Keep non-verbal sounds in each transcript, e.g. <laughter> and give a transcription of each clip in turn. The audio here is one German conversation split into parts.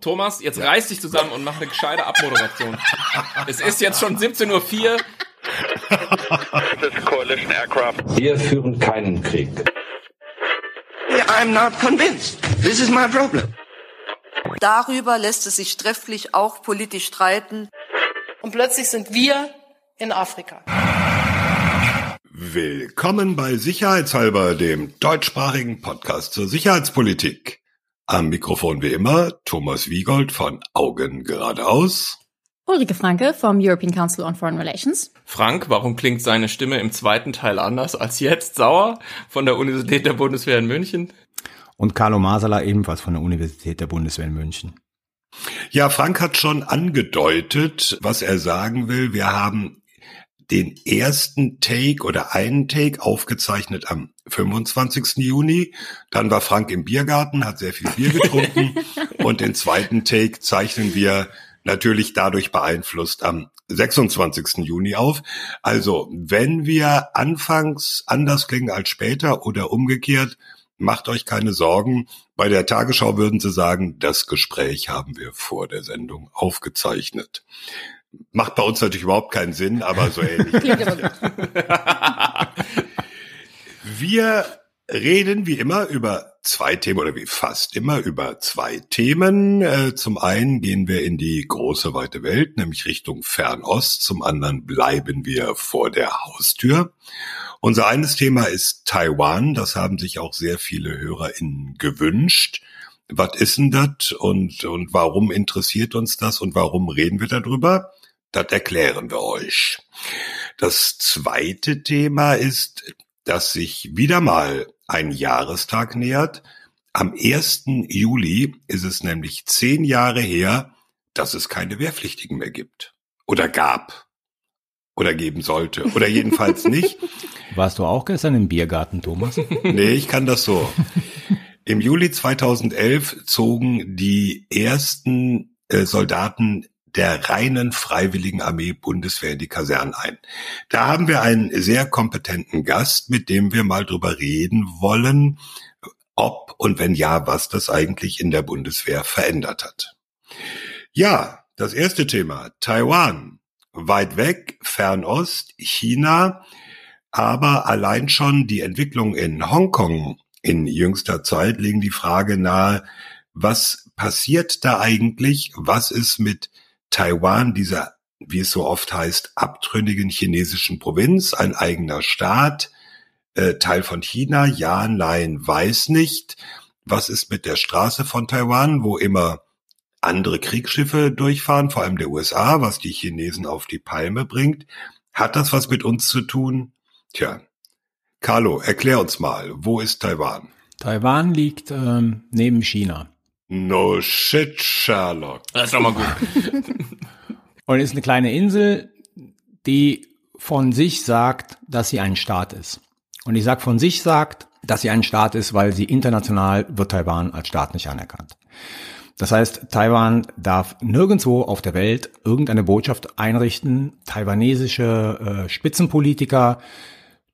Thomas, jetzt reiß dich zusammen und mach eine gescheite Abmoderation. es ist jetzt schon 17.04 Uhr. Wir führen keinen Krieg. I'm not convinced. This is my problem. Darüber lässt es sich trefflich auch politisch streiten. Und plötzlich sind wir in Afrika. Willkommen bei Sicherheitshalber, dem deutschsprachigen Podcast zur Sicherheitspolitik. Am Mikrofon wie immer Thomas Wiegold von Augen geradeaus. Ulrike Franke vom European Council on Foreign Relations. Frank, warum klingt seine Stimme im zweiten Teil anders als jetzt? Sauer von der Universität der Bundeswehr in München. Und Carlo Masala ebenfalls von der Universität der Bundeswehr in München. Ja, Frank hat schon angedeutet, was er sagen will. Wir haben den ersten Take oder einen Take aufgezeichnet am 25. Juni. Dann war Frank im Biergarten, hat sehr viel Bier getrunken. <laughs> und den zweiten Take zeichnen wir natürlich dadurch beeinflusst am 26. Juni auf. Also, wenn wir anfangs anders klingen als später oder umgekehrt, macht euch keine Sorgen. Bei der Tagesschau würden sie sagen, das Gespräch haben wir vor der Sendung aufgezeichnet. Macht bei uns natürlich überhaupt keinen Sinn, aber so ähnlich. <laughs> <laughs> wir reden wie immer über zwei Themen oder wie fast immer über zwei Themen. Äh, zum einen gehen wir in die große weite Welt, nämlich Richtung Fernost. Zum anderen bleiben wir vor der Haustür. Unser eines Thema ist Taiwan. Das haben sich auch sehr viele HörerInnen gewünscht. Was ist denn das und, und warum interessiert uns das und warum reden wir darüber? Das erklären wir euch. Das zweite Thema ist, dass sich wieder mal ein Jahrestag nähert. Am 1. Juli ist es nämlich zehn Jahre her, dass es keine Wehrpflichtigen mehr gibt. Oder gab. Oder geben sollte. Oder jedenfalls nicht. <laughs> Warst du auch gestern im Biergarten, Thomas? <laughs> nee, ich kann das so. Im Juli 2011 zogen die ersten äh, Soldaten der reinen Freiwilligen Armee Bundeswehr in die Kasernen ein. Da haben wir einen sehr kompetenten Gast, mit dem wir mal drüber reden wollen, ob und wenn ja, was das eigentlich in der Bundeswehr verändert hat. Ja, das erste Thema, Taiwan. Weit weg, Fernost, China, aber allein schon die Entwicklung in Hongkong in jüngster Zeit legen die Frage nahe, was passiert da eigentlich? Was ist mit Taiwan, dieser, wie es so oft heißt, abtrünnigen chinesischen Provinz, ein eigener Staat, äh, Teil von China, ja, nein, weiß nicht. Was ist mit der Straße von Taiwan, wo immer andere Kriegsschiffe durchfahren, vor allem der USA, was die Chinesen auf die Palme bringt? Hat das was mit uns zu tun? Tja, Carlo, erklär uns mal, wo ist Taiwan? Taiwan liegt ähm, neben China. No shit, Sherlock. Das ist doch mal gut. <laughs> Und ist eine kleine Insel, die von sich sagt, dass sie ein Staat ist. Und ich sag von sich sagt, dass sie ein Staat ist, weil sie international wird Taiwan als Staat nicht anerkannt. Das heißt, Taiwan darf nirgendwo auf der Welt irgendeine Botschaft einrichten. Taiwanesische äh, Spitzenpolitiker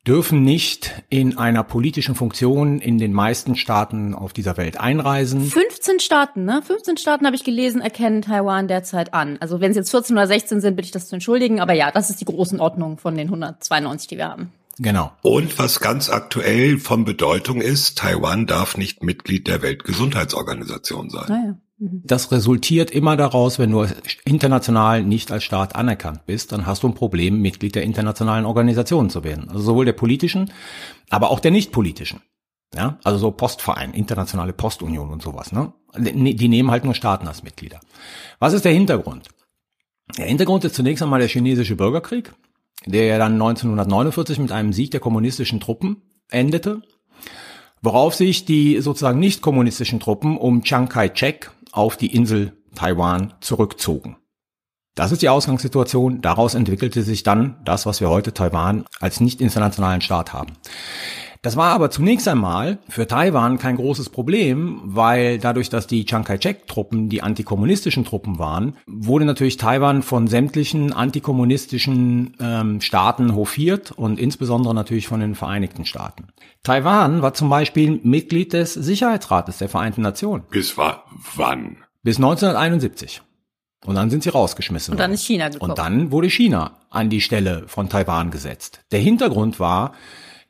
dürfen nicht in einer politischen Funktion in den meisten Staaten auf dieser Welt einreisen. 15 Staaten, ne? 15 Staaten habe ich gelesen, erkennen Taiwan derzeit an. Also wenn es jetzt 14 oder 16 sind, bitte ich das zu entschuldigen. Aber ja, das ist die großen Ordnung von den 192, die wir haben. Genau. Und was ganz aktuell von Bedeutung ist, Taiwan darf nicht Mitglied der Weltgesundheitsorganisation sein. Naja. Das resultiert immer daraus, wenn du international nicht als Staat anerkannt bist, dann hast du ein Problem, Mitglied der internationalen Organisationen zu werden. Also sowohl der politischen, aber auch der nicht politischen. Ja, also so Postverein, internationale Postunion und sowas, ne? Die nehmen halt nur Staaten als Mitglieder. Was ist der Hintergrund? Der Hintergrund ist zunächst einmal der chinesische Bürgerkrieg, der ja dann 1949 mit einem Sieg der kommunistischen Truppen endete, worauf sich die sozusagen nicht kommunistischen Truppen um Chiang Kai-shek auf die Insel Taiwan zurückzogen. Das ist die Ausgangssituation. Daraus entwickelte sich dann das, was wir heute Taiwan als nicht internationalen Staat haben. Das war aber zunächst einmal für Taiwan kein großes Problem, weil dadurch, dass die Chiang Kai-shek-Truppen die antikommunistischen Truppen waren, wurde natürlich Taiwan von sämtlichen antikommunistischen ähm, Staaten hofiert und insbesondere natürlich von den Vereinigten Staaten. Taiwan war zum Beispiel Mitglied des Sicherheitsrates der Vereinten Nationen. Bis war wann? Bis 1971. Und dann sind sie rausgeschmissen Und dann worden. ist China gekommen. Und dann wurde China an die Stelle von Taiwan gesetzt. Der Hintergrund war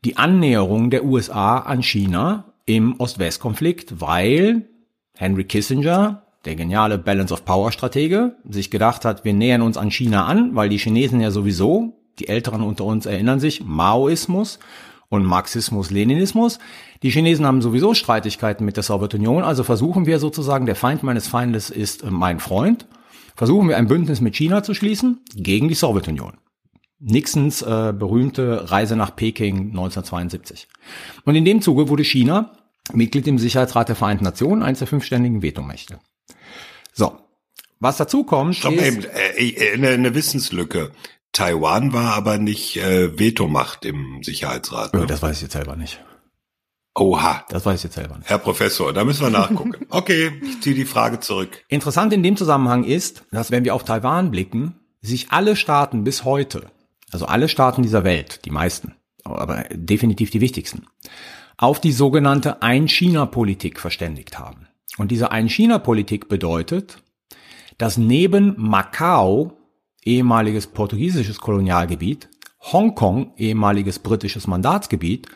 die Annäherung der USA an China im Ost-West-Konflikt, weil Henry Kissinger, der geniale Balance of Power Stratege, sich gedacht hat, wir nähern uns an China an, weil die Chinesen ja sowieso, die Älteren unter uns erinnern sich, Maoismus und Marxismus, Leninismus. Die Chinesen haben sowieso Streitigkeiten mit der Sowjetunion, also versuchen wir sozusagen, der Feind meines Feindes ist mein Freund, versuchen wir ein Bündnis mit China zu schließen gegen die Sowjetunion. Nixons äh, berühmte Reise nach Peking 1972. Und in dem Zuge wurde China Mitglied im Sicherheitsrat der Vereinten Nationen, eines der fünf ständigen Vetomächte. So, was dazu kommt, Stopp ist, eben, äh, eine, eine Wissenslücke. Taiwan war aber nicht äh, Vetomacht im Sicherheitsrat. Ne? das weiß ich jetzt selber nicht. Oha. Das weiß ich jetzt selber nicht. Herr Professor, da müssen wir nachgucken. <laughs> Okay, ich ziehe die Frage zurück. Interessant in dem Zusammenhang ist, dass wenn wir auf Taiwan blicken, sich alle Staaten bis heute, also alle Staaten dieser Welt, die meisten, aber definitiv die wichtigsten, auf die sogenannte Ein-China-Politik verständigt haben. Und diese Ein-China-Politik bedeutet, dass neben Macau, ehemaliges portugiesisches Kolonialgebiet, Hongkong, ehemaliges britisches Mandatsgebiet,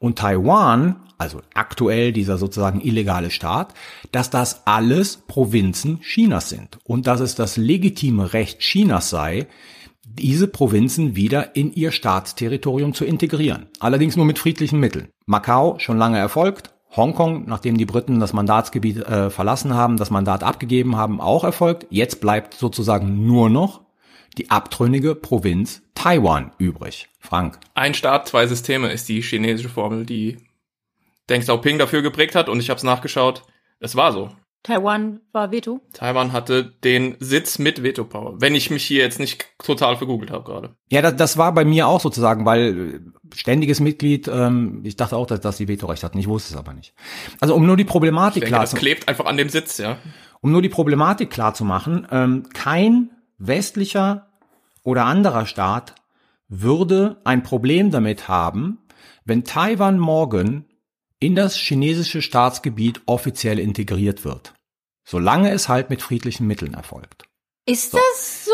und Taiwan, also aktuell dieser sozusagen illegale Staat, dass das alles Provinzen Chinas sind und dass es das legitime Recht Chinas sei, diese Provinzen wieder in ihr Staatsterritorium zu integrieren. Allerdings nur mit friedlichen Mitteln. Macau schon lange erfolgt. Hongkong, nachdem die Briten das Mandatsgebiet äh, verlassen haben, das Mandat abgegeben haben, auch erfolgt. Jetzt bleibt sozusagen nur noch die abtrünnige Provinz Taiwan übrig. Frank. Ein Staat, zwei Systeme ist die chinesische Formel, die Deng Xiaoping dafür geprägt hat und ich habe es nachgeschaut. Es war so. Taiwan war Veto. Taiwan hatte den Sitz mit Veto-Power. Wenn ich mich hier jetzt nicht total vergoogelt habe gerade. Ja, das, das war bei mir auch sozusagen, weil äh, ständiges Mitglied, ähm, ich dachte auch, dass, dass die Vetorecht hatten, ich wusste es aber nicht. Also um nur die Problematik klar das zu klebt einfach an dem Sitz, ja. um nur die Problematik klar zu machen, ähm, kein westlicher oder anderer Staat würde ein Problem damit haben, wenn Taiwan morgen in das chinesische Staatsgebiet offiziell integriert wird. Solange es halt mit friedlichen Mitteln erfolgt. Ist das so?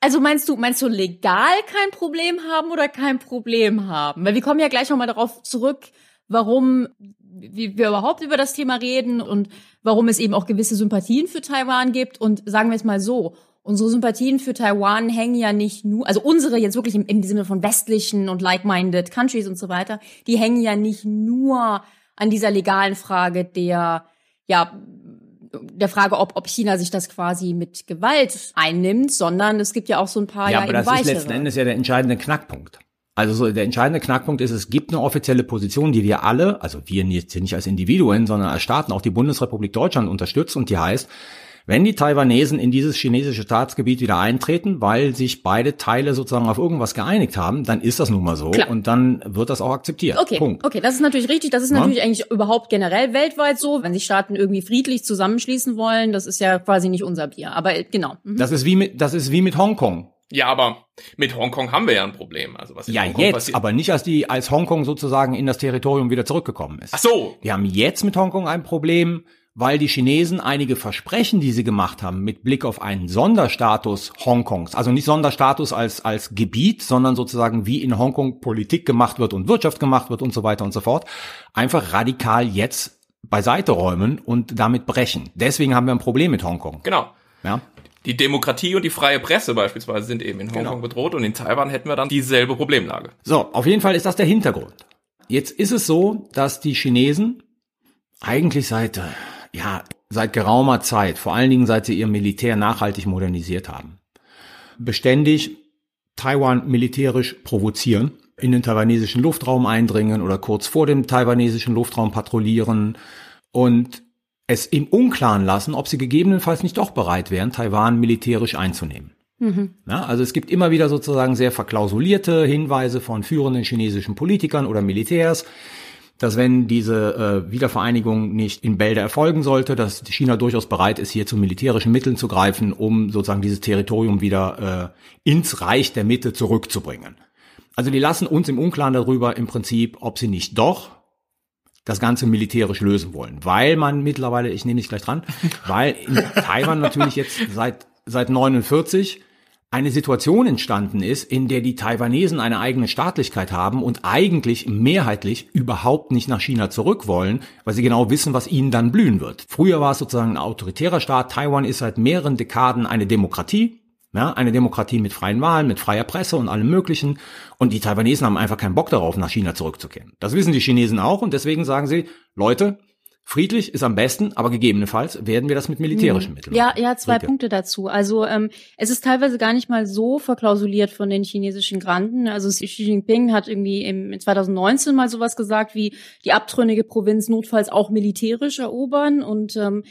Also meinst du, meinst du legal kein Problem haben oder kein Problem haben? Weil wir kommen ja gleich nochmal darauf zurück, warum wie wir überhaupt über das Thema reden und warum es eben auch gewisse Sympathien für Taiwan gibt. Und sagen wir es mal so, unsere Sympathien für Taiwan hängen ja nicht nur, also unsere jetzt wirklich im, im Sinne von westlichen und like-minded countries und so weiter, die hängen ja nicht nur an dieser legalen Frage der, ja, der Frage, ob, ob China sich das quasi mit Gewalt einnimmt, sondern es gibt ja auch so ein paar ja, ja, aber das ist letzten Endes ja der entscheidende Knackpunkt. Also so, der entscheidende Knackpunkt ist, es gibt eine offizielle Position, die wir alle, also wir jetzt nicht als Individuen, sondern als Staaten, auch die Bundesrepublik Deutschland unterstützt und die heißt, wenn die Taiwanesen in dieses chinesische Staatsgebiet wieder eintreten, weil sich beide Teile sozusagen auf irgendwas geeinigt haben, dann ist das nun mal so Klar. und dann wird das auch akzeptiert. Okay, Punkt. okay, das ist natürlich richtig. Das ist Ja. natürlich eigentlich überhaupt generell weltweit so. Wenn sich Staaten irgendwie friedlich zusammenschließen wollen, das ist ja quasi nicht unser Bier. Aber äh, genau. Mhm. Das ist wie mit, das ist wie mit Hongkong. Ja, aber mit Hongkong haben wir ja ein Problem. Also was in Ja, Hongkong jetzt, passiert. aber nicht als die, als Hongkong sozusagen in das Territorium wieder zurückgekommen ist. Ach so. Wir haben jetzt mit Hongkong ein Problem, weil die Chinesen einige Versprechen, die sie gemacht haben, mit Blick auf einen Sonderstatus Hongkongs, also nicht Sonderstatus als, als Gebiet, sondern sozusagen wie in Hongkong Politik gemacht wird und Wirtschaft gemacht wird und so weiter und so fort, einfach radikal jetzt beiseite räumen und damit brechen. Deswegen haben wir ein Problem mit Hongkong. Genau. Ja? Die Demokratie und die freie Presse beispielsweise sind eben in Genau. Hongkong bedroht und in Taiwan hätten wir dann dieselbe Problemlage. So, auf jeden Fall ist das der Hintergrund. Jetzt ist es so, dass die Chinesen eigentlich seit, äh, ja, seit geraumer Zeit, vor allen Dingen seit sie ihr Militär nachhaltig modernisiert haben, beständig Taiwan militärisch provozieren, in den taiwanesischen Luftraum eindringen oder kurz vor dem taiwanesischen Luftraum patrouillieren und es im Unklaren lassen, ob sie gegebenenfalls nicht doch bereit wären, Taiwan militärisch einzunehmen. Ja, also es gibt immer wieder sozusagen sehr verklausulierte Hinweise von führenden chinesischen Politikern oder Militärs, dass wenn diese äh, Wiedervereinigung nicht in Bälde erfolgen sollte, dass China durchaus bereit ist, hier zu militärischen Mitteln zu greifen, um sozusagen dieses Territorium wieder äh, ins Reich der Mitte zurückzubringen. Also die lassen uns im Unklaren darüber im Prinzip, ob sie nicht doch das Ganze militärisch lösen wollen, weil man mittlerweile, ich nehme dich gleich dran, <laughs> weil in Taiwan natürlich jetzt seit seit 49 eine Situation entstanden ist, in der die Taiwanesen eine eigene Staatlichkeit haben und eigentlich mehrheitlich überhaupt nicht nach China zurück wollen, weil sie genau wissen, was ihnen dann blühen wird. Früher war es sozusagen ein autoritärer Staat. Taiwan ist seit mehreren Dekaden eine Demokratie. Ja, eine Demokratie mit freien Wahlen, mit freier Presse und allem Möglichen. Und die Taiwanesen haben einfach keinen Bock darauf, nach China zurückzukehren. Das wissen die Chinesen auch und deswegen sagen sie, Leute, Friedlich ist am besten, aber gegebenenfalls werden wir das mit militärischen Hm. Mitteln Ja, machen. ja, zwei Ulrike. Punkte dazu. Also ähm, es ist teilweise gar nicht mal so verklausuliert von den chinesischen Granden. Also Xi Jinping hat irgendwie im, in 2019 mal sowas gesagt, wie die abtrünnige Provinz notfalls auch militärisch erobern. Und ähm,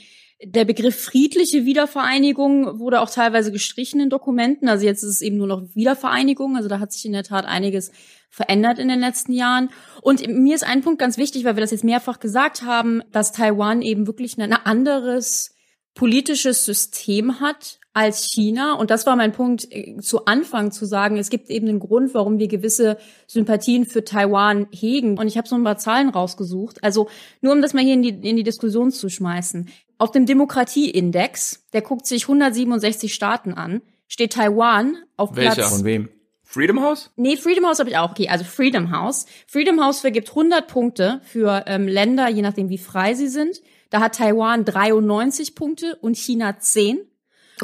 der Begriff friedliche Wiedervereinigung wurde auch teilweise gestrichen in Dokumenten. Also jetzt ist es eben nur noch Wiedervereinigung. Also da hat sich in der Tat einiges verändert in den letzten Jahren. Und mir ist ein Punkt ganz wichtig, weil wir das jetzt mehrfach gesagt haben, dass Taiwan eben wirklich ein anderes politisches System hat als China. Und das war mein Punkt äh, zu Anfang zu sagen, es gibt eben einen Grund, warum wir gewisse Sympathien für Taiwan hegen. Und ich habe so ein paar Zahlen rausgesucht. Also nur um das mal hier in die, in die Diskussion zu schmeißen. Auf dem Demokratieindex, der guckt sich 167 Staaten an, steht Taiwan auf Welcher? Platz Von wem? Freedom House? Nee, Freedom House habe ich auch. Okay, also Freedom House. Freedom House vergibt 100 Punkte für ähm, Länder, je nachdem wie frei sie sind. Da hat Taiwan 93 Punkte und China 10.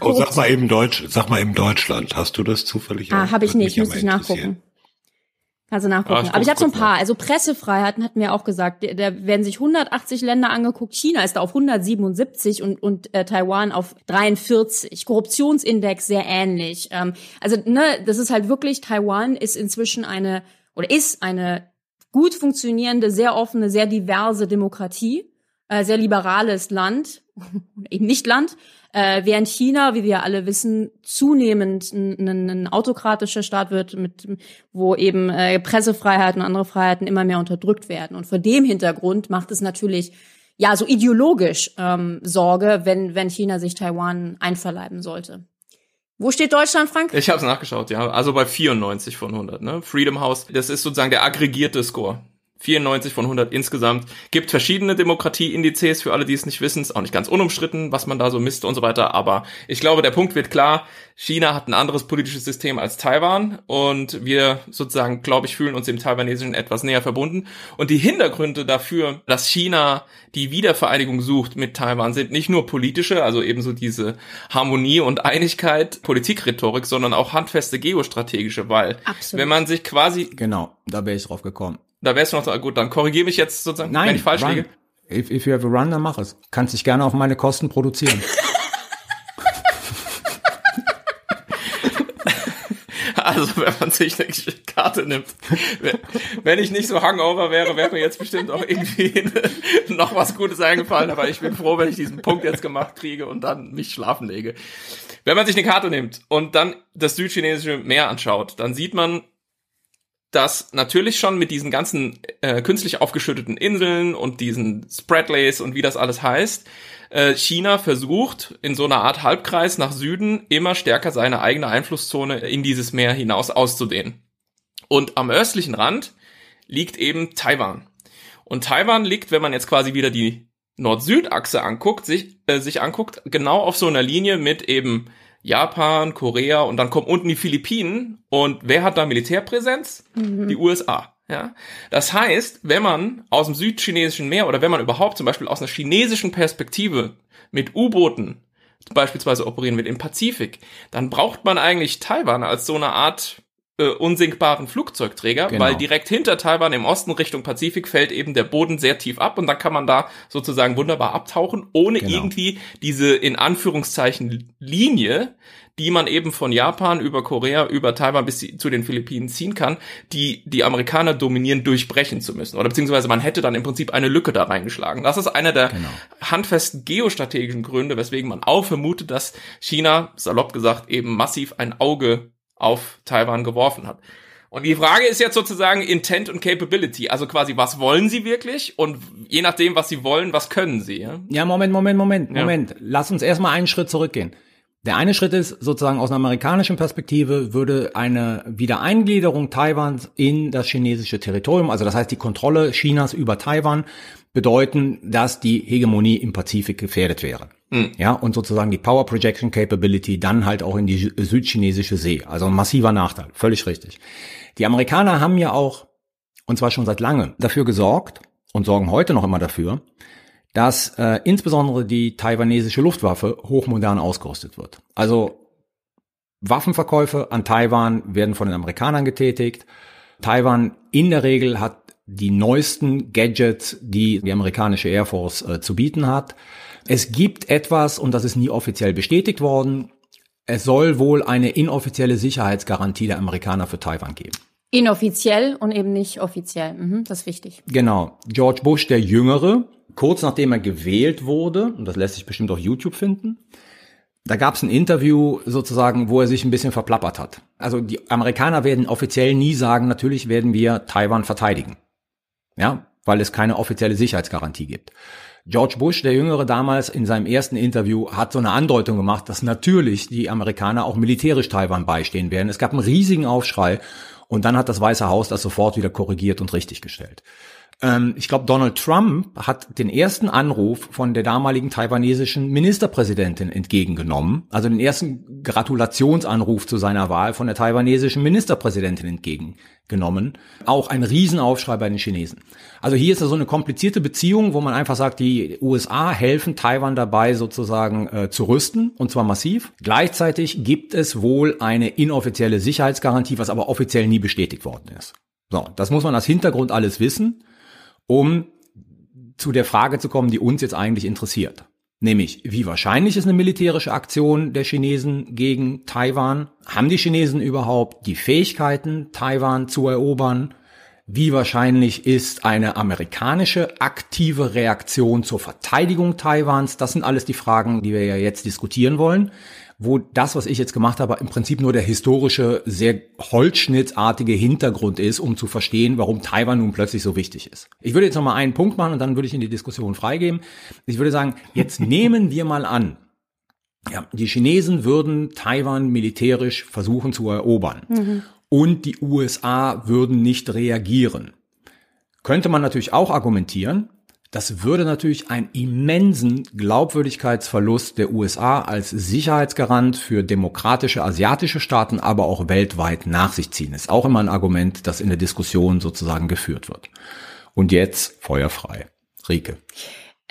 Oh, sag mal eben Deutsch, sag mal eben Deutschland. Hast du das zufällig? Ah, habe ich nicht, müsste ich nachgucken. Kannst du nachgucken. Ah, Aber ich habe so ein paar. nach. Also Pressefreiheiten hatten wir auch gesagt. Da- Da werden sich 180 Länder angeguckt. China ist da auf 177 und, und äh, Taiwan auf 43. Korruptionsindex sehr ähnlich. Ähm, also ne, das ist halt wirklich, Taiwan ist inzwischen eine, oder ist eine gut funktionierende, sehr offene, sehr diverse Demokratie. Äh, sehr liberales Land, <laughs> eben nicht Land, äh, während China, wie wir alle wissen, zunehmend ein, ein, ein autokratischer Staat wird, mit, wo eben äh, Pressefreiheiten und andere Freiheiten immer mehr unterdrückt werden. Und vor dem Hintergrund macht es natürlich ja so ideologisch ähm, Sorge, wenn, wenn China sich Taiwan einverleiben sollte. Wo steht Deutschland, Frank? Ich habe es nachgeschaut, ja. Also bei 94 von 100. Ne? Freedom House, das ist sozusagen der aggregierte Score. 94 von 100 insgesamt. Gibt verschiedene Demokratieindizes für alle, die es nicht wissen. Ist auch nicht ganz unumstritten, was man da so misst und so weiter. Aber ich glaube, der Punkt wird klar. China hat ein anderes politisches System als Taiwan und wir sozusagen, glaube ich, fühlen uns dem Taiwanesischen etwas näher verbunden. Und die Hintergründe dafür, dass China die Wiedervereinigung sucht mit Taiwan, sind nicht nur politische, also ebenso diese Harmonie und Einigkeit, Politikrhetorik, sondern auch handfeste geostrategische, weil Absolut. wenn man sich quasi, Genau, da wäre ich drauf gekommen. Da wär's noch so, gut, dann korrigiere mich jetzt sozusagen, Nein, wenn ich falsch run. liege. If, if you have a run, dann mach es. Kannst dich gerne auf meine Kosten produzieren. <laughs> Also wenn man sich eine Karte nimmt. Wenn ich nicht so Hangover wäre, wäre mir jetzt bestimmt auch irgendwie <laughs> noch was Gutes eingefallen. Aber ich bin froh, wenn ich diesen Punkt jetzt gemacht kriege und dann mich schlafen lege. Wenn man sich eine Karte nimmt und dann das südchinesische Meer anschaut, dann sieht man, dass natürlich schon mit diesen ganzen äh, künstlich aufgeschütteten Inseln und diesen Spreadlays und wie das alles heißt, äh, China versucht in so einer Art Halbkreis nach Süden immer stärker seine eigene Einflusszone in dieses Meer hinaus auszudehnen. Und am östlichen Rand liegt eben Taiwan. Und Taiwan liegt, wenn man jetzt quasi wieder die Nord-Süd-Achse anguckt, sich, äh, sich anguckt, genau auf so einer Linie mit eben Japan, Korea und dann kommen unten die Philippinen. Und wer hat da Militärpräsenz? Die USA. Ja, das heißt, wenn man aus dem südchinesischen Meer oder wenn man überhaupt zum Beispiel aus einer chinesischen Perspektive mit U-Booten beispielsweise operieren will im Pazifik, dann braucht man eigentlich Taiwan als so eine Art äh, unsinkbaren Flugzeugträger, Genau. weil direkt hinter Taiwan im Osten Richtung Pazifik fällt eben der Boden sehr tief ab und dann kann man da sozusagen wunderbar abtauchen, ohne Genau. irgendwie diese in Anführungszeichen Linie, die man eben von Japan über Korea, über Taiwan bis zu den Philippinen ziehen kann, die die Amerikaner dominieren, durchbrechen zu müssen. Oder beziehungsweise man hätte dann im Prinzip eine Lücke da reingeschlagen. Das ist einer der Genau. handfesten geostrategischen Gründe, weswegen man auch vermutet, dass China, salopp gesagt, eben massiv ein Auge auf Taiwan geworfen hat. Und die Frage ist jetzt sozusagen Intent und Capability. Also quasi, was wollen sie wirklich? Und je nachdem, was sie wollen, was können sie? Ja? Ja, Moment, Moment, Moment, Ja. Moment. Lass uns erstmal einen Schritt zurückgehen. Der eine Schritt ist sozusagen aus einer amerikanischen Perspektive würde eine Wiedereingliederung Taiwans in das chinesische Territorium, also das heißt die Kontrolle Chinas über Taiwan, bedeuten, dass die Hegemonie im Pazifik gefährdet wäre. Mhm. Ja, und sozusagen die Power Projection Capability dann halt auch in die südchinesische See. Also ein massiver Nachteil. Völlig richtig. Die Amerikaner haben ja auch, und zwar schon seit langem, dafür gesorgt und sorgen heute noch immer dafür, dass äh, insbesondere die taiwanesische Luftwaffe hochmodern ausgerüstet wird. Also Waffenverkäufe an Taiwan werden von den Amerikanern getätigt. Taiwan in der Regel hat die neuesten Gadgets, die die amerikanische Air Force äh, zu bieten hat. Es gibt etwas, und das ist nie offiziell bestätigt worden, es soll wohl eine inoffizielle Sicherheitsgarantie der Amerikaner für Taiwan geben. Inoffiziell und eben nicht offiziell. Mhm, das ist wichtig. Genau. George Bush, der Jüngere, kurz nachdem er gewählt wurde, und das lässt sich bestimmt auf YouTube finden, da gab es ein Interview sozusagen, wo er sich ein bisschen verplappert hat. Also die Amerikaner werden offiziell nie sagen, natürlich werden wir Taiwan verteidigen. Ja, weil es keine offizielle Sicherheitsgarantie gibt. George Bush, der Jüngere damals in seinem ersten Interview, hat so eine Andeutung gemacht, dass natürlich die Amerikaner auch militärisch Taiwan beistehen werden. Es gab einen riesigen Aufschrei und dann hat das Weiße Haus das sofort wieder korrigiert und richtiggestellt. Ähm, ich glaube, Donald Trump hat den ersten Anruf von der damaligen taiwanesischen Ministerpräsidentin entgegengenommen, also den ersten Gratulationsanruf zu seiner Wahl von der taiwanesischen Ministerpräsidentin entgegengenommen. Auch ein Riesenaufschrei bei den Chinesen. Also hier ist da so eine komplizierte Beziehung, wo man einfach sagt, die USA helfen Taiwan dabei sozusagen äh, zu rüsten, und zwar massiv. Gleichzeitig gibt es wohl eine inoffizielle Sicherheitsgarantie, was aber offiziell nie bestätigt worden ist. So, das muss man als Hintergrund alles wissen um zu der Frage zu kommen, die uns jetzt eigentlich interessiert. Nämlich, wie wahrscheinlich ist eine militärische Aktion der Chinesen gegen Taiwan? Haben die Chinesen überhaupt die Fähigkeiten, Taiwan zu erobern? Wie wahrscheinlich ist eine amerikanische aktive Reaktion zur Verteidigung Taiwans? Das sind alles die Fragen, die wir ja jetzt diskutieren wollen wo das, was ich jetzt gemacht habe, im Prinzip nur der historische, sehr holzschnittartige Hintergrund ist, um zu verstehen, warum Taiwan nun plötzlich so wichtig ist. Ich würde jetzt noch mal einen Punkt machen und dann würde ich in die Diskussion freigeben. Ich würde sagen, jetzt <laughs> nehmen wir mal an, ja, die Chinesen würden Taiwan militärisch versuchen zu erobern mhm. und die USA würden nicht reagieren. Könnte man natürlich auch argumentieren, das würde natürlich einen immensen Glaubwürdigkeitsverlust der USA als Sicherheitsgarant für demokratische asiatische Staaten, aber auch weltweit nach sich ziehen. Ist auch immer ein Argument, das in der Diskussion sozusagen geführt wird. Und jetzt feuerfrei. Rike.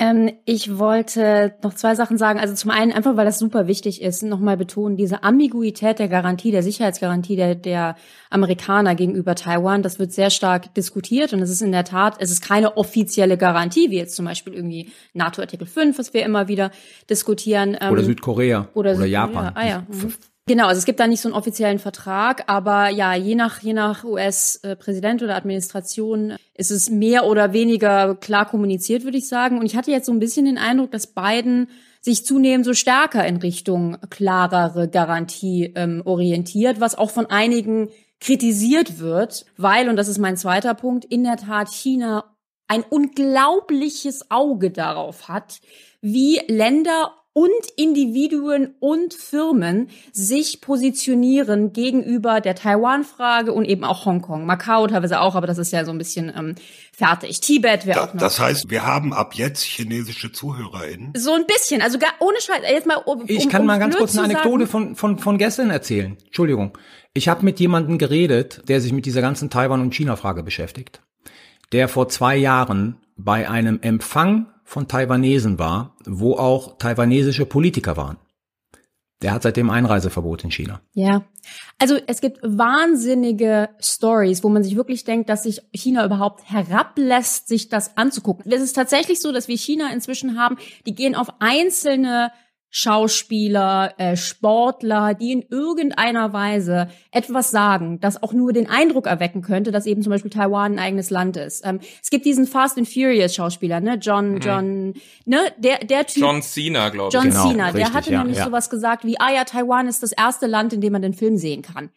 Ähm, ich wollte noch zwei Sachen sagen. Also zum einen einfach, weil das super wichtig ist, nochmal betonen, diese Ambiguität der Garantie, der Sicherheitsgarantie der, der Amerikaner gegenüber Taiwan, das wird sehr stark diskutiert und es ist in der Tat, es ist keine offizielle Garantie, wie jetzt zum Beispiel irgendwie NATO Artikel 5, was wir immer wieder diskutieren. Ähm, oder Südkorea oder, oder Japan. Ah, ja. Mhm. Genau, also es gibt da nicht so einen offiziellen Vertrag, aber ja, je nach, je nach US-Präsident oder Administration ist es mehr oder weniger klar kommuniziert, würde ich sagen. Und ich hatte jetzt so ein bisschen den Eindruck, dass Biden sich zunehmend so stärker in Richtung klarere Garantie ähm, orientiert, was auch von einigen kritisiert wird, weil, und das ist mein zweiter Punkt, in der Tat China ein unglaubliches Auge darauf hat, wie Länder und Individuen und Firmen sich positionieren gegenüber der Taiwan-Frage und eben auch Hongkong. Macau teilweise auch, aber das ist ja so ein bisschen ähm, fertig. Tibet wäre auch noch. Das heißt, wir haben ab jetzt chinesische ZuhörerInnen? So ein bisschen, also gar, ohne Scheiß. Jetzt mal, um, ich kann um mal ganz kurz eine Anekdote von, von, von gestern erzählen. Entschuldigung. Ich habe mit jemandem geredet, der sich mit dieser ganzen Taiwan- und China-Frage beschäftigt, der vor zwei Jahren bei einem Empfang von Taiwanesen war, wo auch taiwanesische Politiker waren. Der hat seitdem Einreiseverbot in China. Ja. Also es gibt wahnsinnige Stories, wo man sich wirklich denkt, dass sich China überhaupt herablässt, sich das anzugucken. Es ist tatsächlich so, dass wir China inzwischen haben, die gehen auf einzelne Schauspieler, äh, Sportler, die in irgendeiner Weise etwas sagen, das auch nur den Eindruck erwecken könnte, dass eben zum Beispiel Taiwan ein eigenes Land ist. Ähm, es gibt diesen Fast and Furious Schauspieler, ne, John, mhm. John, ne, der, der Typ. John Cena, glaube ich. John genau, Cena, richtig, der hatte ja, nämlich ja. sowas gesagt wie, ah ja, Taiwan ist das erste Land, in dem man den Film sehen kann.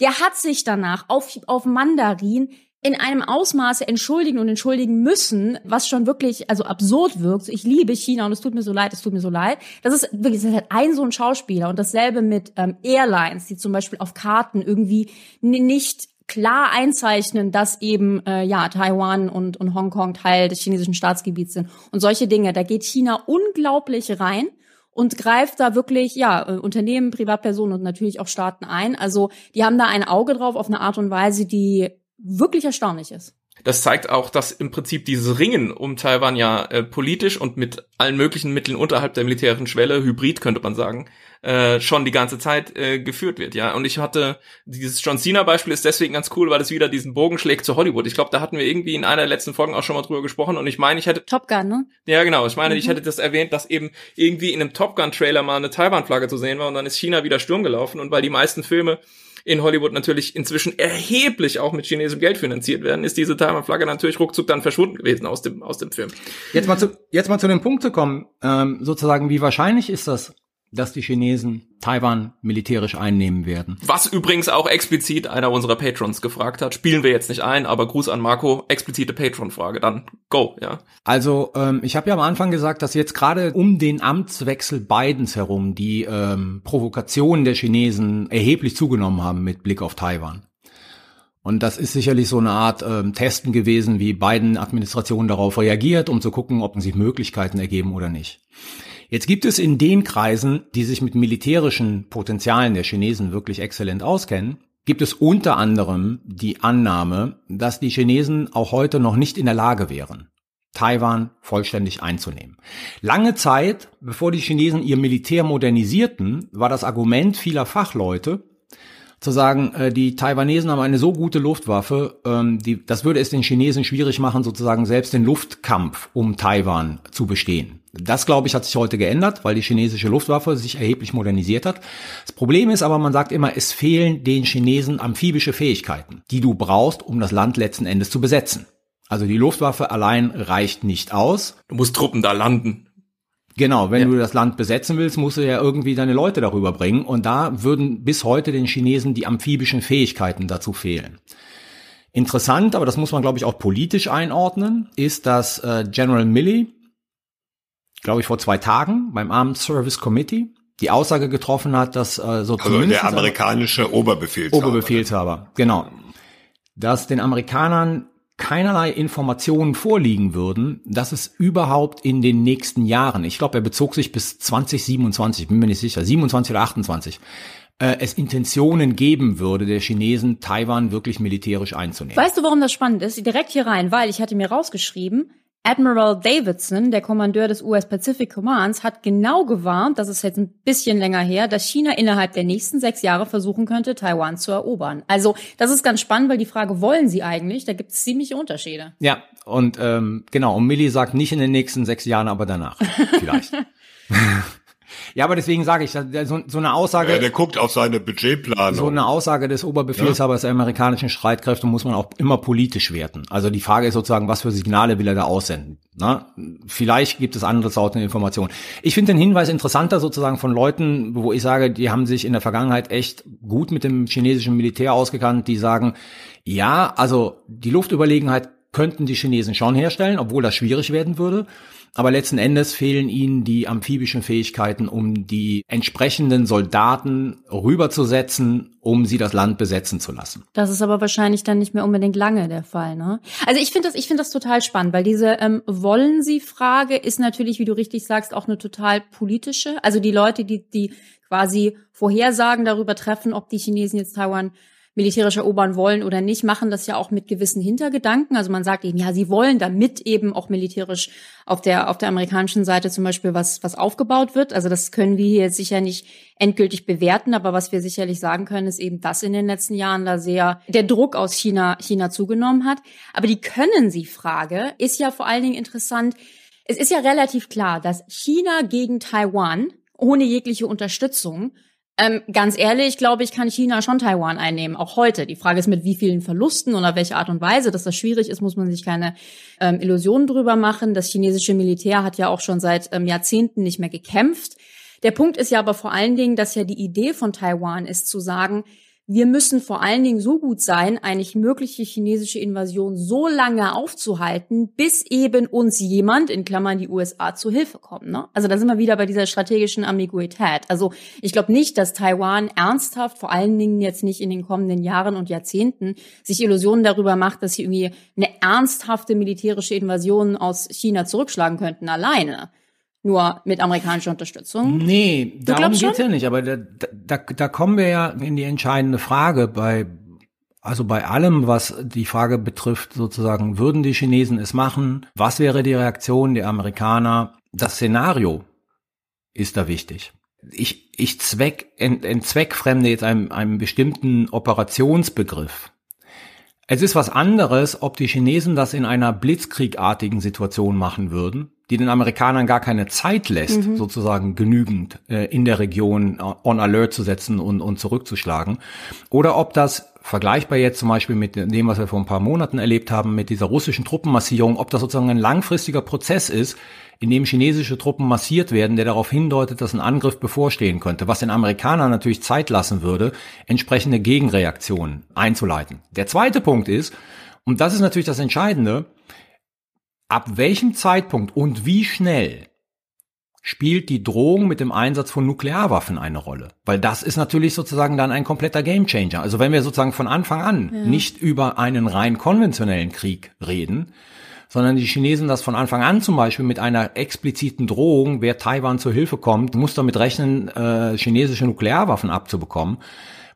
Der hat sich danach auf, auf Mandarin in einem Ausmaße entschuldigen und entschuldigen müssen, was schon wirklich also absurd wirkt. Ich liebe China und es tut mir so leid, es tut mir so leid. Das ist wirklich das ist halt ein so ein Schauspieler und dasselbe mit ähm, Airlines, die zum Beispiel auf Karten irgendwie nicht klar einzeichnen, dass eben äh, ja Taiwan und, und Hongkong Teil des chinesischen Staatsgebiets sind und solche Dinge. Da geht China unglaublich rein und greift da wirklich ja äh, Unternehmen, Privatpersonen und natürlich auch Staaten ein. Also die haben da ein Auge drauf auf eine Art und Weise, die wirklich erstaunlich ist. Das zeigt auch, dass im Prinzip dieses Ringen um Taiwan ja äh, politisch und mit allen möglichen Mitteln unterhalb der militärischen Schwelle, hybrid könnte man sagen, äh, schon die ganze Zeit äh, geführt wird, ja. Und ich hatte dieses John Cena Beispiel ist deswegen ganz cool, weil es wieder diesen Bogen schlägt zu Hollywood. Ich glaube, da hatten wir irgendwie in einer der letzten Folgen auch schon mal drüber gesprochen und ich meine, ich hätte Top Gun, ne? Ja, genau. Ich meine, Mhm. ich hätte das erwähnt, dass eben irgendwie in einem Top Gun Trailer mal eine Taiwan Flagge zu sehen war und dann ist China wieder Sturm gelaufen und weil die meisten Filme in Hollywood natürlich inzwischen erheblich auch mit chinesischem Geld finanziert werden, ist diese Taiwan-Flagge natürlich ruckzuck dann verschwunden gewesen aus dem, aus dem Film. Jetzt mal zu, jetzt mal zu dem Punkt zu kommen, ähm, sozusagen, wie wahrscheinlich ist das, dass die Chinesen Taiwan militärisch einnehmen werden? Was übrigens auch explizit einer unserer Patrons gefragt hat. Spielen wir jetzt nicht ein, aber Gruß an Marco, explizite Patron-Frage, dann go, ja. Also ähm, ich habe ja am Anfang gesagt, dass jetzt gerade um den Amtswechsel Bidens herum die ähm, Provokationen der Chinesen erheblich zugenommen haben mit Blick auf Taiwan. Und das ist sicherlich so eine Art ähm, Testen gewesen, wie Biden-Administration darauf reagiert, um zu gucken, ob sich Möglichkeiten ergeben oder nicht. Jetzt gibt es in den Kreisen, die sich mit militärischen Potenzialen der Chinesen wirklich exzellent auskennen, gibt es unter anderem die Annahme, dass die Chinesen auch heute noch nicht in der Lage wären, Taiwan vollständig einzunehmen. Lange Zeit, bevor die Chinesen ihr Militär modernisierten, war das Argument vieler Fachleute, zu sagen, äh, die Taiwanesen haben eine so gute Luftwaffe, ähm, die, das würde es den Chinesen schwierig machen, sozusagen selbst den Luftkampf um Taiwan zu bestehen. Das, glaube ich, hat sich heute geändert, weil die chinesische Luftwaffe sich erheblich modernisiert hat. Das Problem ist aber, man sagt immer, es fehlen den Chinesen amphibische Fähigkeiten, die du brauchst, um das Land letzten Endes zu besetzen. Also die Luftwaffe allein reicht nicht aus. Du musst Truppen da landen. Genau, wenn Ja. du das Land besetzen willst, musst du ja irgendwie deine Leute darüber bringen. Und da würden bis heute den Chinesen die amphibischen Fähigkeiten dazu fehlen. Interessant, aber das muss man, glaube ich, auch politisch einordnen, ist, dass äh, General Milley, glaube ich, vor zwei Tagen beim Armed Service Committee die Aussage getroffen hat, dass äh, so Also der amerikanische Oberbefehlshaber. Oberbefehlshaber, genau. Dass den Amerikanern keinerlei Informationen vorliegen würden, dass es überhaupt in den nächsten Jahren, ich glaube, er bezog sich bis 2027, bin mir nicht sicher, 27 oder 28, äh, es Intentionen geben würde, der Chinesen Taiwan wirklich militärisch einzunehmen. Weißt du, warum das spannend ist? Direkt hier rein, weil ich hatte mir rausgeschrieben, Admiral Davidson, der Kommandeur des US Pacific Commands, hat genau gewarnt, das ist jetzt ein bisschen länger her, dass China innerhalb der nächsten sechs Jahre versuchen könnte, Taiwan zu erobern. Also das ist ganz spannend, weil die Frage, wollen sie eigentlich? Da gibt es ziemliche Unterschiede. Ja, und ähm, genau, und Millie sagt nicht in den nächsten sechs Jahren, aber danach <laughs> vielleicht. <laughs> ja, aber deswegen sage ich, so, so eine Aussage. Ja, der guckt auf seine Budgetplanung. So eine Aussage des Oberbefehlshabers der amerikanischen Streitkräfte muss man auch immer politisch werten. Also die Frage ist sozusagen, was für Signale will er da aussenden? Na, vielleicht gibt es andere Sorten Informationen. Ich finde den Hinweis interessanter sozusagen von Leuten, wo ich sage, die haben sich in der Vergangenheit echt gut mit dem chinesischen Militär ausgekannt, die sagen, ja, also die Luftüberlegenheit könnten die Chinesen schon herstellen, obwohl das schwierig werden würde. Aber letzten Endes fehlen ihnen die amphibischen Fähigkeiten, um die entsprechenden Soldaten rüberzusetzen, um sie das Land besetzen zu lassen. Das ist aber wahrscheinlich dann nicht mehr unbedingt lange der Fall, ne? Also ich finde das, ich finde das total spannend, weil diese ähm, wollen Sie Frage ist natürlich, wie du richtig sagst, auch eine total politische. Also die Leute, die die quasi Vorhersagen darüber treffen, ob die Chinesen jetzt Taiwan militärisch erobern wollen oder nicht, machen das ja auch mit gewissen Hintergedanken. Also man sagt eben, ja, sie wollen, damit eben auch militärisch auf der auf der amerikanischen Seite zum Beispiel was was aufgebaut wird. Also das können wir hier sicher nicht endgültig bewerten, aber was wir sicherlich sagen können, ist eben, dass in den letzten Jahren da sehr der Druck aus China China zugenommen hat. Aber die können Sie Frage ist ja vor allen Dingen interessant. Es ist ja relativ klar, dass China gegen Taiwan ohne jegliche Unterstützung ähm, ganz ehrlich, glaube ich, kann China schon Taiwan einnehmen, auch heute. Die Frage ist, mit wie vielen Verlusten auf welche Art und Weise. Dass das schwierig ist, muss man sich keine ähm, Illusionen drüber machen. Das chinesische Militär hat ja auch schon seit ähm, Jahrzehnten nicht mehr gekämpft. Der Punkt ist ja aber vor allen Dingen, dass ja die Idee von Taiwan ist zu sagen, wir müssen vor allen Dingen so gut sein, eine mögliche chinesische Invasion so lange aufzuhalten, bis eben uns jemand, in Klammern die USA, zu Hilfe kommt. Ne? Also da sind wir wieder bei dieser strategischen Ambiguität. Also ich glaube nicht, dass Taiwan ernsthaft, vor allen Dingen jetzt nicht in den kommenden Jahren und Jahrzehnten, sich Illusionen darüber macht, dass sie irgendwie eine ernsthafte militärische Invasion aus China zurückschlagen könnten alleine nur mit amerikanischer Unterstützung. Nee, Du darum geht's schon? ja nicht. Aber da, da, da kommen wir ja in die entscheidende Frage bei, also bei allem, was die Frage betrifft, sozusagen, würden die Chinesen es machen? Was wäre die Reaktion der Amerikaner? Das Szenario ist da wichtig. Ich, ich zweck, ent, entzweckfremde jetzt einem, einem bestimmten Operationsbegriff. Es ist was anderes, ob die Chinesen das in einer blitzkriegartigen Situation machen würden, die den Amerikanern gar keine Zeit lässt, sozusagen genügend äh, in der Region äh, on alert zu setzen und, und zurückzuschlagen. Oder ob das vergleichbar jetzt zum Beispiel mit dem, was wir vor ein paar Monaten erlebt haben, mit dieser russischen Truppenmassierung, ob das sozusagen ein langfristiger Prozess ist, in dem chinesische Truppen massiert werden, der darauf hindeutet, dass ein Angriff bevorstehen könnte, was den Amerikanern natürlich Zeit lassen würde, entsprechende Gegenreaktionen einzuleiten. Der zweite Punkt ist, und das ist natürlich das Entscheidende, ab welchem Zeitpunkt und wie schnell spielt die Drohung mit dem Einsatz von Nuklearwaffen eine Rolle? Weil das ist natürlich sozusagen dann ein kompletter Gamechanger. Also wenn wir sozusagen von Anfang an nicht über einen rein konventionellen Krieg reden, sondern die Chinesen das von Anfang an zum Beispiel mit einer expliziten Drohung, wer Taiwan zur Hilfe kommt, muss damit rechnen, äh, chinesische Nuklearwaffen abzubekommen,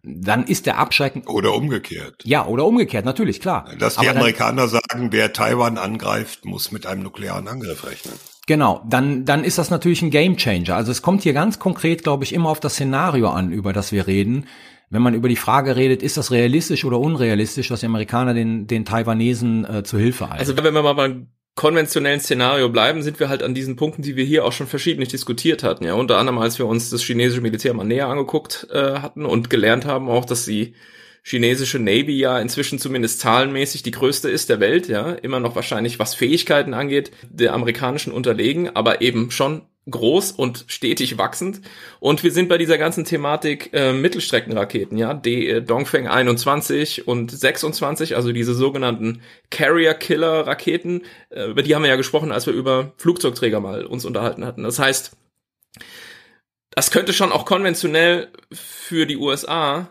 dann ist der Abschrecken, Oder umgekehrt. ja, oder umgekehrt, natürlich, klar. Dass die Aber dann- Amerikaner sagen, wer Taiwan angreift, muss mit einem nuklearen Angriff rechnen. Genau, dann, dann ist das natürlich ein Gamechanger. Also es kommt hier ganz konkret, glaube ich, immer auf das Szenario an, über das wir reden. Wenn man über die Frage redet, ist das realistisch oder unrealistisch, dass die Amerikaner den, den Taiwanesen äh, zu Hilfe eilen? Also wenn wir mal beim konventionellen Szenario bleiben, sind wir halt an diesen Punkten, die wir hier auch schon verschiedentlich diskutiert hatten. Ja, unter anderem, als wir uns das chinesische Militär mal näher angeguckt äh, hatten und gelernt haben auch, dass die chinesische Navy ja inzwischen zumindest zahlenmäßig die größte ist der Welt, ja, immer noch wahrscheinlich was Fähigkeiten angeht, der amerikanischen unterlegen, aber eben schon groß und stetig wachsend. Und wir sind bei dieser ganzen Thematik äh, Mittelstreckenraketen, ja, die äh, Dongfeng 21 und 26, also diese sogenannten Carrier-Killer-Raketen, äh, über die haben wir ja gesprochen, als wir über Flugzeugträger mal uns unterhalten hatten. Das heißt, das könnte schon auch konventionell für die USA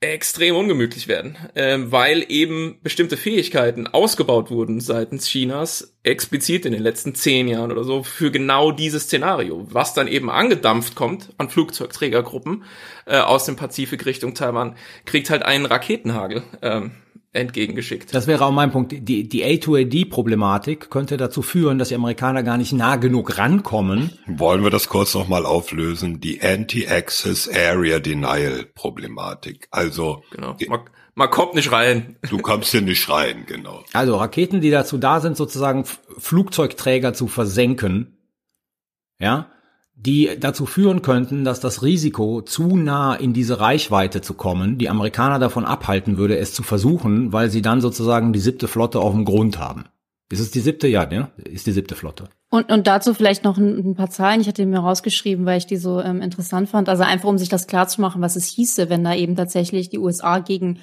extrem ungemütlich werden, ähm, weil eben bestimmte Fähigkeiten ausgebaut wurden seitens Chinas, explizit in den letzten zehn Jahren oder so, für genau dieses Szenario, was dann eben angedampft kommt an Flugzeugträgergruppen äh, aus dem Pazifik Richtung Taiwan, kriegt halt einen Raketenhagel ähm, entgegengeschickt. Das wäre auch mein Punkt. Die, die A2AD-Problematik könnte dazu führen, dass die Amerikaner gar nicht nah genug rankommen. Wollen wir das kurz nochmal auflösen? Die Anti-Access Area Denial Problematik. Also, genau. Man, man kommt nicht rein. du kommst hier nicht rein, genau. Also Raketen, die dazu da sind, sozusagen Flugzeugträger zu versenken, ja, die dazu führen könnten, dass das Risiko, zu nah in diese Reichweite zu kommen, die Amerikaner davon abhalten würde, es zu versuchen, weil sie dann sozusagen die siebte Flotte auf dem Grund haben. Ist es die siebte? Ja, ne? Ist die siebte Flotte. Und, und dazu vielleicht noch ein, ein paar Zahlen. Ich hatte mir rausgeschrieben, weil ich die so ähm, interessant fand. Also einfach, um sich das klarzumachen, was es hieße, wenn da eben tatsächlich die USA gegen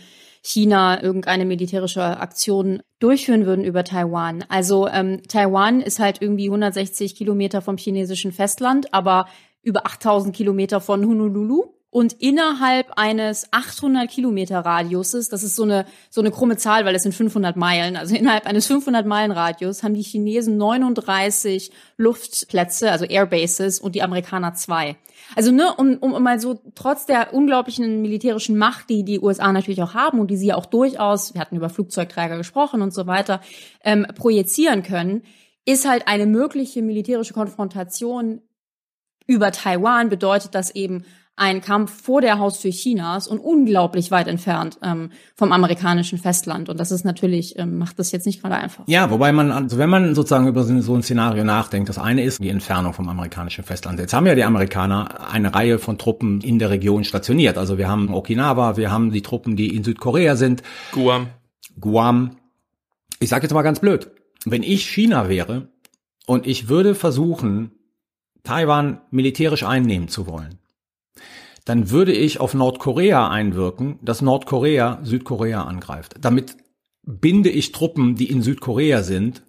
China irgendeine militärische Aktion durchführen würden über Taiwan. Also ähm, Taiwan ist halt irgendwie 160 Kilometer vom chinesischen Festland, aber über 8000 Kilometer von Honolulu. Und innerhalb eines 800 Kilometer Radiuses, das ist so eine, so eine krumme Zahl, weil es sind 500 Meilen, also innerhalb eines 500 Meilen Radius haben die Chinesen 39 Luftplätze, also Airbases und die Amerikaner zwei. Also ne, um, um mal so trotz der unglaublichen militärischen Macht, die die USA natürlich auch haben und die sie ja auch durchaus, wir hatten über Flugzeugträger gesprochen und so weiter, ähm, projizieren können, ist halt eine mögliche militärische Konfrontation über Taiwan bedeutet das eben ein Kampf vor der Haustür Chinas und unglaublich weit entfernt ähm, vom amerikanischen Festland. Und das ist natürlich, ähm, macht das jetzt nicht gerade einfach. Ja, wobei man, also wenn man sozusagen über so ein Szenario nachdenkt, das eine ist die Entfernung vom amerikanischen Festland. Jetzt haben ja die Amerikaner eine Reihe von Truppen in der Region stationiert. Also wir haben Okinawa, wir haben die Truppen, die in Südkorea sind, Guam. Guam. Ich sage jetzt mal ganz blöd, wenn ich China wäre und ich würde versuchen, Taiwan militärisch einnehmen zu wollen, dann würde ich auf Nordkorea einwirken, dass Nordkorea Südkorea angreift. Damit binde ich Truppen, die in Südkorea sind,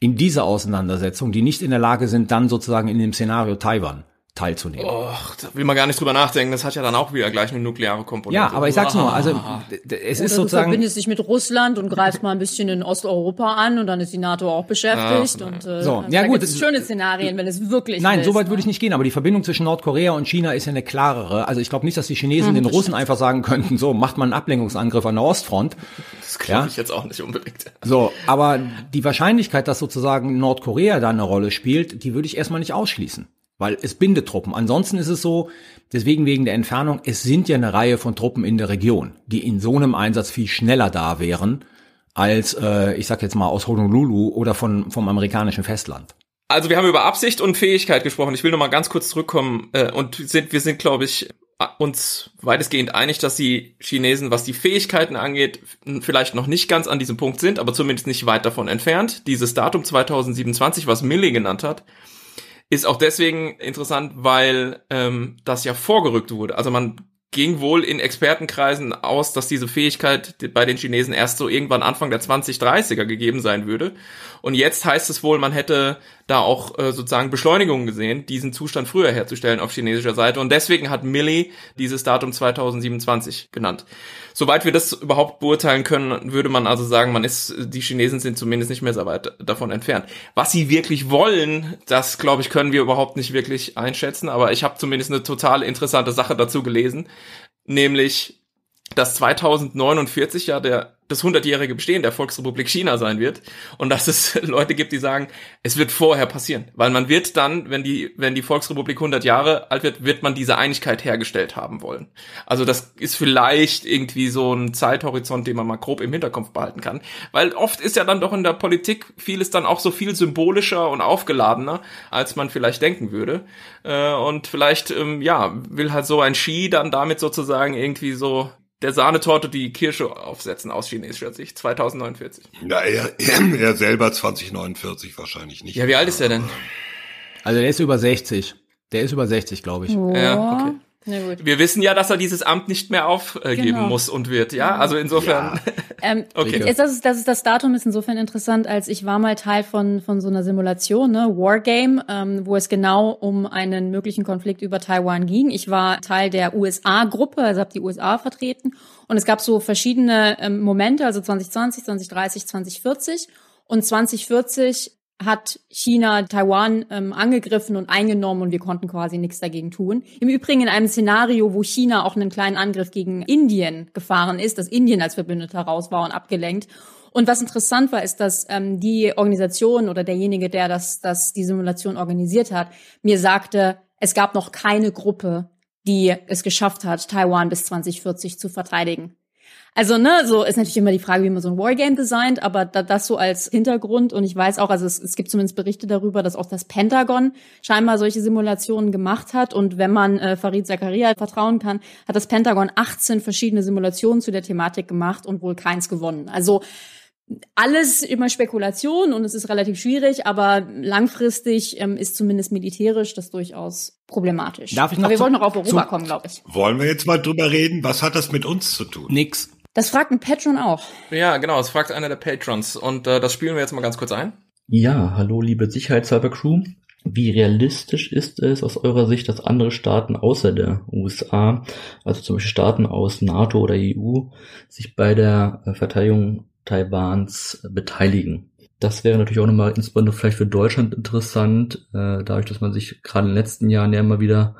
in diese Auseinandersetzung, die nicht in der Lage sind, dann sozusagen in dem Szenario Taiwan teilzunehmen. Och, da will man gar nicht drüber nachdenken. Das hat ja dann auch wieder gleich eine nukleare Komponente. Ja, aber ich sag's nur, also es Oder ist du sozusagen verbindest dich mit Russland und greifst mal ein bisschen in Osteuropa an und dann ist die NATO auch beschäftigt. Ach, und, äh, So, also ja da gut, gibt's das- schöne Szenarien, wenn es wirklich Nein, willst, so weit ne? würde ich nicht gehen, aber die Verbindung zwischen Nordkorea und China ist ja eine klarere. Also ich glaube nicht, dass die Chinesen Hm, den Russen einfach sagen könnten, so, macht mal einen Ablenkungsangriff an der Ostfront. Das glaube Ja. ich jetzt auch nicht unbedingt. So, aber die Wahrscheinlichkeit, dass sozusagen Nordkorea da eine Rolle spielt, die würde ich erstmal nicht ausschließen. Weil es bindet Truppen. Ansonsten ist es so, deswegen wegen der Entfernung, es sind ja eine Reihe von Truppen in der Region, die in so einem Einsatz viel schneller da wären, als, äh, ich sag jetzt mal, aus Honolulu oder von, vom amerikanischen Festland. Also wir haben über Absicht und Fähigkeit gesprochen. Ich will noch mal ganz kurz zurückkommen äh, und sind wir sind glaube ich uns weitestgehend einig, dass die Chinesen, was die Fähigkeiten angeht, vielleicht noch nicht ganz an diesem Punkt sind, aber zumindest nicht weit davon entfernt. Dieses Datum 2027, was Milley genannt hat, ist auch deswegen interessant, weil ähm, das ja vorgerückt wurde. Also man ging wohl in Expertenkreisen aus, dass diese Fähigkeit bei den Chinesen erst so irgendwann Anfang der 2030er gegeben sein würde. Und jetzt heißt es wohl, man hätte da auch äh, sozusagen Beschleunigungen gesehen, diesen Zustand früher herzustellen auf chinesischer Seite. Und deswegen hat Milley dieses Datum 2027 genannt. Soweit wir das überhaupt beurteilen können, würde man also sagen, man ist, die Chinesen sind zumindest nicht mehr so weit davon entfernt. Was sie wirklich wollen, das glaube ich, können wir überhaupt nicht wirklich einschätzen. Aber ich habe zumindest eine total interessante Sache dazu gelesen, nämlich dass 2049 ja der das 100-jährige Bestehen der Volksrepublik China sein wird und dass es <laughs> Leute gibt, die sagen, es wird vorher passieren, weil man wird dann, wenn die wenn die Volksrepublik 100 Jahre alt wird, wird man diese Einigkeit hergestellt haben wollen. Also das ist vielleicht irgendwie so ein Zeithorizont, den man mal grob im Hinterkopf behalten kann, weil oft ist ja dann doch in der Politik vieles dann auch so viel symbolischer und aufgeladener, als man vielleicht denken würde. Äh, Und vielleicht ähm, ja, will halt so ein Xi dann damit sozusagen irgendwie so der Sahnetorte die Kirsche aufsetzen aus chinesischer Sicht 2049. Ja, <clears throat> er, er selber 2049 wahrscheinlich nicht. Ja, wie alt ist er denn? Also der ist über 60. Der ist über 60, glaube ich. Ja, okay. Na gut. Wir wissen ja, dass er dieses Amt nicht mehr aufgeben Genau. muss und wird, ja? Also insofern. <laughs> Ähm, Okay. Jetzt, das, ist, das, ist, das Datum ist insofern interessant, als ich war mal Teil von, von so einer Simulation, ne, Wargame, ähm, wo es genau um einen möglichen Konflikt über Taiwan ging. Ich war Teil der USA-Gruppe, also habe die USA vertreten. Und es gab so verschiedene ähm, Momente, also 2020, 2030, 2040. Und 2040 hat China Taiwan ähm, angegriffen und eingenommen und wir konnten quasi nichts dagegen tun. Im Übrigen in einem Szenario, wo China auch einen kleinen Angriff gegen Indien gefahren ist, dass Indien als Verbündeter raus war und abgelenkt. Und was interessant war, ist, dass ähm, die Organisation oder derjenige, der das, das die Simulation organisiert hat, mir sagte, es gab noch keine Gruppe, die es geschafft hat, Taiwan bis 2040 zu verteidigen. Also, ne, so ist natürlich immer die Frage, wie man so ein Wargame designt, aber da, das so als Hintergrund und ich weiß auch, also es, es gibt zumindest Berichte darüber, dass auch das Pentagon scheinbar solche Simulationen gemacht hat und wenn man äh, Farid Zakaria vertrauen kann, hat das Pentagon 18 verschiedene Simulationen zu der Thematik gemacht und wohl keins gewonnen. Also alles immer Spekulation und es ist relativ schwierig, aber langfristig ähm, ist zumindest militärisch das durchaus problematisch. Darf ich noch aber wir zu- wollten noch auf Europa zu- kommen, glaube ich. Wollen wir jetzt mal drüber reden? Was hat das mit uns zu tun? Nix. Das fragt ein Patron auch. Ja, genau, das fragt einer der Patrons. Und äh, das spielen wir jetzt mal ganz kurz ein. Ja, hallo liebe Sicherheitshalber-Crew. Wie realistisch ist es aus eurer Sicht, dass andere Staaten außer der USA, also zum Beispiel Staaten aus NATO oder EU, sich bei der äh, Verteidigung Taiwans beteiligen? Das wäre natürlich auch nochmal insbesondere vielleicht für Deutschland interessant, äh, dadurch, dass man sich gerade in den letzten Jahren ja immer wieder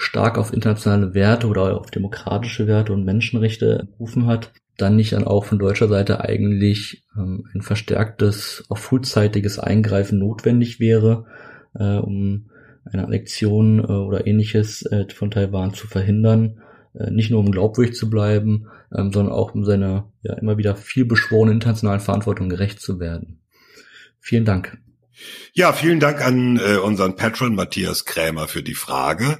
stark auf internationale Werte oder auf demokratische Werte und Menschenrechte berufen hat, dann nicht dann auch von deutscher Seite eigentlich ähm, ein verstärktes, auch frühzeitiges Eingreifen notwendig wäre, äh, um eine Annexion äh, oder ähnliches äh, von Taiwan zu verhindern, äh, nicht nur um glaubwürdig zu bleiben, ähm, sondern auch um seiner ja immer wieder viel beschworenen internationalen Verantwortung gerecht zu werden. Vielen Dank. Ja, vielen Dank an äh, unseren Patron Matthias Krämer für die Frage.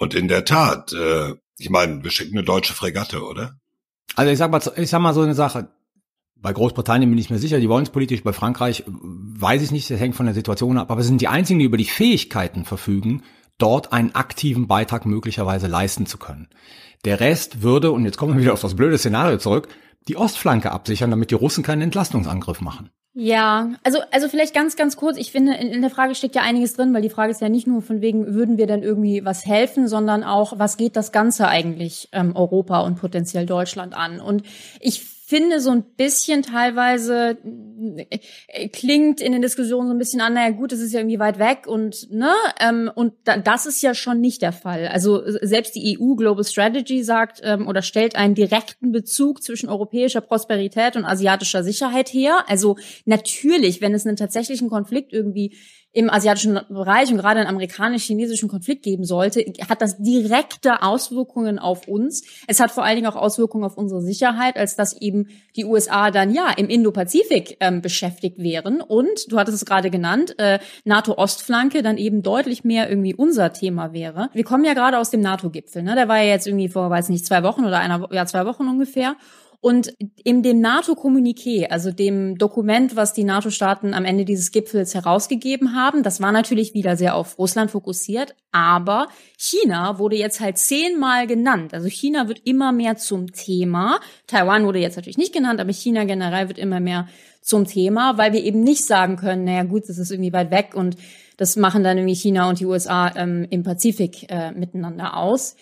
Und in der Tat, äh, ich meine, wir schicken eine deutsche Fregatte, oder? Also ich sag mal, ich sag mal so eine Sache. Bei Großbritannien bin ich mir sicher, die wollen es politisch. Bei Frankreich weiß ich nicht, das hängt von der Situation ab. Aber es sind die einzigen, die über die Fähigkeiten verfügen, dort einen aktiven Beitrag möglicherweise leisten zu können. Der Rest würde, und jetzt kommen wir wieder auf das blöde Szenario zurück, die Ostflanke absichern, damit die Russen keinen Entlastungsangriff machen. Ja, also, also vielleicht ganz, ganz kurz. Ich finde, in, in der Frage steckt ja einiges drin, weil die Frage ist ja nicht nur von wegen, würden wir denn irgendwie was helfen, sondern auch, was geht das Ganze eigentlich ähm, Europa und potenziell Deutschland an? Und ich finde so ein bisschen teilweise äh, klingt in den Diskussionen so ein bisschen an, naja gut, das ist ja irgendwie weit weg und ne ähm, und da, das ist ja schon nicht der Fall. Also selbst die EU Global Strategy sagt ähm, oder stellt einen direkten Bezug zwischen europäischer Prosperität und asiatischer Sicherheit her. Also natürlich, wenn es einen tatsächlichen Konflikt irgendwie im asiatischen Bereich und gerade einen amerikanisch-chinesischen Konflikt geben sollte, hat das direkte Auswirkungen auf uns. Es hat vor allen Dingen auch Auswirkungen auf unsere Sicherheit, als dass eben die USA dann ja im Indo-Pazifik ähm, beschäftigt wären. Und du hattest es gerade genannt, äh, NATO-Ostflanke dann eben deutlich mehr irgendwie unser Thema wäre. Wir kommen ja gerade aus dem NATO-Gipfel, ne? Der war ja jetzt irgendwie vor, weiß nicht, zwei Wochen oder einer, ja, zwei Wochen ungefähr. Und in dem NATO-Kommuniqué, also dem Dokument, was die NATO-Staaten am Ende dieses Gipfels herausgegeben haben, das war natürlich wieder sehr auf Russland fokussiert, aber China wurde jetzt halt zehnmal genannt. Also China wird immer mehr zum Thema. Taiwan wurde jetzt natürlich nicht genannt, aber China generell wird immer mehr zum Thema, weil wir eben nicht sagen können, naja gut, das ist irgendwie weit weg und das machen dann irgendwie China und die USA ähm, im Pazifik äh, miteinander aus.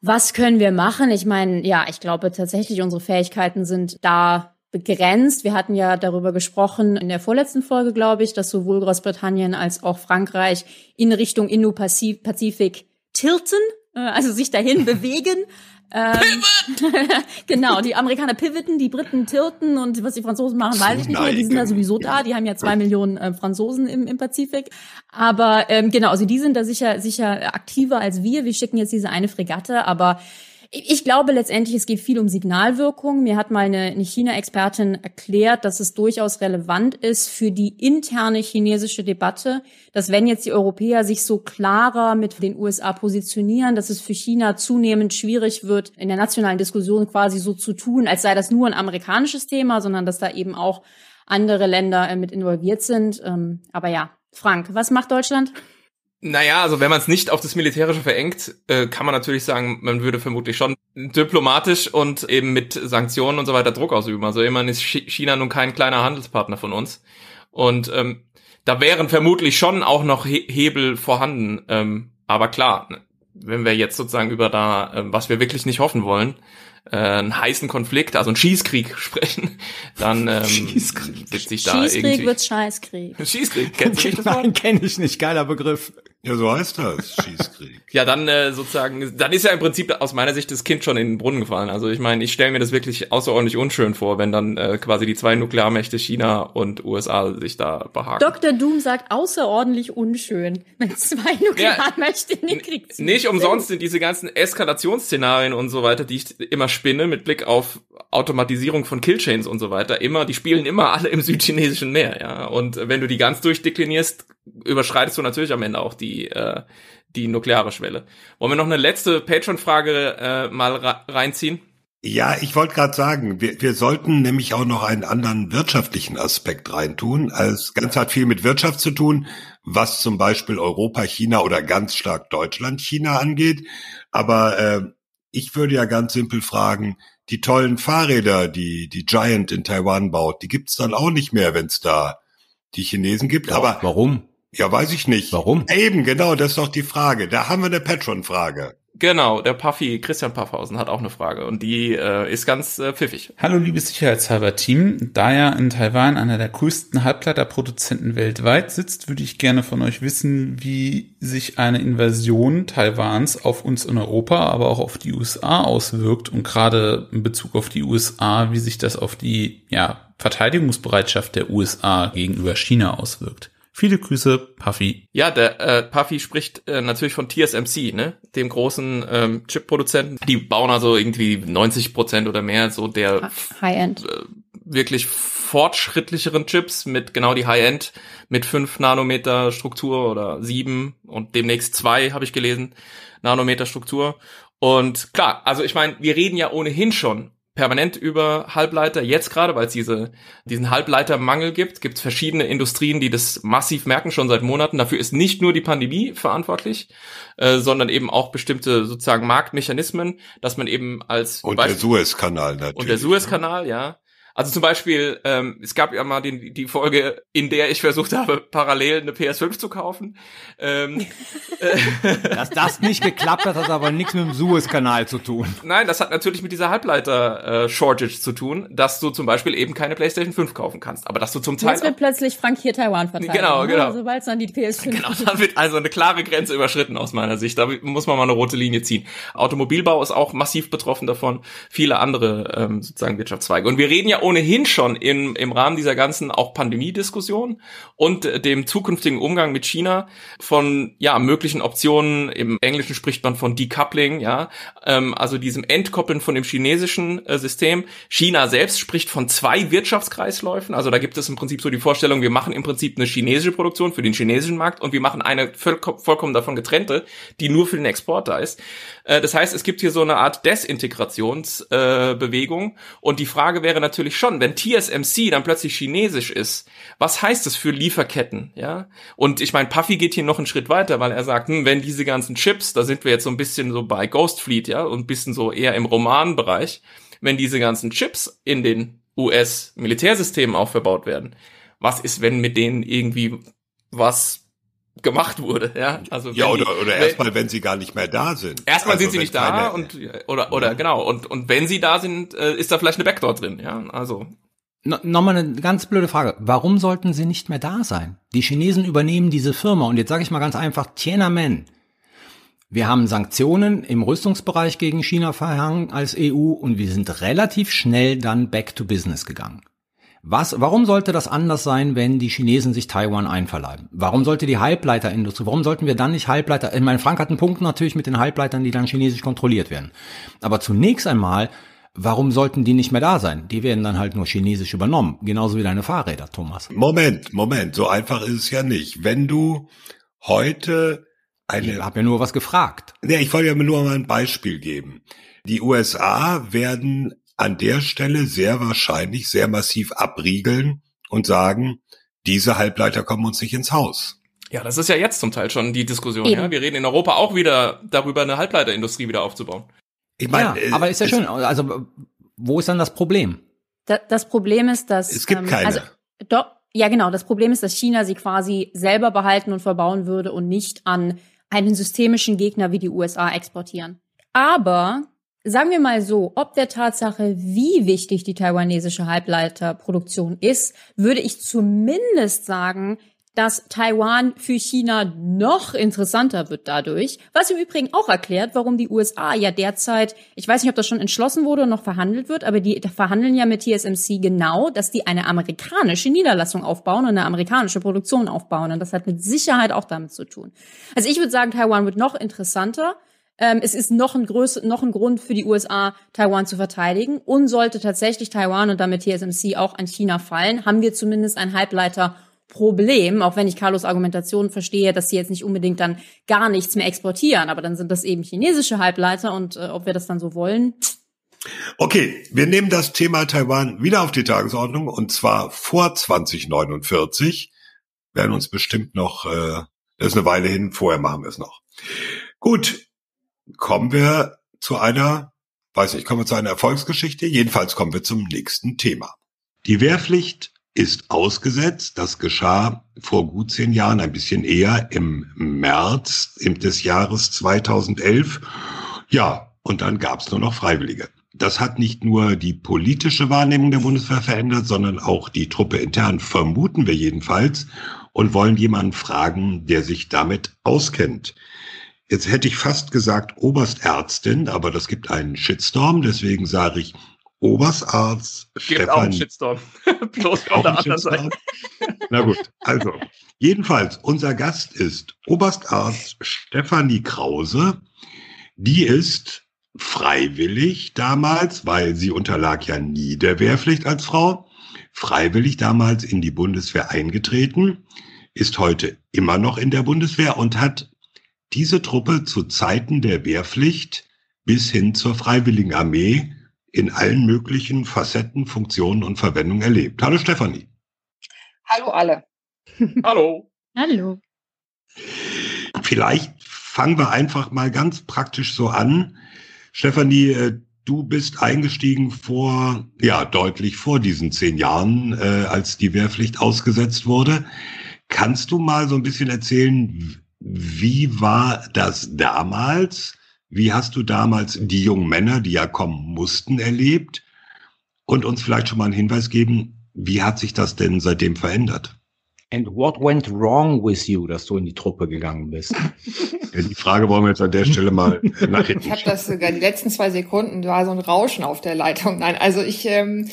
Was können wir machen? Ich meine, ja, ich glaube tatsächlich, unsere Fähigkeiten sind da begrenzt. Wir hatten ja darüber gesprochen in der vorletzten Folge, glaube ich, dass sowohl Großbritannien als auch Frankreich in Richtung Indo-Pazifik tilten, äh, also sich dahin <laughs> bewegen. Ähm, <laughs> genau, die Amerikaner pivoten, die Briten tilten und was die Franzosen machen, weiß ich nicht mehr. Die sind ja sowieso da. Die haben ja zwei Millionen äh, Franzosen im, im Pazifik. Aber ähm, genau, also die sind da sicher sicher aktiver als wir. Wir schicken jetzt diese eine Fregatte, aber ich glaube letztendlich, es geht viel um Signalwirkung. Mir hat mal eine, eine China-Expertin erklärt, dass es durchaus relevant ist für die interne chinesische Debatte, dass wenn jetzt die Europäer sich so klarer mit den USA positionieren, dass es für China zunehmend schwierig wird, in der nationalen Diskussion quasi so zu tun, als sei das nur ein amerikanisches Thema, sondern dass da eben auch andere Länder äh, mit involviert sind. Ähm, aber ja, Frank, was macht Deutschland? Naja, also wenn man es nicht auf das Militärische verengt, äh, kann man natürlich sagen, man würde vermutlich schon diplomatisch und eben mit Sanktionen und so weiter Druck ausüben. Also immerhin ist China nun kein kleiner Handelspartner von uns. Und ähm, da wären vermutlich schon auch noch He Hebel vorhanden. Ähm, aber klar, wenn wir jetzt sozusagen über da, äh, was wir wirklich nicht hoffen wollen, äh, einen heißen Konflikt, also einen Schießkrieg <laughs> sprechen, dann ähm, Schießkrieg. wird sich da Schießkrieg irgendwie... wird Scheißkrieg. <laughs> Schießkrieg, kennst du das Nein, kenne ich nicht, geiler Begriff. Ja, so heißt das, <laughs> Schießkrieg. ja, dann äh, sozusagen, dann ist ja im Prinzip aus meiner Sicht das Kind schon in den Brunnen gefallen. Also ich meine, ich stelle mir das wirklich außerordentlich unschön vor, wenn dann äh, quasi die zwei Nuklearmächte China und USA sich da behaken. Dr. Doom sagt außerordentlich unschön, wenn zwei Nuklearmächte ja, in den Krieg ziehen. Nicht umsonst sind diese ganzen Eskalationsszenarien und so weiter, die ich immer spinne mit Blick auf Automatisierung von Killchains und so weiter, immer, die spielen immer alle im südchinesischen Meer, ja. Und wenn du die ganz durchdeklinierst, überschreitest du natürlich am Ende auch die, äh, die nukleare Schwelle. Wollen wir noch eine letzte Patreon-Frage äh, mal reinziehen? Ja, ich wollte gerade sagen, wir, wir sollten nämlich auch noch einen anderen wirtschaftlichen Aspekt reintun. Das Ganze hat viel mit Wirtschaft zu tun, was zum Beispiel Europa, China oder ganz stark Deutschland, China angeht. Aber äh, ich würde ja ganz simpel fragen, die tollen Fahrräder, die die Giant in Taiwan baut, die gibt's dann auch nicht mehr, wenn es da die Chinesen gibt. Ja, aber warum? Ja, weiß ich nicht. Warum? Eben, genau, das ist doch die Frage. Da haben wir eine Patron-Frage. Genau, der Puffy, Christian Paffhausen hat auch eine Frage und die äh, ist ganz äh, pfiffig. Hallo liebes Sicherheitshalber-Team. Da ja in Taiwan einer der größten Halbleiterproduzenten weltweit sitzt, würde ich gerne von euch wissen, wie sich eine Invasion Taiwans auf uns in Europa, aber auch auf die USA auswirkt und gerade in Bezug auf die USA, wie sich das auf die ja, Verteidigungsbereitschaft der USA gegenüber China auswirkt. Viele Grüße, Puffy. Ja, der äh, Puffy spricht äh, natürlich von TSMC, ne, dem großen ähm, Chip-Produzenten. Die bauen also irgendwie 90 Prozent oder mehr so der High-End äh, wirklich fortschrittlicheren Chips mit genau die High-End mit 5 Nanometer Struktur oder 7 und demnächst 2 habe ich gelesen Nanometer Struktur. Und klar, also ich meine, wir reden ja ohnehin schon permanent über Halbleiter. Jetzt gerade, weil es diese, diesen Halbleitermangel gibt, gibt es verschiedene Industrien, die das massiv merken, schon seit Monaten. Dafür ist nicht nur die Pandemie verantwortlich, äh, sondern eben auch bestimmte sozusagen Marktmechanismen, dass man eben als Und Beispiel- der Suezkanal natürlich. und der Suezkanal, ja. Also zum Beispiel, ähm, es gab ja mal die, die Folge, in der ich versucht habe, parallel eine PS5 zu kaufen. Ähm, <laughs> Dass das nicht geklappt hat, hat aber nichts mit dem Suezkanal zu tun. nein, das hat natürlich mit dieser Halbleiter-Shortage zu tun, dass du zum Beispiel eben keine PlayStation 5 kaufen kannst, aber dass du zum Jetzt Teil wird plötzlich Frank hier Taiwan verteidigen. Genau, ne? genau. Sobald es dann die PS5 <laughs> Genau, da wird also eine klare Grenze überschritten aus meiner Sicht. Da muss man mal eine rote Linie ziehen. Automobilbau ist auch massiv betroffen davon, viele andere ähm, sozusagen Wirtschaftszweige. Und wir reden ja ohnehin schon im, im Rahmen dieser ganzen auch Pandemiediskussion und äh, dem zukünftigen Umgang mit China von ja möglichen Optionen. Im Englischen spricht man von Decoupling, ja, ähm, also diesem Entkoppeln von dem chinesischen äh, System. China selbst spricht von zwei Wirtschaftskreisläufen. Also da gibt es im Prinzip so die Vorstellung, wir machen im Prinzip eine chinesische Produktion für den chinesischen Markt und wir machen eine vollko- vollkommen davon getrennte, die nur für den Export da ist. Äh, das heißt, es gibt hier so eine Art Desintegrationsbewegung. Äh, und die Frage wäre natürlich schon, wenn TSMC dann plötzlich chinesisch ist, was heißt das für Lieferketten? Ja, und ich meine, Puffy geht hier noch einen Schritt weiter, weil er sagt, hm, wenn diese ganzen Chips, da sind wir jetzt so ein bisschen so bei Ghost Fleet, ja, und ein bisschen so eher im Romanbereich, wenn diese ganzen Chips in den US-Militärsystemen auch werden, was ist, wenn mit denen irgendwie was gemacht wurde, ja? Also Ja, oder, die- oder wenn- erstmal, wenn sie gar nicht mehr da sind. Erstmal Also sind sie nicht da keine- und oder oder genau und und wenn sie da sind, äh, ist da vielleicht eine Backdoor drin, ja? Also No, Nochmal eine ganz blöde Frage. Warum sollten sie nicht mehr da sein? Die Chinesen übernehmen diese Firma und jetzt sage ich mal ganz einfach, Tiananmen. Wir haben Sanktionen im Rüstungsbereich gegen China verhangen als EU und wir sind relativ schnell dann back to business gegangen. Was, warum sollte das anders sein, wenn die Chinesen sich Taiwan einverleiben? Warum sollte die Halbleiterindustrie, warum sollten wir dann nicht Halbleiter, ich meine, Frank hat einen Punkt natürlich mit den Halbleitern, die dann chinesisch kontrolliert werden. Aber zunächst einmal, warum sollten die nicht mehr da sein? Die werden dann halt nur chinesisch übernommen. Genauso wie deine Fahrräder, Thomas. Moment, Moment, so einfach ist es ja nicht. Wenn du heute Ich eine, habe ja nur was gefragt. ja, ich wollte ja nur mal ein Beispiel geben. Die USA werden an der Stelle sehr wahrscheinlich sehr massiv abriegeln und sagen, diese Halbleiter kommen uns nicht ins Haus. ja, das ist ja jetzt zum Teil schon die Diskussion, Eben. ja? Wir reden in Europa auch wieder darüber, eine Halbleiterindustrie wieder aufzubauen. Ich Ja, meine, äh, aber ist ja schön. Also, wo ist dann das Problem? Da, das Problem ist, dass Es gibt keine. Also, doch, ja, genau. Das Problem ist, dass China sie quasi selber behalten und verbauen würde und nicht an einen systemischen Gegner wie die USA exportieren. Aber sagen wir mal so, ob der Tatsache, wie wichtig die taiwanesische Halbleiterproduktion ist, würde ich zumindest sagen, dass Taiwan für China noch interessanter wird dadurch, was im Übrigen auch erklärt, warum die USA ja derzeit, ich weiß nicht, ob das schon entschlossen wurde oder noch verhandelt wird, aber die verhandeln ja mit TSMC genau, dass die eine amerikanische Niederlassung aufbauen und eine amerikanische Produktion aufbauen. Und das hat mit Sicherheit auch damit zu tun. Also ich würde sagen, Taiwan wird noch interessanter. Ähm, es ist noch ein, Größ noch ein Grund für die USA, Taiwan zu verteidigen. Und sollte tatsächlich Taiwan und damit TSMC auch an China fallen, haben wir zumindest ein Halbleiterproblem, auch wenn ich Carlos Argumentation verstehe, dass sie jetzt nicht unbedingt dann gar nichts mehr exportieren, aber dann sind das eben chinesische Halbleiter und äh, ob wir das dann so wollen. Okay, wir nehmen das Thema Taiwan wieder auf die Tagesordnung und zwar vor 2049. Werden uns bestimmt noch, äh, das ist eine Weile hin, vorher machen wir es noch. Gut, kommen wir zu einer, weiß nicht, kommen wir zu einer Erfolgsgeschichte. Jedenfalls kommen wir zum nächsten Thema. Die Wehrpflicht ist ausgesetzt. Das geschah vor gut zehn Jahren, ein bisschen eher im März des Jahres 2011. Ja, und dann gab es nur noch Freiwillige. Das hat nicht nur die politische Wahrnehmung der Bundeswehr verändert, sondern auch die Truppe intern, vermuten wir jedenfalls, und wollen jemanden fragen, der sich damit auskennt. Jetzt hätte ich fast gesagt Oberstärztin, aber das gibt einen Shitstorm, deswegen sage ich Oberstarzt Gibt auch einen Stefan. Shitstorm. <laughs> Bloß auf der anderen? Seite. Na gut, also jedenfalls, unser Gast ist Oberstarzt Stefanie Krause. Die ist freiwillig damals, weil sie unterlag ja nie der Wehrpflicht als Frau, freiwillig damals in die Bundeswehr eingetreten, ist heute immer noch in der Bundeswehr und hat diese Truppe zu Zeiten der Wehrpflicht bis hin zur Freiwilligenarmee in allen möglichen Facetten, Funktionen und Verwendungen erlebt. Hallo Stefanie. Hallo alle. <laughs> Hallo. Hallo. Vielleicht fangen wir einfach mal ganz praktisch so an. Stefanie, äh, du bist eingestiegen vor, ja, deutlich vor diesen zehn Jahren, äh, als die Wehrpflicht ausgesetzt wurde. Kannst du mal so ein bisschen erzählen, wie war das damals? Wie hast du damals die jungen Männer, die ja kommen mussten, erlebt? Und uns vielleicht schon mal einen Hinweis geben, wie hat sich das denn seitdem verändert? And what went wrong with you, dass du in die Truppe gegangen bist? <laughs> Ja, die Frage wollen wir jetzt an der Stelle mal <laughs> nach hinten. Ich habe das sogar die letzten zwei Sekunden war so ein Rauschen auf der Leitung. Nein, also ich ähm,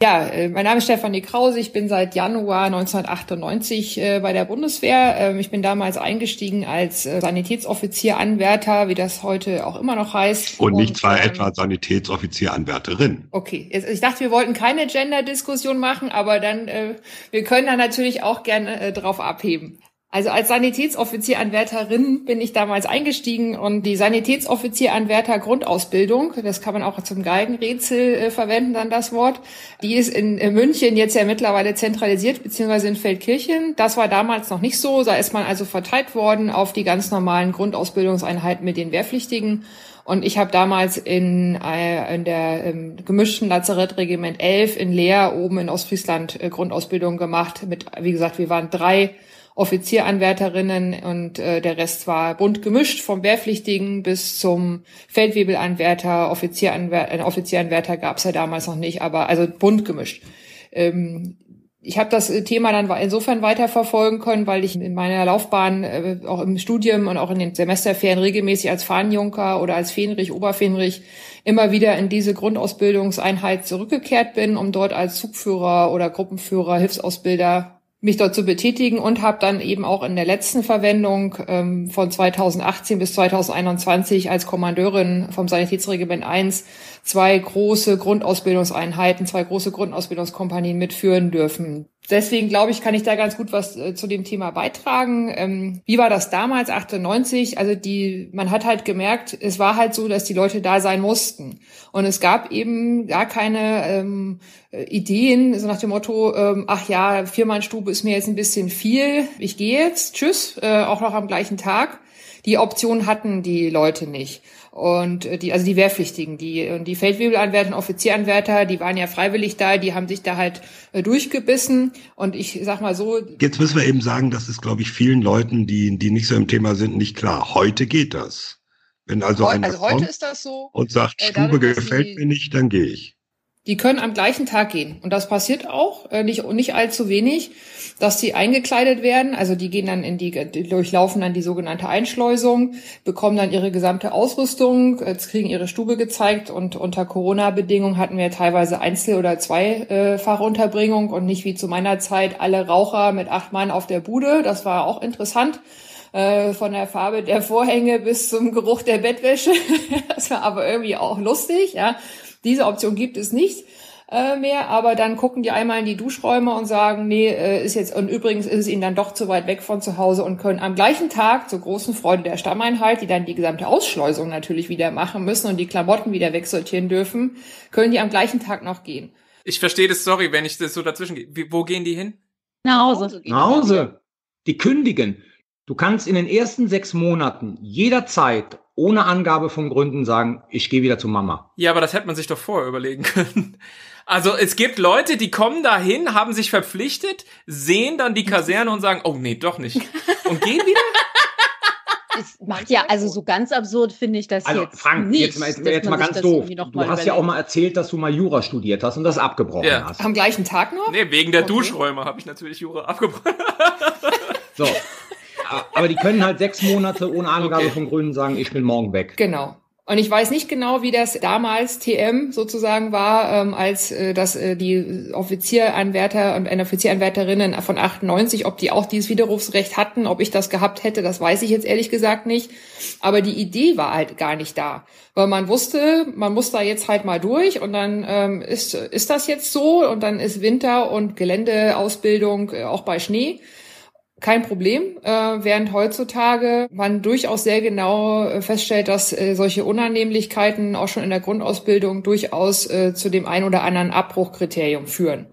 ja, äh, mein Name ist Stefanie Krause. Ich bin seit Januar 1998 äh, bei der Bundeswehr. Ähm, ich bin damals eingestiegen als äh, Sanitätsoffizier Anwärter, wie das heute auch immer noch heißt. Und nicht zwar ähm, etwa Sanitätsoffizier Anwärterin. Okay, ich dachte, wir wollten keine Gender-Diskussion machen, aber dann äh, wir können da natürlich auch gerne äh, drauf abheben. Also als Sanitätsoffizieranwärterin bin ich damals eingestiegen und die Sanitätsoffizieranwärter Grundausbildung, das kann man auch zum Geigenrätsel äh, verwenden, dann das Wort, die ist in, München jetzt ja mittlerweile zentralisiert, beziehungsweise in Feldkirchen. Das war damals noch nicht so. Da ist man also verteilt worden auf die ganz normalen Grundausbildungseinheiten mit den Wehrpflichtigen. Und ich habe damals in, äh, in der ähm, gemischten Lazarettregiment 11 in Leer oben in Ostfriesland äh, Grundausbildung gemacht. Mit, wie gesagt, wir waren drei Offizieranwärterinnen und äh, der Rest war bunt gemischt, vom Wehrpflichtigen bis zum Feldwebelanwärter, Offizieranwärter, äh, Offizieranwärter gab es ja damals noch nicht, aber also bunt gemischt. Ähm, ich habe das Thema dann insofern weiterverfolgen können, weil ich in meiner Laufbahn äh, auch im Studium und auch in den Semesterferien regelmäßig als Fahnenjunker oder als Fähnrich, Oberfähnrich immer wieder in diese Grundausbildungseinheit zurückgekehrt bin, um dort als Zugführer oder Gruppenführer, Hilfsausbilder mich dort zu betätigen und habe dann eben auch in der letzten Verwendung ähm, von 2018 bis 2021 als Kommandeurin vom Sanitätsregiment 1 zwei große Grundausbildungseinheiten, zwei große Grundausbildungskompanien mitführen dürfen. Deswegen glaube ich, kann ich da ganz gut was äh, zu dem Thema beitragen. Ähm, wie war das damals, 98? Also die, man hat halt gemerkt, es war halt so, dass die Leute da sein mussten. Und es gab eben gar keine ähm, Ideen, so nach dem Motto, ähm, ach ja, Viermannstube ist mir jetzt ein bisschen viel, ich gehe jetzt, tschüss, äh, auch noch am gleichen Tag. Die Option hatten die Leute nicht. Und äh, die, also die Wehrpflichtigen, die, die Feldwebelanwärter und Offizieranwärter, die waren ja freiwillig da, die haben sich da halt äh, durchgebissen. Und ich sag mal so. Jetzt müssen wir eben sagen, das ist, glaube ich, vielen Leuten, die, die nicht so im Thema sind, nicht klar. Heute geht das. Wenn also, Heu, einer also heute ist das so. und sagt, äh, Stube dadurch, gefällt die- mir nicht, dann gehe ich. Die können am gleichen Tag gehen. Und das passiert auch, äh, nicht, nicht allzu wenig, dass die eingekleidet werden. Also die gehen dann in die, die durchlaufen dann die sogenannte Einschleusung, bekommen dann ihre gesamte Ausrüstung, äh, kriegen ihre Stube gezeigt und unter Corona-Bedingungen hatten wir teilweise Einzel- oder Zweifachunterbringung und nicht wie zu meiner Zeit alle Raucher mit acht Mann auf der Bude. Das war auch interessant äh, von der Farbe der Vorhänge bis zum Geruch der Bettwäsche. <laughs> das war aber irgendwie auch lustig, ja. Diese Option gibt es nicht äh, mehr, aber dann gucken die einmal in die Duschräume und sagen, nee, äh, ist jetzt, und übrigens ist es ihnen dann doch zu weit weg von zu Hause und können am gleichen Tag zur großen Freude der Stammeinheit, die dann die gesamte Ausschleusung natürlich wieder machen müssen und die Klamotten wieder wegsortieren dürfen, können die am gleichen Tag noch gehen. Ich verstehe das, sorry, wenn ich das so dazwischen gehe. Wo gehen die hin? Nach Hause. Nach Hause. Die kündigen. Du kannst in den ersten sechs Monaten jederzeit ohne Angabe von Gründen sagen, ich gehe wieder zu Mama. Ja, aber das hätte man sich doch vorher überlegen können. Also es gibt Leute, die kommen dahin, haben sich verpflichtet, sehen dann die Kaserne und sagen, oh nee, doch nicht. Und gehen wieder? Das macht ja, also so ganz absurd finde ich das Also jetzt Frank, nicht. jetzt mal, jetzt, dass jetzt mal ganz doof. Du hast ja auch mal erzählt, dass du mal Jura studiert hast und das abgebrochen Ja. hast. Am gleichen Tag noch? Nee, wegen der Duschräume habe ich natürlich Jura abgebrochen. So. <laughs> Aber die können halt sechs Monate ohne Angabe Okay. von Gründen sagen, ich bin morgen weg. Genau. Und ich weiß nicht genau, wie das damals TM sozusagen war, ähm, als äh, das äh, die Offizieranwärter und eine Offizieranwärterinnen von 98, ob die auch dieses Widerrufsrecht hatten, ob ich das gehabt hätte, das weiß ich jetzt ehrlich gesagt nicht. Aber die Idee war halt gar nicht da, weil man wusste, man muss da jetzt halt mal durch und dann ähm, ist ist das jetzt so und dann ist Winter und Geländeausbildung äh, auch bei Schnee. Kein Problem, äh, während heutzutage man durchaus sehr genau äh, feststellt, dass äh, solche Unannehmlichkeiten auch schon in der Grundausbildung durchaus äh, zu dem ein oder anderen Abbruchkriterium führen.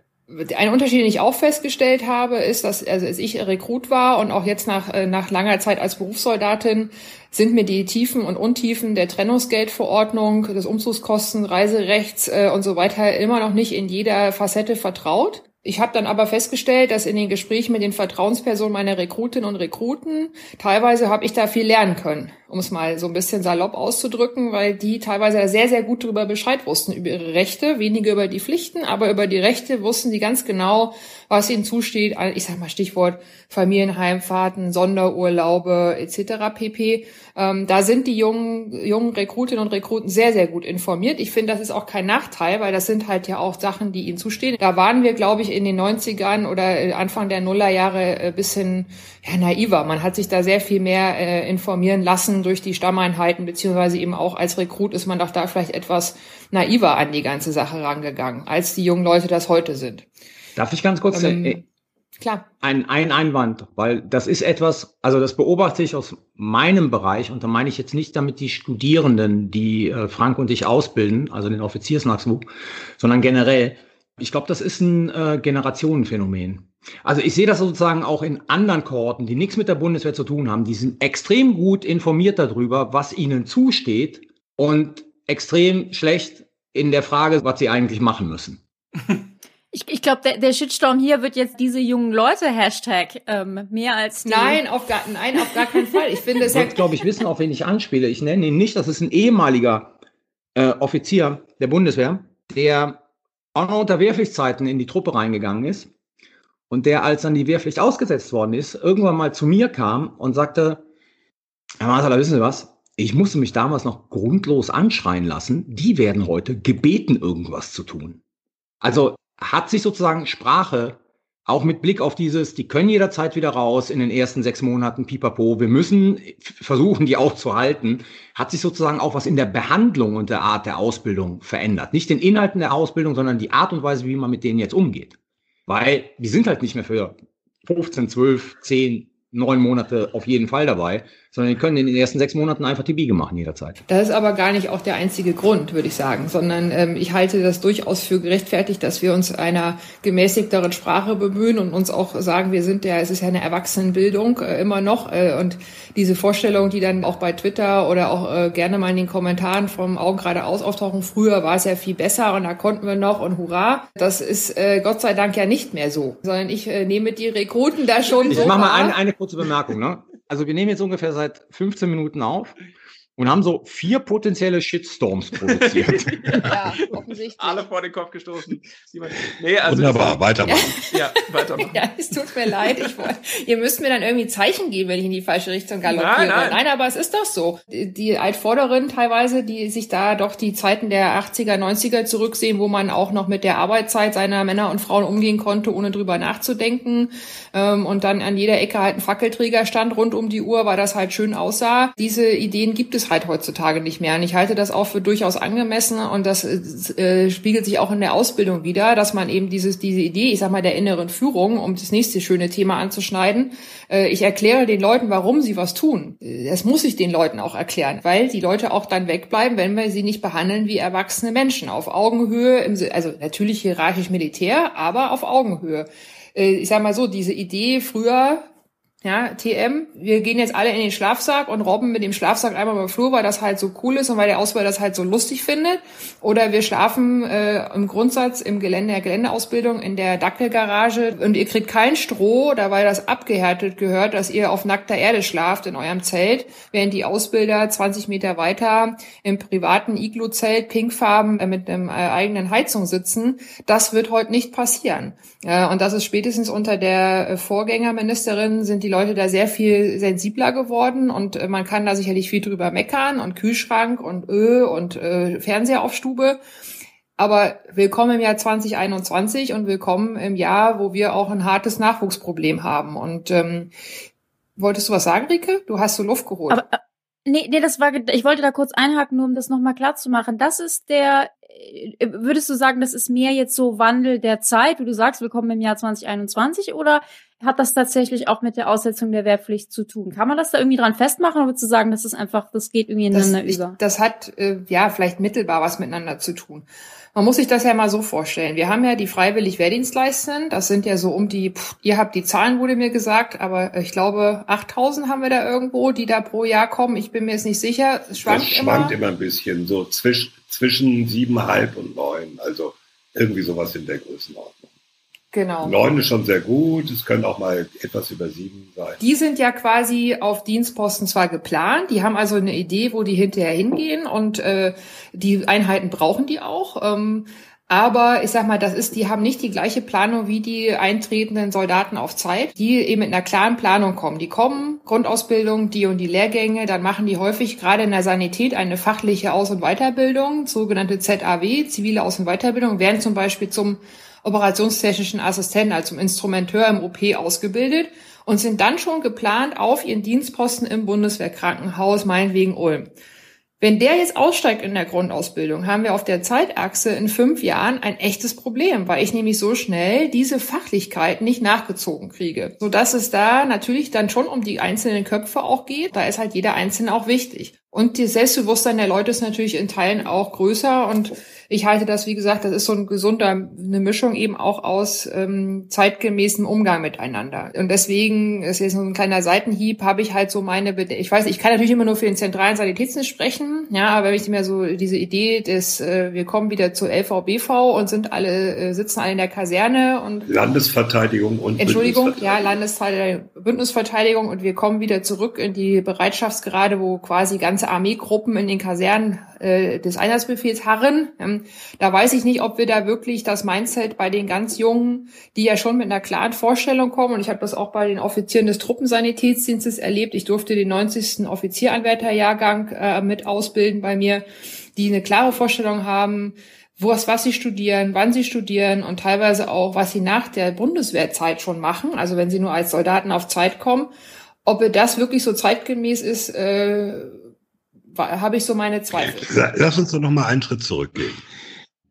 Ein Unterschied, den ich auch festgestellt habe, ist, dass also als ich Rekrut war und auch jetzt nach, äh, nach langer Zeit als Berufssoldatin sind mir die Tiefen und Untiefen der Trennungsgeldverordnung, des Umzugskosten, Reiserechts äh, und so weiter immer noch nicht in jeder Facette vertraut. Ich habe dann aber festgestellt, dass in den Gesprächen mit den Vertrauenspersonen meiner Rekrutinnen und Rekruten teilweise habe ich da viel lernen können, um es mal so ein bisschen salopp auszudrücken, weil die teilweise sehr, sehr gut darüber Bescheid wussten, über ihre Rechte, weniger über die Pflichten, aber über die Rechte wussten sie ganz genau, was ihnen zusteht. Ich sag mal Stichwort Familienheimfahrten, Sonderurlaube etc. pp. Ähm, da sind die jungen, jungen Rekrutinnen und Rekruten sehr, sehr gut informiert. Ich finde, das ist auch kein Nachteil, weil das sind halt ja auch Sachen, die ihnen zustehen. Da waren wir, glaube ich, in den 90ern oder Anfang der Nullerjahre äh, bisschen ja, naiver. Man hat sich da sehr viel mehr äh, informieren lassen durch die Stammeinheiten, beziehungsweise eben auch als Rekrut ist man doch da vielleicht etwas naiver an die ganze Sache rangegangen, als die jungen Leute das heute sind. Darf ich ganz kurz ähm, äh, klar. Ein, ein Einwand, weil das ist etwas, also das beobachte ich aus meinem Bereich und da meine ich jetzt nicht damit die Studierenden, die äh, Frank und ich ausbilden, also den Offiziersnachwuchs, sondern generell. Ich glaube, das ist ein äh, Generationenphänomen. Also ich sehe das sozusagen auch in anderen Kohorten, die nichts mit der Bundeswehr zu tun haben. Die sind extrem gut informiert darüber, was ihnen zusteht und extrem schlecht in der Frage, was sie eigentlich machen müssen. <laughs> Ich, ich glaube, der, der Shitstorm hier wird jetzt diese jungen Leute Hashtag ähm, mehr als die. Nein, auf gar, nein, auf gar keinen Fall. Ich finde es ja. glaube ich, wissen, auf wen ich anspiele. Ich nenne ihn nicht. Das ist ein ehemaliger äh, Offizier der Bundeswehr, der auch noch unter Wehrpflichtzeiten in die Truppe reingegangen ist und der, als dann die Wehrpflicht ausgesetzt worden ist, irgendwann mal zu mir kam und sagte, Herr Marsala, wissen Sie was? Ich musste mich damals noch grundlos anschreien lassen. Die werden heute gebeten, irgendwas zu tun. Also hat sich sozusagen Sprache auch mit Blick auf dieses, die können jederzeit wieder raus in den ersten sechs Monaten, pipapo, wir müssen versuchen, die auch zu halten, hat sich sozusagen auch was in der Behandlung und der Art der Ausbildung verändert. Nicht den Inhalten der Ausbildung, sondern die Art und Weise, wie man mit denen jetzt umgeht. Weil die sind halt nicht mehr für 15, 12, 10, neun Monate auf jeden Fall dabei, sondern die können in den ersten sechs Monaten einfach die Biege machen jederzeit. Das ist aber gar nicht auch der einzige Grund, würde ich sagen, sondern ähm, ich halte das durchaus für gerechtfertigt, dass wir uns einer gemäßigteren Sprache bemühen und uns auch sagen, wir sind ja, es ist ja eine Erwachsenenbildung äh, immer noch äh, und diese Vorstellung, die dann auch bei Twitter oder auch äh, gerne mal in den Kommentaren vom Augen geradeaus auftauchen, früher war es ja viel besser und da konnten wir noch und hurra, das ist äh, Gott sei Dank ja nicht mehr so, sondern ich äh, nehme die Rekruten da schon ich so. Ich mache mal eine, eine kurze Bemerkung. Ne? Also wir nehmen jetzt ungefähr seit 15 Minuten auf und haben so vier potenzielle Shitstorms produziert. <laughs> ja, offensichtlich. Alle vor den Kopf gestoßen. Nee, also Wunderbar, weitermachen. Ja, weitermachen. ja, es tut mir leid. Ich wollt, ihr müsst mir dann irgendwie Zeichen geben, wenn ich in die falsche Richtung galoppiere. Nein, nein. nein aber es ist doch so. Die, die Altvorderen teilweise, die sich da doch die Zeiten der 80er, 90er zurücksehen, wo man auch noch mit der Arbeitszeit seiner Männer und Frauen umgehen konnte, ohne drüber nachzudenken. Ähm, und dann an jeder Ecke halt ein Fackelträger stand rund um die Uhr, weil das halt schön aussah. Diese Ideen gibt es halt heutzutage nicht mehr. Und ich halte das auch für durchaus angemessen und das äh, spiegelt sich auch in der Ausbildung wieder, dass man eben dieses, diese Idee, ich sag mal, der inneren Führung, um das nächste schöne Thema anzuschneiden, äh, ich erkläre den Leuten, warum sie was tun. Das muss ich den Leuten auch erklären, weil die Leute auch dann wegbleiben, wenn wir sie nicht behandeln wie erwachsene Menschen auf Augenhöhe, im, also natürlich hierarchisch Militär, aber auf Augenhöhe äh, ich sag mal so, diese Idee früher, ja, TM, wir gehen jetzt alle in den Schlafsack und robben mit dem Schlafsack einmal über Flur, weil das halt so cool ist und weil der Ausbilder das halt so lustig findet. Oder wir schlafen äh, im Grundsatz im Gelände der Geländeausbildung in der Dackelgarage und ihr kriegt kein Stroh, da weil das abgehärtet gehört, dass ihr auf nackter Erde schlaft in eurem Zelt, während die Ausbilder 20 Meter weiter im privaten Iglu-Zelt pinkfarben äh, mit einem äh, eigenen Heizung sitzen. Das wird heute nicht passieren. Äh, und das ist spätestens unter der äh, Vorgängerministerin sind die Leute da sehr viel sensibler geworden und äh, man kann da sicherlich viel drüber meckern und Kühlschrank und Öl und äh, Fernseher auf Stube. Aber willkommen im Jahr 2021 und willkommen im Jahr, wo wir auch ein hartes Nachwuchsproblem haben. Und ähm, wolltest du was sagen, Rike? Du hast so Luft geholt. Aber, äh, nee, nee, das war, ich wollte da kurz einhaken, nur um das nochmal klar zu machen. Das ist der, äh, würdest du sagen, das ist mehr jetzt so Wandel der Zeit, wie du sagst, willkommen im Jahr 2021, oder hat das tatsächlich auch mit der Aussetzung der Wehrpflicht zu tun? Kann man das da irgendwie dran festmachen oder du sagen, das ist einfach, das geht irgendwie ineinander das, über? Ich, das hat äh, ja vielleicht mittelbar was miteinander zu tun. Man muss sich das ja mal so vorstellen. Wir haben ja die freiwillig Wehrdienstleistenden. Das sind ja so um die, pff, ihr habt die Zahlen, wurde mir gesagt, aber ich glaube 8000 haben wir da irgendwo, die da pro Jahr kommen. Ich bin mir jetzt nicht sicher. Es schwankt, das schwankt immer. immer ein bisschen, so zwischen, zwischen siebeneinhalb und neun. Also irgendwie sowas in der Größenordnung. Genau. Neun ist schon sehr gut. Es können auch mal etwas über sieben sein. Die sind ja quasi auf Dienstposten zwar geplant, die haben also eine Idee, wo die hinterher hingehen und äh, die Einheiten brauchen die auch. Ähm, aber ich sag mal, das ist, die haben nicht die gleiche Planung wie die eintretenden Soldaten auf Zeit, die eben mit einer klaren Planung kommen. Die kommen, Grundausbildung, die und die Lehrgänge, dann machen die häufig gerade in der Sanität eine fachliche Aus- und Weiterbildung, sogenannte ZAW, zivile Aus- und Weiterbildung, werden zum Beispiel zum operationstechnischen Assistenten, also zum Instrumenteur im OP ausgebildet und sind dann schon geplant auf ihren Dienstposten im Bundeswehrkrankenhaus, meinetwegen Ulm. Wenn der jetzt aussteigt in der Grundausbildung, haben wir auf der Zeitachse in fünf Jahren ein echtes Problem, weil ich nämlich so schnell diese Fachlichkeit nicht nachgezogen kriege. Sodass es da natürlich dann schon um die einzelnen Köpfe auch geht. Da ist halt jeder Einzelne auch wichtig. Und das Selbstbewusstsein der Leute ist natürlich in Teilen auch größer und ich halte das, wie gesagt, das ist so ein gesunder, eine Mischung eben auch aus ähm, zeitgemäßem Umgang miteinander. Und deswegen ist jetzt so ein kleiner Seitenhieb, habe ich halt so meine, Bede ich weiß, ich kann natürlich immer nur für den zentralen Sanitätsdienst sprechen, ja, aber wenn ich mir so diese Idee des, äh, wir kommen wieder zur LVBV und sind alle, äh, sitzen alle in der Kaserne und Landesverteidigung und Entschuldigung, ja, Landesverteidigung, Bündnisverteidigung und wir kommen wieder zurück in die Bereitschaftsgrade, wo quasi ganze Armeegruppen in den Kasernen äh, des Einsatzbefehls harren. Ähm, da weiß ich nicht, ob wir da wirklich das Mindset bei den ganz Jungen, die ja schon mit einer klaren Vorstellung kommen, und ich habe das auch bei den Offizieren des Truppensanitätsdienstes erlebt. Ich durfte den 90. Offizieranwärterjahrgang äh, mit ausbilden bei mir, die eine klare Vorstellung haben, was, was sie studieren, wann sie studieren und teilweise auch, was sie nach der Bundeswehrzeit schon machen, also wenn sie nur als Soldaten auf Zeit kommen. Ob das wirklich so zeitgemäß ist, äh, habe ich so meine Zweifel. Lass uns doch noch mal einen Schritt zurückgehen.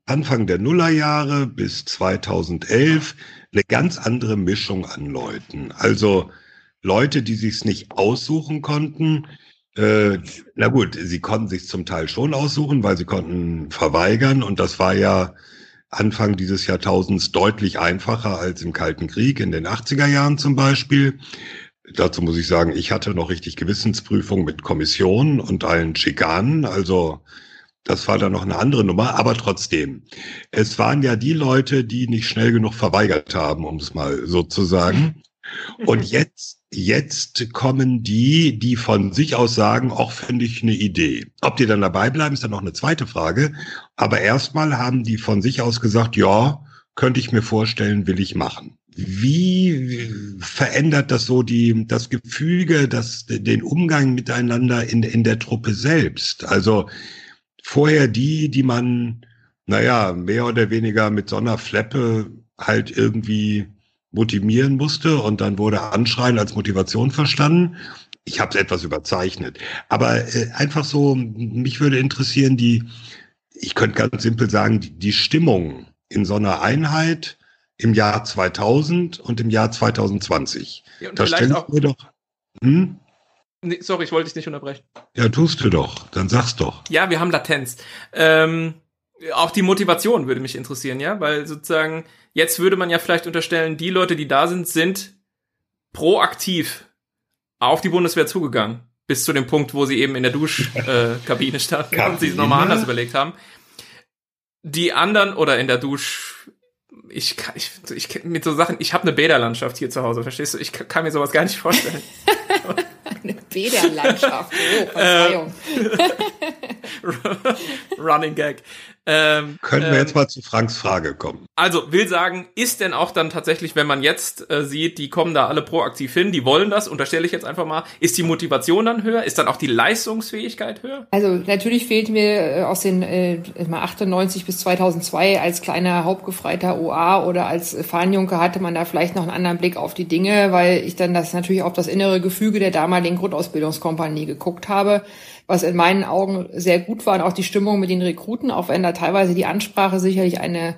Anfang der Nullerjahre bis 2011 eine ganz andere Mischung an Leuten. Also Leute, die sich's nicht aussuchen konnten. Äh, na gut, sie konnten sich zum Teil schon aussuchen, weil sie konnten verweigern und das war ja Anfang dieses Jahrtausends deutlich einfacher als im Kalten Krieg in den 80er Jahren zum Beispiel. Dazu muss ich sagen, ich hatte noch richtig Gewissensprüfung mit Kommissionen und allen Schikanen. Also das war dann noch eine andere Nummer, aber trotzdem. Es waren ja die Leute, die nicht schnell genug verweigert haben, um es mal so zu sagen. <laughs> Und jetzt, jetzt kommen die, die von sich aus sagen, auch finde ich eine Idee. Ob die dann dabei bleiben, ist dann noch eine zweite Frage. Aber erstmal haben die von sich aus gesagt, ja, könnte ich mir vorstellen, will ich machen. Wie verändert das so die, das Gefüge, das, den Umgang miteinander in, in der Truppe selbst? Also vorher die, die man, naja, mehr oder weniger mit so einer Fleppe halt irgendwie motivieren musste und dann wurde Anschreien als Motivation verstanden. Ich habe es etwas überzeichnet. Aber äh, einfach so, mich würde interessieren, die, ich könnte ganz simpel sagen, die, die Stimmung in so einer Einheit, im Jahr 2000 und im Jahr 2020. Ja, da stelle auch- ich mir doch. Hm? Nee, sorry, ich wollte dich nicht unterbrechen. Ja, tust du doch. Dann sag's doch. Ja, wir haben Latenz. Ähm, auch die Motivation würde mich interessieren, ja, weil sozusagen jetzt würde man ja vielleicht unterstellen, die Leute, die da sind, sind proaktiv auf die Bundeswehr zugegangen. Bis zu dem Punkt, wo sie eben in der Duschkabine äh, <laughs> standen und sich es nochmal anders überlegt haben. Die anderen oder in der Dusch, ich ich, ich mit so Sachen, ich habe eine Bäderlandschaft hier zu Hause, verstehst du? Ich kann, kann mir sowas gar nicht vorstellen. <laughs> Eine Bäderlandschaft. Oh, Verzeihung. <laughs> Running Gag. Ähm, Können wir ähm, jetzt mal zu Franks Frage kommen? Also will sagen, ist denn auch dann tatsächlich, wenn man jetzt äh, sieht, die kommen da alle proaktiv hin, die wollen das, unterstelle ich jetzt einfach mal, ist die Motivation dann höher? Ist dann auch die Leistungsfähigkeit höher? Also natürlich fehlt mir äh, aus den äh, mal 98 bis 2002 als kleiner Hauptgefreiter OA oder als Fahnenjunker hatte man da vielleicht noch einen anderen Blick auf die Dinge, weil ich dann das natürlich auf das innere Gefüge der damaligen Grundausbildungskompanie geguckt habe, was in meinen Augen sehr gut war und auch die Stimmung mit den Rekruten, auch wenn da teilweise die Ansprache sicherlich eine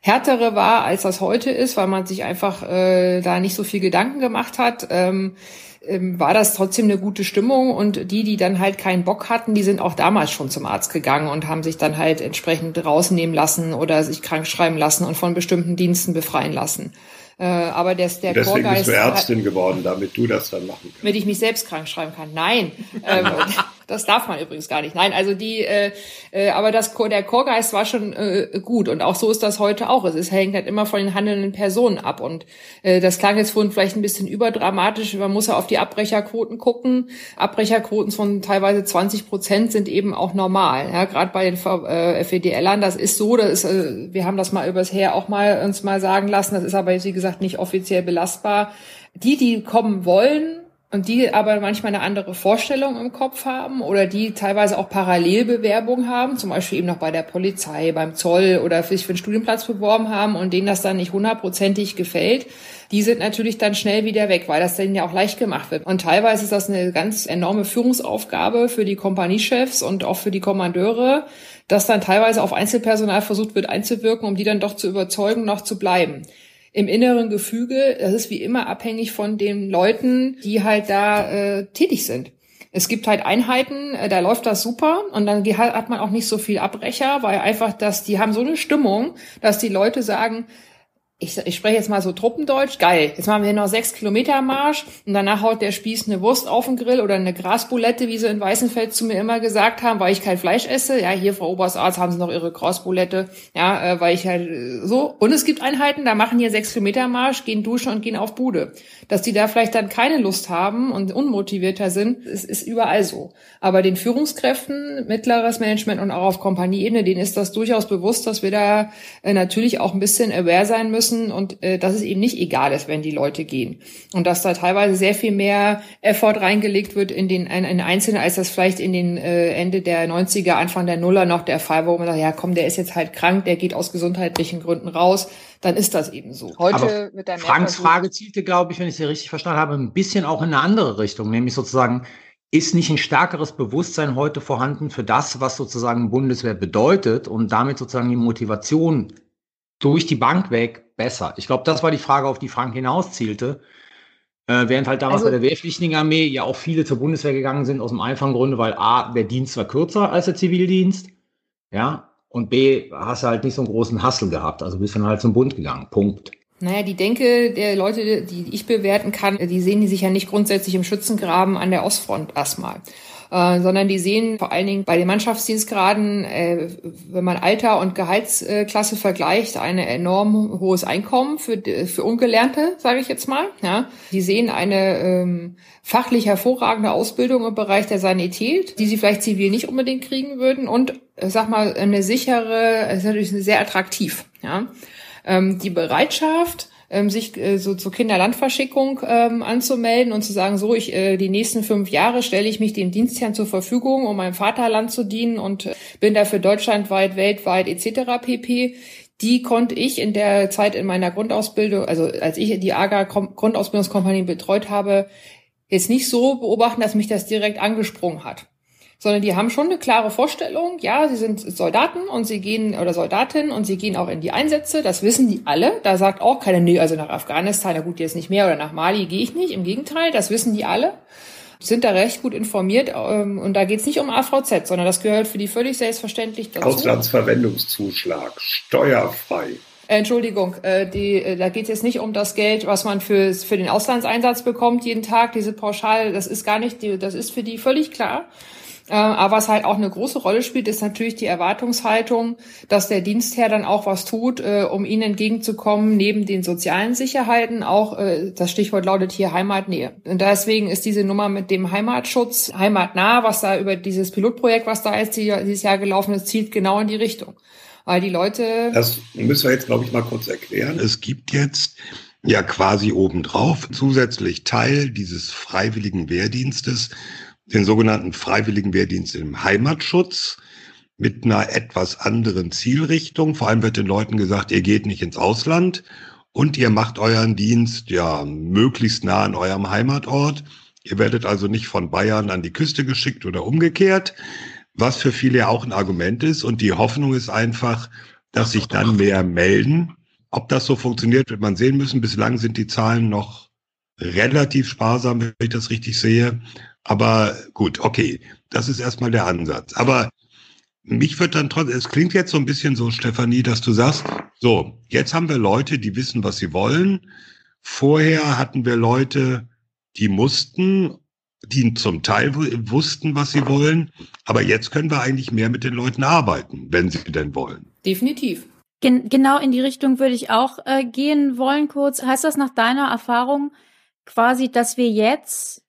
härtere war, als das heute ist, weil man sich einfach äh, da nicht so viel Gedanken gemacht hat. Ähm, ähm, war das trotzdem eine gute Stimmung und die, die dann halt keinen Bock hatten, die sind auch damals schon zum Arzt gegangen und haben sich dann halt entsprechend rausnehmen lassen oder sich krank schreiben lassen und von bestimmten Diensten befreien lassen. Äh, aber das, der Deswegen Chorgeist, bist du Ärztin geworden, damit du das dann machen kannst. damit ich mich selbst krank schreiben kann. Nein, <laughs> ähm, das darf man übrigens gar nicht. Nein, also die, äh, äh, aber das der Chorgeist war schon äh, gut und auch so ist das heute auch. Es ist, hängt halt immer von den handelnden Personen ab und äh, das klang jetzt vorhin vielleicht ein bisschen überdramatisch. Man muss ja auf die Abbrecherquoten gucken. Abbrecherquoten von teilweise 20 Prozent sind eben auch normal. Ja, gerade bei den äh, FEDLern, das ist so. Das ist, äh, wir haben das mal übers Her auch mal uns mal sagen lassen. Das ist aber wie gesagt nicht offiziell belastbar. Die, die kommen wollen, und die aber manchmal eine andere Vorstellung im Kopf haben oder die teilweise auch Parallelbewerbungen haben, zum Beispiel eben noch bei der Polizei, beim Zoll oder sich für einen Studienplatz beworben haben und denen das dann nicht hundertprozentig gefällt, die sind natürlich dann schnell wieder weg, weil das denen ja auch leicht gemacht wird. Und teilweise ist das eine ganz enorme Führungsaufgabe für die Kompaniechefs und auch für die Kommandeure, dass dann teilweise auf Einzelpersonal versucht wird einzuwirken, um die dann doch zu überzeugen, noch zu bleiben im inneren Gefüge, das ist wie immer abhängig von den Leuten, die halt da äh, tätig sind. Es gibt halt Einheiten, äh, da läuft das super und dann hat man auch nicht so viel Abbrecher, weil einfach, dass die haben so eine Stimmung, dass die Leute sagen, ich, ich spreche jetzt mal so Truppendeutsch, geil, jetzt machen wir noch sechs Kilometer Marsch und danach haut der Spieß eine Wurst auf den Grill oder eine Grasbulette, wie sie in Weißenfeld zu mir immer gesagt haben, weil ich kein Fleisch esse. Ja, hier, Frau Oberstarzt, haben sie noch ihre Grasbulette, ja, äh, weil ich halt äh, so. Und es gibt Einheiten, da machen hier sechs Kilometer Marsch, gehen duschen und gehen auf Bude. Dass die da vielleicht dann keine Lust haben und unmotivierter sind, ist, ist überall so. Aber den Führungskräften, mittleres Management und auch auf Kompanieebene, denen ist das durchaus bewusst, dass wir da äh, natürlich auch ein bisschen aware sein müssen, müssen und äh, dass es eben nicht egal ist, wenn die Leute gehen. Und dass da teilweise sehr viel mehr Effort reingelegt wird in den in, in Einzelne, als das vielleicht in den äh, Ende der 90er, Anfang der Nuller noch der Fall war, wo man sagt, ja komm, der ist jetzt halt krank, der geht aus gesundheitlichen Gründen raus, dann ist das eben so. Heute Aber mit der Franks Frage zielte, glaube ich, wenn ich sie richtig verstanden habe, ein bisschen auch in eine andere Richtung, nämlich sozusagen, ist nicht ein stärkeres Bewusstsein heute vorhanden für das, was sozusagen Bundeswehr bedeutet und damit sozusagen die Motivation durch die Bank weg besser. Ich glaube, das war die Frage, auf die Frank hinauszielte. Äh, während halt damals also, bei der wehrpflichtigen Armee ja auch viele zur Bundeswehr gegangen sind, aus dem einfachen Grunde, weil A, der Dienst war kürzer als der Zivildienst, ja, und B, hast du halt nicht so einen großen Hassel gehabt, also bist dann halt zum Bund gegangen, Punkt. Naja, die Denke der Leute, die ich bewerten kann, die sehen die sich ja nicht grundsätzlich im Schützengraben an der Ostfront erstmal. Äh, sondern die sehen vor allen Dingen bei den Mannschaftsdienstgraden, äh, wenn man Alter und Gehaltsklasse vergleicht, ein enorm hohes Einkommen für, für Ungelernte, sage ich jetzt mal. Ja. Die sehen eine ähm, fachlich hervorragende Ausbildung im Bereich der Sanität, die sie vielleicht zivil nicht unbedingt kriegen würden und, äh, sag mal, eine sichere, ist natürlich sehr attraktiv. Ja. Ähm, die Bereitschaft, ähm, sich äh, so zur Kinderlandverschickung ähm, anzumelden und zu sagen, so, ich äh, die nächsten fünf Jahre stelle ich mich dem Dienstherrn zur Verfügung, um meinem Vaterland zu dienen und äh, bin dafür deutschlandweit, weltweit etc. pp die konnte ich in der Zeit in meiner Grundausbildung, also als ich die AGA Grundausbildungskompanie betreut habe, jetzt nicht so beobachten, dass mich das direkt angesprungen hat sondern die haben schon eine klare Vorstellung. Ja, sie sind Soldaten und sie gehen oder Soldatinnen und sie gehen auch in die Einsätze. Das wissen die alle. Da sagt auch keiner, nee, also nach Afghanistan, na gut, jetzt nicht mehr oder nach Mali gehe ich nicht. Im Gegenteil, das wissen die alle. Sind da recht gut informiert ähm, und da geht's nicht um AVZ, sondern das gehört für die völlig selbstverständlich dazu. Auslandsverwendungszuschlag, steuerfrei. Entschuldigung, äh, die, äh, da geht es jetzt nicht um das Geld, was man für, für den Auslandseinsatz bekommt jeden Tag, diese Pauschal, das ist gar nicht, die, das ist für die völlig klar. Äh, aber was halt auch eine große Rolle spielt, ist natürlich die Erwartungshaltung, dass der Dienstherr dann auch was tut, äh, um ihnen entgegenzukommen, neben den sozialen Sicherheiten auch, äh, das Stichwort lautet hier Heimatnähe. Und deswegen ist diese Nummer mit dem Heimatschutz, heimatnah, was da über dieses Pilotprojekt, was da jetzt dieses Jahr gelaufen ist, zielt genau in die Richtung. Weil die Leute. Das müssen wir jetzt, glaube ich, mal kurz erklären. Es gibt jetzt ja quasi obendrauf zusätzlich Teil dieses freiwilligen Wehrdienstes den sogenannten Freiwilligen Wehrdienst im Heimatschutz mit einer etwas anderen Zielrichtung. Vor allem wird den Leuten gesagt, ihr geht nicht ins Ausland und ihr macht euren Dienst ja möglichst nah an eurem Heimatort. Ihr werdet also nicht von Bayern an die Küste geschickt oder umgekehrt, was für viele ja auch ein Argument ist. Und die Hoffnung ist einfach, dass sich dann mehr melden. Ob das so funktioniert, wird man sehen müssen. Bislang sind die Zahlen noch relativ sparsam, wenn ich das richtig sehe. Aber gut, okay, das ist erstmal der Ansatz. Aber mich wird dann trotzdem, es klingt jetzt so ein bisschen so, Stefanie, dass du sagst, so, jetzt haben wir Leute, die wissen, was sie wollen. Vorher hatten wir Leute, die mussten, die zum Teil wussten, was sie wollen. Aber jetzt können wir eigentlich mehr mit den Leuten arbeiten, wenn sie denn wollen. Definitiv. Gen genau in die Richtung würde ich auch äh, gehen wollen kurz. Heißt das nach deiner Erfahrung quasi, dass wir jetzt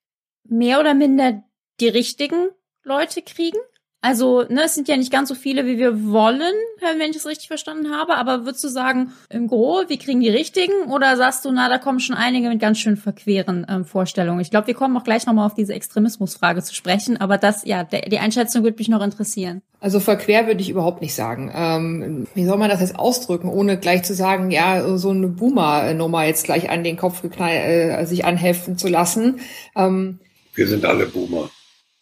mehr oder minder die richtigen Leute kriegen? Also, ne, es sind ja nicht ganz so viele, wie wir wollen, wenn ich es richtig verstanden habe. Aber würdest du sagen, im Gro, wir kriegen die richtigen? Oder sagst du, na, da kommen schon einige mit ganz schön verqueren ähm, Vorstellungen? Ich glaube, wir kommen auch gleich nochmal auf diese Extremismusfrage zu sprechen. Aber das, ja, der, die Einschätzung würde mich noch interessieren. Also verquer würde ich überhaupt nicht sagen. Ähm, wie soll man das jetzt ausdrücken, ohne gleich zu sagen, ja, so eine Boomer-Nummer jetzt gleich an den Kopf geknallt, äh, sich anheften zu lassen? Ähm, wir sind alle Boomer.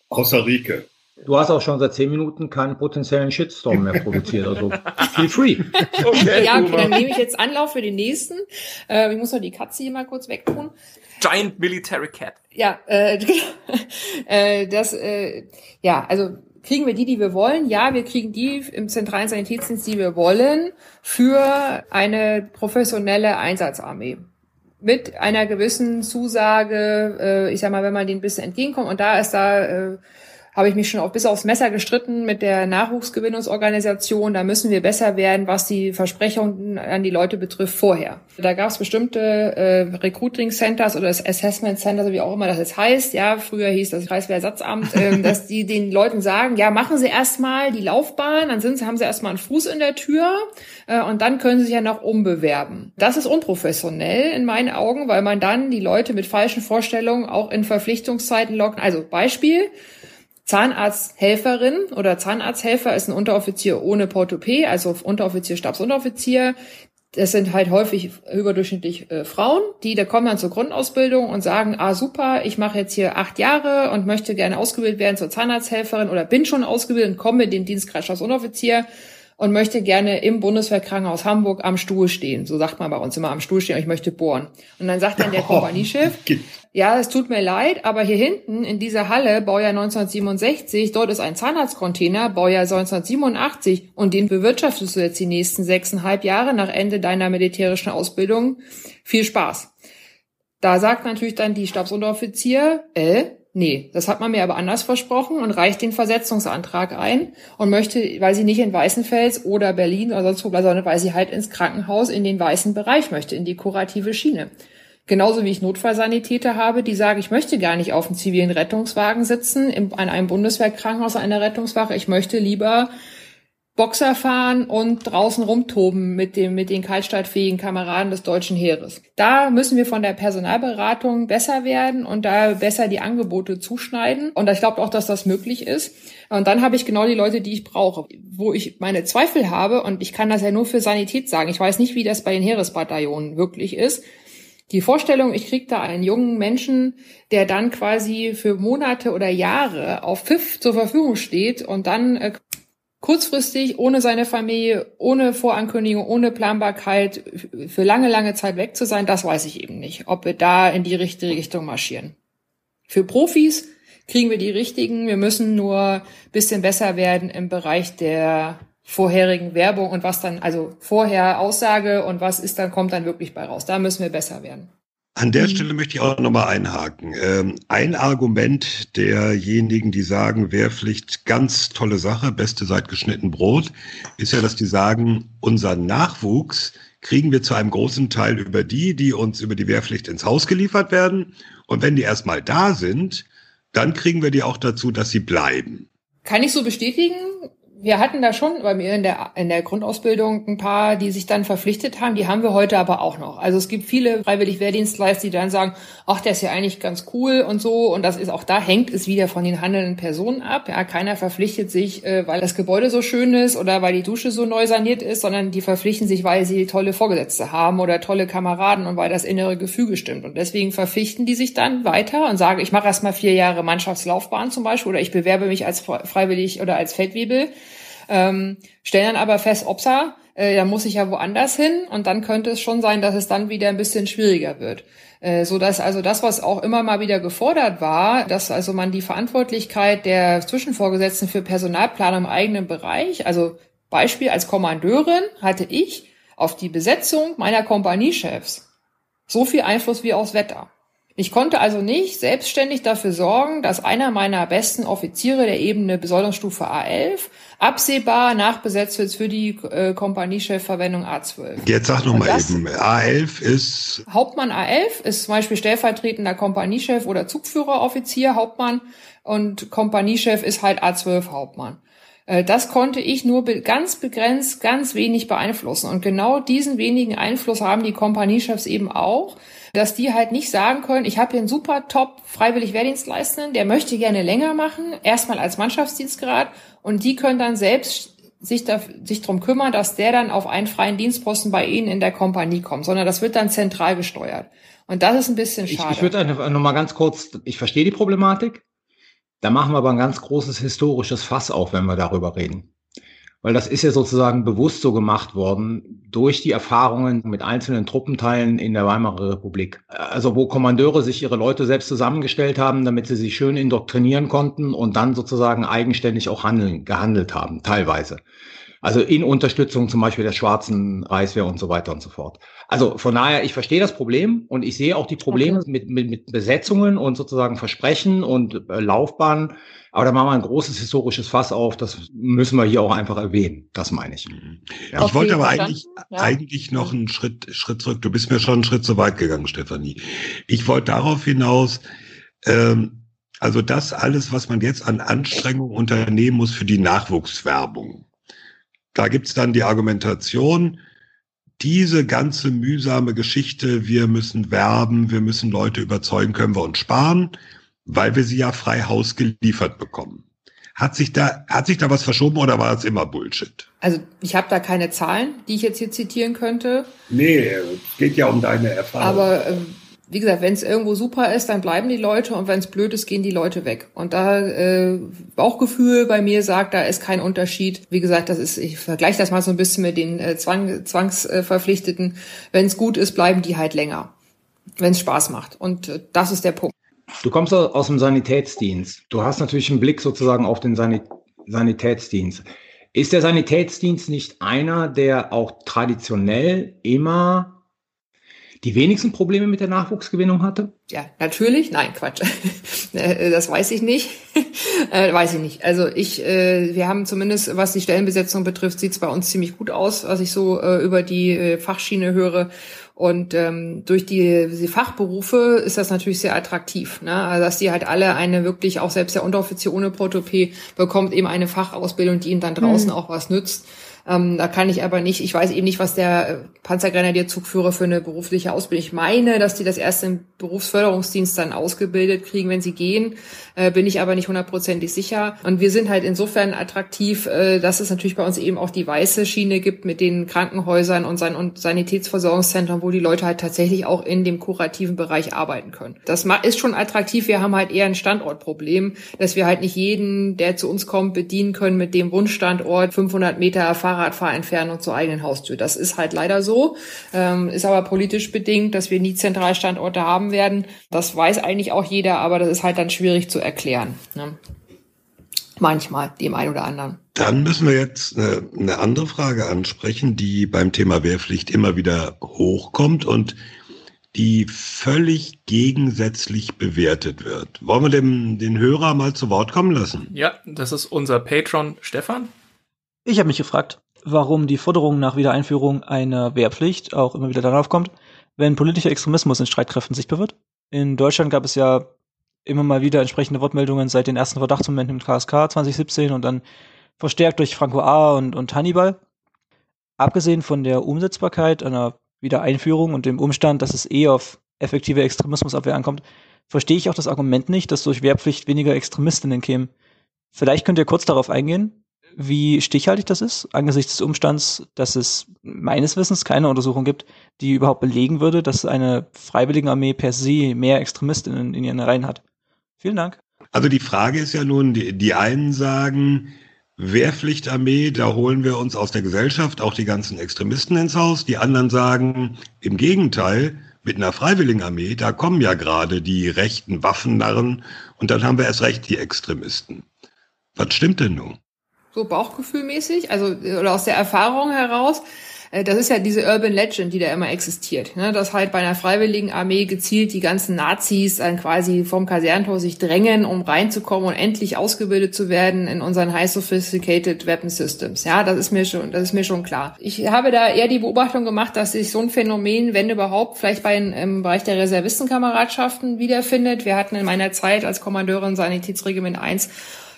Außer Rike. Du hast auch schon seit zehn Minuten keinen potenziellen Shitstorm mehr produziert, also feel free. Okay, ja, okay, dann nehme ich jetzt Anlauf für den nächsten. Äh, ich muss noch die Katze hier mal kurz wegtun. Giant Military Cat. Ja, äh, <laughs> äh, das, äh, ja, also kriegen wir die, die wir wollen? Ja, wir kriegen die im zentralen Sanitätsdienst, die wir wollen, für eine professionelle Einsatzarmee mit einer gewissen Zusage, äh, ich sag mal, wenn man den ein bisschen entgegenkommt, und da ist da äh, habe ich mich schon auch bis aufs Messer gestritten mit der Nachwuchsgewinnungsorganisation. Da müssen wir besser werden, was die Versprechungen an die Leute betrifft vorher. Da gab es bestimmte äh, Recruiting Centers oder das Assessment Center, wie auch immer das jetzt heißt. Ja, früher hieß das Kreiswehrersatzamt, äh, <laughs> dass die den Leuten sagen, ja, machen Sie erstmal die Laufbahn, dann sind sie, haben sie erstmal einen Fuß in der Tür äh, und dann können sie sich ja noch umbewerben. Das ist unprofessionell in meinen Augen, weil man dann die Leute mit falschen Vorstellungen auch in Verpflichtungszeiten lockt. Also Beispiel, Zahnarzthelferin oder Zahnarzthelfer ist ein Unteroffizier ohne Portopee, also Unteroffizier, Stabsunteroffizier. Das sind halt häufig überdurchschnittlich äh, Frauen, die da kommen dann zur Grundausbildung und sagen, ah super, ich mache jetzt hier acht Jahre und möchte gerne ausgebildet werden zur Zahnarzthelferin oder bin schon ausgebildet und komme mit dem Dienstgrad Stabsunteroffizier und möchte gerne im Bundeswehrkrankenhaus Hamburg am Stuhl stehen. So sagt man bei uns immer am Stuhl stehen, ich möchte bohren. Und dann sagt dann der <laughs> Kompaniechef, <laughs> ja, es tut mir leid, aber hier hinten in dieser Halle, Baujahr 1967, dort ist ein Zahnarztcontainer, Baujahr 1987 und den bewirtschaftest du jetzt die nächsten sechseinhalb Jahre nach Ende deiner militärischen Ausbildung. Viel Spaß. Da sagt natürlich dann die Stabsunteroffizier, äh, Nee, das hat man mir aber anders versprochen und reicht den Versetzungsantrag ein und möchte, weil sie nicht in Weißenfels oder Berlin oder sonst wo bleibt, sondern weil sie halt ins Krankenhaus in den weißen Bereich möchte, in die kurative Schiene. Genauso wie ich Notfallsanitäter habe, die sagen, ich möchte gar nicht auf einem zivilen Rettungswagen sitzen, in, an einem Bundeswehrkrankenhaus, an einer Rettungswache. Ich möchte lieber Boxer fahren und draußen rumtoben mit dem, mit den kaltstartfähigen Kameraden des deutschen Heeres. Da müssen wir von der Personalberatung besser werden und da besser die Angebote zuschneiden. Und ich glaube auch, dass das möglich ist. Und dann habe ich genau die Leute, die ich brauche. Wo ich meine Zweifel habe, und ich kann das ja nur für Sanität sagen, ich weiß nicht, wie das bei den Heeresbataillonen wirklich ist. Die Vorstellung, ich kriege da einen jungen Menschen, der dann quasi für Monate oder Jahre auf Pfiff zur Verfügung steht und dann äh, kurzfristig, ohne seine Familie, ohne Vorankündigung, ohne Planbarkeit für lange, lange Zeit weg zu sein, das weiß ich eben nicht, ob wir da in die richtige Richtung marschieren. Für Profis kriegen wir die richtigen, wir müssen nur bisschen besser werden im Bereich der vorherigen Werbung und was dann, also vorher Aussage und was ist dann, kommt dann wirklich bei raus. Da müssen wir besser werden. An der mhm. Stelle möchte ich auch nochmal einhaken. Ähm, ein Argument derjenigen, die sagen, Wehrpflicht ganz tolle Sache, beste seit geschnitten Brot, ist ja, dass die sagen, unser Nachwuchs kriegen wir zu einem großen Teil über die, die uns über die Wehrpflicht ins Haus geliefert werden. Und wenn die erstmal da sind, dann kriegen wir die auch dazu, dass sie bleiben. Kann ich so bestätigen wir hatten da schon bei mir in der, in der Grundausbildung ein paar, die sich dann verpflichtet haben. Die haben wir heute aber auch noch. Also es gibt viele freiwillig Wehrdienstleister, die dann sagen, ach, der ist ja eigentlich ganz cool und so. Und das ist auch da hängt es wieder von den handelnden Personen ab. Ja, keiner verpflichtet sich, äh, weil das Gebäude so schön ist oder weil die Dusche so neu saniert ist, sondern die verpflichten sich, weil sie tolle Vorgesetzte haben oder tolle Kameraden und weil das innere Gefüge stimmt. Und deswegen verpflichten die sich dann weiter und sagen, ich mache erst mal vier Jahre Mannschaftslaufbahn zum Beispiel oder ich bewerbe mich als freiwillig oder als Feldwebel ähm, stellen dann aber fest, Opsa, äh, dann muss ich ja woanders hin und dann könnte es schon sein, dass es dann wieder ein bisschen schwieriger wird. Äh, so dass also das, was auch immer mal wieder gefordert war, dass also man die Verantwortlichkeit der Zwischenvorgesetzten für Personalplanung im eigenen Bereich, also Beispiel als Kommandeurin hatte ich auf die Besetzung meiner Kompaniechefs so viel Einfluss wie aufs Wetter. Ich konnte also nicht selbstständig dafür sorgen, dass einer meiner besten Offiziere der Ebene Besoldungsstufe A11 absehbar nachbesetzt wird für die äh, Kompaniechefverwendung A12. Jetzt sag noch mal eben, A11 ist... Hauptmann A11 ist zum Beispiel stellvertretender Kompaniechef oder Zugführeroffizier Hauptmann und Kompaniechef ist halt A12 Hauptmann. Äh, das konnte ich nur ganz begrenzt, ganz wenig beeinflussen. Und genau diesen wenigen Einfluss haben die Kompaniechefs eben auch, dass die halt nicht sagen können, ich habe hier einen super top freiwillig Wehrdienstleistenden, der möchte gerne länger machen, erstmal als Mannschaftsdienstgrad und die können dann selbst sich, da, sich drum kümmern, dass der dann auf einen freien Dienstposten bei Ihnen in der Kompanie kommt, sondern das wird dann zentral gesteuert. Und das ist ein bisschen schade. Ich, ich würde noch mal ganz kurz, ich verstehe die Problematik. Da machen wir aber ein ganz großes historisches Fass auf, wenn wir darüber reden. Weil das ist ja sozusagen bewusst so gemacht worden durch die Erfahrungen mit einzelnen Truppenteilen in der Weimarer Republik. Also wo Kommandeure sich ihre Leute selbst zusammengestellt haben, damit sie sich schön indoktrinieren konnten und dann sozusagen eigenständig auch handeln, gehandelt haben, teilweise. Also in Unterstützung zum Beispiel der schwarzen Reichswehr und so weiter und so fort. Also von daher, ich verstehe das Problem und ich sehe auch die Probleme okay. mit, mit, mit Besetzungen und sozusagen Versprechen und äh, Laufbahnen. Aber da machen wir ein großes historisches Fass auf. Das müssen wir hier auch einfach erwähnen. Das meine ich. Mhm. Ja. Ich wollte aber eigentlich, ja. eigentlich noch einen Schritt, Schritt zurück. Du bist mir schon einen Schritt zu weit gegangen, Stefanie. Ich wollte darauf hinaus, ähm, also das alles, was man jetzt an Anstrengungen unternehmen muss für die Nachwuchswerbung. Da gibt's dann die Argumentation, diese ganze mühsame Geschichte, wir müssen werben, wir müssen Leute überzeugen, können wir uns sparen, weil wir sie ja frei Haus geliefert bekommen. Hat sich da, hat sich da was verschoben oder war es immer Bullshit? Also ich habe da keine Zahlen, die ich jetzt hier zitieren könnte. Nee, es geht ja um deine Erfahrung. Aber ähm, wie gesagt, wenn es irgendwo super ist, dann bleiben die Leute und wenn es blöd ist, gehen die Leute weg. Und da äh, Bauchgefühl bei mir sagt, da ist kein Unterschied. Wie gesagt, das ist, ich vergleiche das mal so ein bisschen mit den äh, Zwang, Zwangsverpflichteten. wenn es gut ist, bleiben die halt länger, wenn es Spaß macht. Und äh, das ist der Punkt. Du kommst aus dem Sanitätsdienst. Du hast natürlich einen Blick sozusagen auf den Sanit Sanitätsdienst. Ist der Sanitätsdienst nicht einer, der auch traditionell immer die wenigsten Probleme mit der Nachwuchsgewinnung hatte? Ja, natürlich. Nein, Quatsch. <laughs> Äh, das weiß ich nicht. <laughs> äh, weiß ich nicht. Also ich, äh, wir haben zumindest, was die Stellenbesetzung betrifft, sieht es bei uns ziemlich gut aus, was ich so über die Fachschiene höre. Und ähm, durch die, die Fachberufe ist das natürlich sehr attraktiv, ne? also, dass die halt alle eine wirklich, auch selbst der Unteroffizier ohne Protopie bekommt eben eine Fachausbildung, die ihm dann draußen mhm. auch was nützt. Ähm, da kann ich aber nicht, ich weiß eben nicht, was der äh, Panzergrenadierzugführer für eine berufliche Ausbildung. Ich meine, dass die das erst im Berufsförderungsdienst dann ausgebildet kriegen, wenn sie gehen, äh, bin ich aber nicht hundertprozentig sicher. Und wir sind halt insofern attraktiv, äh, dass es natürlich bei uns eben auch die weiße Schiene gibt mit den Krankenhäusern und, San und Sanitätsversorgungszentren, wo die Leute halt tatsächlich auch in dem kurativen Bereich arbeiten können. Das ist schon attraktiv. Wir haben halt eher ein Standortproblem, dass wir halt nicht jeden, der zu uns kommt, bedienen können mit dem Wunschstandort 500 Meter Fahrradfahrentfernung zur eigenen Haustür. Das ist halt leider so, ähm, ist aber politisch bedingt, dass wir nie Zentralstandorte haben werden. Das weiß eigentlich auch jeder, aber das ist halt dann schwierig zu erklären. Ne? Manchmal, dem einen oder anderen. Dann müssen wir jetzt eine, eine andere Frage ansprechen, die beim Thema Wehrpflicht immer wieder hochkommt und die völlig gegensätzlich bewertet wird. Wollen wir dem, den Hörer mal zu Wort kommen lassen? Ja, das ist unser Patron Stefan. Ich habe mich gefragt, warum die Forderung nach Wiedereinführung einer Wehrpflicht auch immer wieder darauf kommt, wenn politischer Extremismus in Streitkräften sichtbar wird. In Deutschland gab es ja immer mal wieder entsprechende Wortmeldungen seit den ersten Verdachtsmomenten im KSK 2017 und dann verstärkt durch Franco A. und, und Hannibal. Abgesehen von der Umsetzbarkeit einer Wiedereinführung und dem Umstand, dass es eh auf effektive Extremismusabwehr ankommt, verstehe ich auch das Argument nicht, dass durch Wehrpflicht weniger Extremistinnen kämen. Vielleicht könnt ihr kurz darauf eingehen, wie stichhaltig das ist, angesichts des Umstands, dass es meines Wissens keine Untersuchung gibt, die überhaupt belegen würde, dass eine Freiwilligenarmee per se mehr Extremistinnen in ihren Reihen hat. Vielen Dank. Also die Frage ist ja nun, die, die einen sagen, Wehrpflichtarmee, da holen wir uns aus der Gesellschaft auch die ganzen Extremisten ins Haus. Die anderen sagen, im Gegenteil, mit einer Freiwilligenarmee, da kommen ja gerade die rechten Waffennarren und dann haben wir erst recht die Extremisten. Was stimmt denn nun? So bauchgefühlmäßig, also oder aus der Erfahrung heraus, äh, das ist ja diese Urban Legend, die da immer existiert, ne? dass halt bei einer freiwilligen Armee gezielt die ganzen Nazis dann quasi vom Kaserntor sich drängen, um reinzukommen und endlich ausgebildet zu werden in unseren high sophisticated Weapon Systems. Ja, das ist mir schon, das ist mir schon klar. Ich habe da eher die Beobachtung gemacht, dass sich so ein Phänomen, wenn überhaupt, vielleicht bei im Bereich der Reservistenkameradschaften wiederfindet. Wir hatten in meiner Zeit als Kommandeurin Sanitätsregiment 1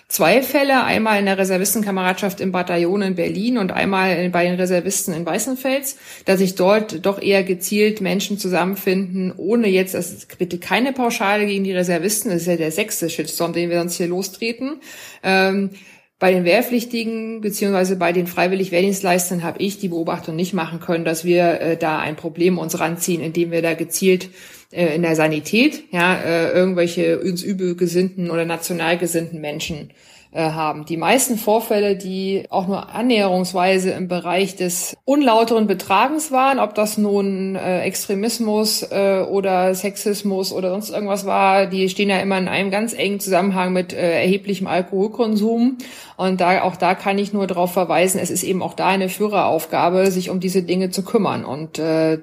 zwei Fälle, einmal in der Reservistenkameradschaft im Bataillon in Berlin und einmal bei den Reservisten in Weißenfels, dass sich dort doch eher gezielt Menschen zusammenfinden, ohne jetzt, das ist bitte keine Pauschale gegen die Reservisten, das ist ja der sechste Shitstorm, den wir sonst hier lostreten. Ähm, bei den Wehrpflichtigen beziehungsweise bei den freiwillig Wehrdienstleistern habe ich die Beobachtung nicht machen können, dass wir äh, da ein Problem uns ranziehen, indem wir da gezielt äh, in der Sanität ja äh, irgendwelche uns übel gesinnten oder national gesinnten Menschen äh, haben. Die meisten Vorfälle, die auch nur annäherungsweise im Bereich des unlauteren Betragens waren, ob das nun äh, Extremismus äh, oder Sexismus oder sonst irgendwas war, die stehen ja immer in einem ganz engen Zusammenhang mit äh, erheblichem Alkoholkonsum. Und da auch da kann ich nur darauf verweisen, es ist eben auch da eine Führeraufgabe, sich um diese Dinge zu kümmern. Und äh,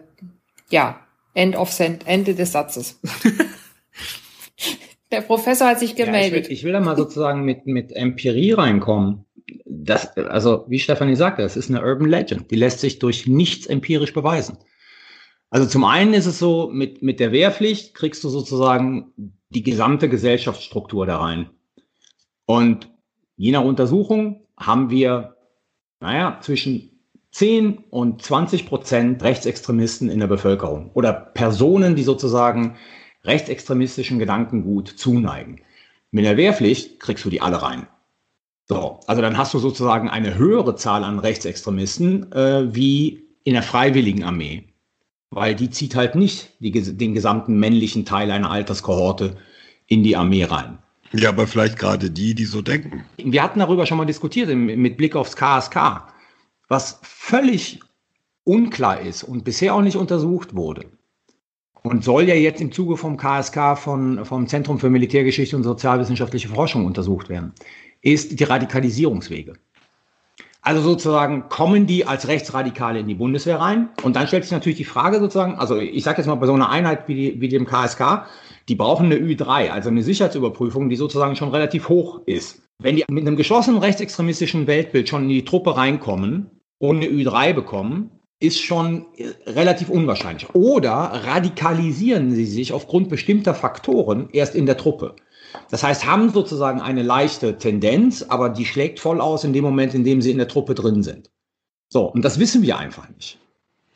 ja, End of Send, Ende des Satzes. <laughs> Der Professor hat sich gemeldet. Ja, ich, will, ich will da mal sozusagen mit, mit Empirie reinkommen. Das, also, wie Stefanie sagte, das ist eine Urban Legend. Die lässt sich durch nichts empirisch beweisen. Also zum einen ist es so, mit, mit der Wehrpflicht kriegst du sozusagen die gesamte Gesellschaftsstruktur da rein. Und je nach Untersuchung haben wir, naja, zwischen 10 und 20 Prozent Rechtsextremisten in der Bevölkerung oder Personen, die sozusagen rechtsextremistischen Gedankengut zuneigen. Mit der Wehrpflicht kriegst du die alle rein. So, also dann hast du sozusagen eine höhere Zahl an Rechtsextremisten äh, wie in der Freiwilligen Armee, weil die zieht halt nicht die, den gesamten männlichen Teil einer Alterskohorte in die Armee rein. Ja, aber vielleicht gerade die, die so denken. Wir hatten darüber schon mal diskutiert mit Blick aufs KSK, was völlig unklar ist und bisher auch nicht untersucht wurde und soll ja jetzt im Zuge vom KSK von, vom Zentrum für Militärgeschichte und sozialwissenschaftliche Forschung untersucht werden, ist die Radikalisierungswege. Also sozusagen kommen die als Rechtsradikale in die Bundeswehr rein und dann stellt sich natürlich die Frage sozusagen, also ich sage jetzt mal bei so einer Einheit wie, wie dem KSK, die brauchen eine Ü3, also eine Sicherheitsüberprüfung, die sozusagen schon relativ hoch ist. Wenn die mit einem geschlossenen rechtsextremistischen Weltbild schon in die Truppe reinkommen eine Ü3 bekommen, ist schon relativ unwahrscheinlich. Oder radikalisieren sie sich aufgrund bestimmter Faktoren erst in der Truppe. Das heißt, haben sozusagen eine leichte Tendenz, aber die schlägt voll aus in dem Moment, in dem sie in der Truppe drin sind. So, und das wissen wir einfach nicht.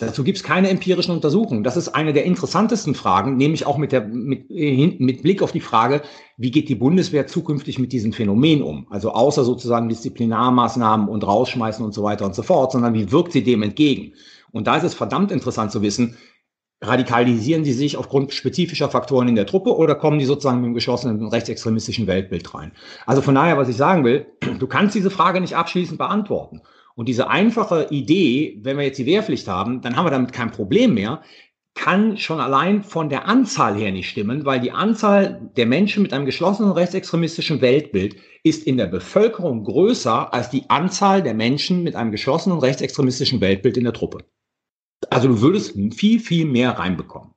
Dazu gibt es keine empirischen Untersuchungen. Das ist eine der interessantesten Fragen, nämlich auch mit, der, mit, mit Blick auf die Frage, wie geht die Bundeswehr zukünftig mit diesem Phänomen um? Also außer sozusagen Disziplinarmaßnahmen und Rausschmeißen und so weiter und so fort, sondern wie wirkt sie dem entgegen? Und da ist es verdammt interessant zu wissen, radikalisieren sie sich aufgrund spezifischer Faktoren in der Truppe oder kommen die sozusagen mit dem geschlossenen rechtsextremistischen Weltbild rein? Also von daher, was ich sagen will, du kannst diese Frage nicht abschließend beantworten. Und diese einfache Idee, wenn wir jetzt die Wehrpflicht haben, dann haben wir damit kein Problem mehr, kann schon allein von der Anzahl her nicht stimmen, weil die Anzahl der Menschen mit einem geschlossenen rechtsextremistischen Weltbild ist in der Bevölkerung größer als die Anzahl der Menschen mit einem geschlossenen rechtsextremistischen Weltbild in der Truppe. Also du würdest viel, viel mehr reinbekommen.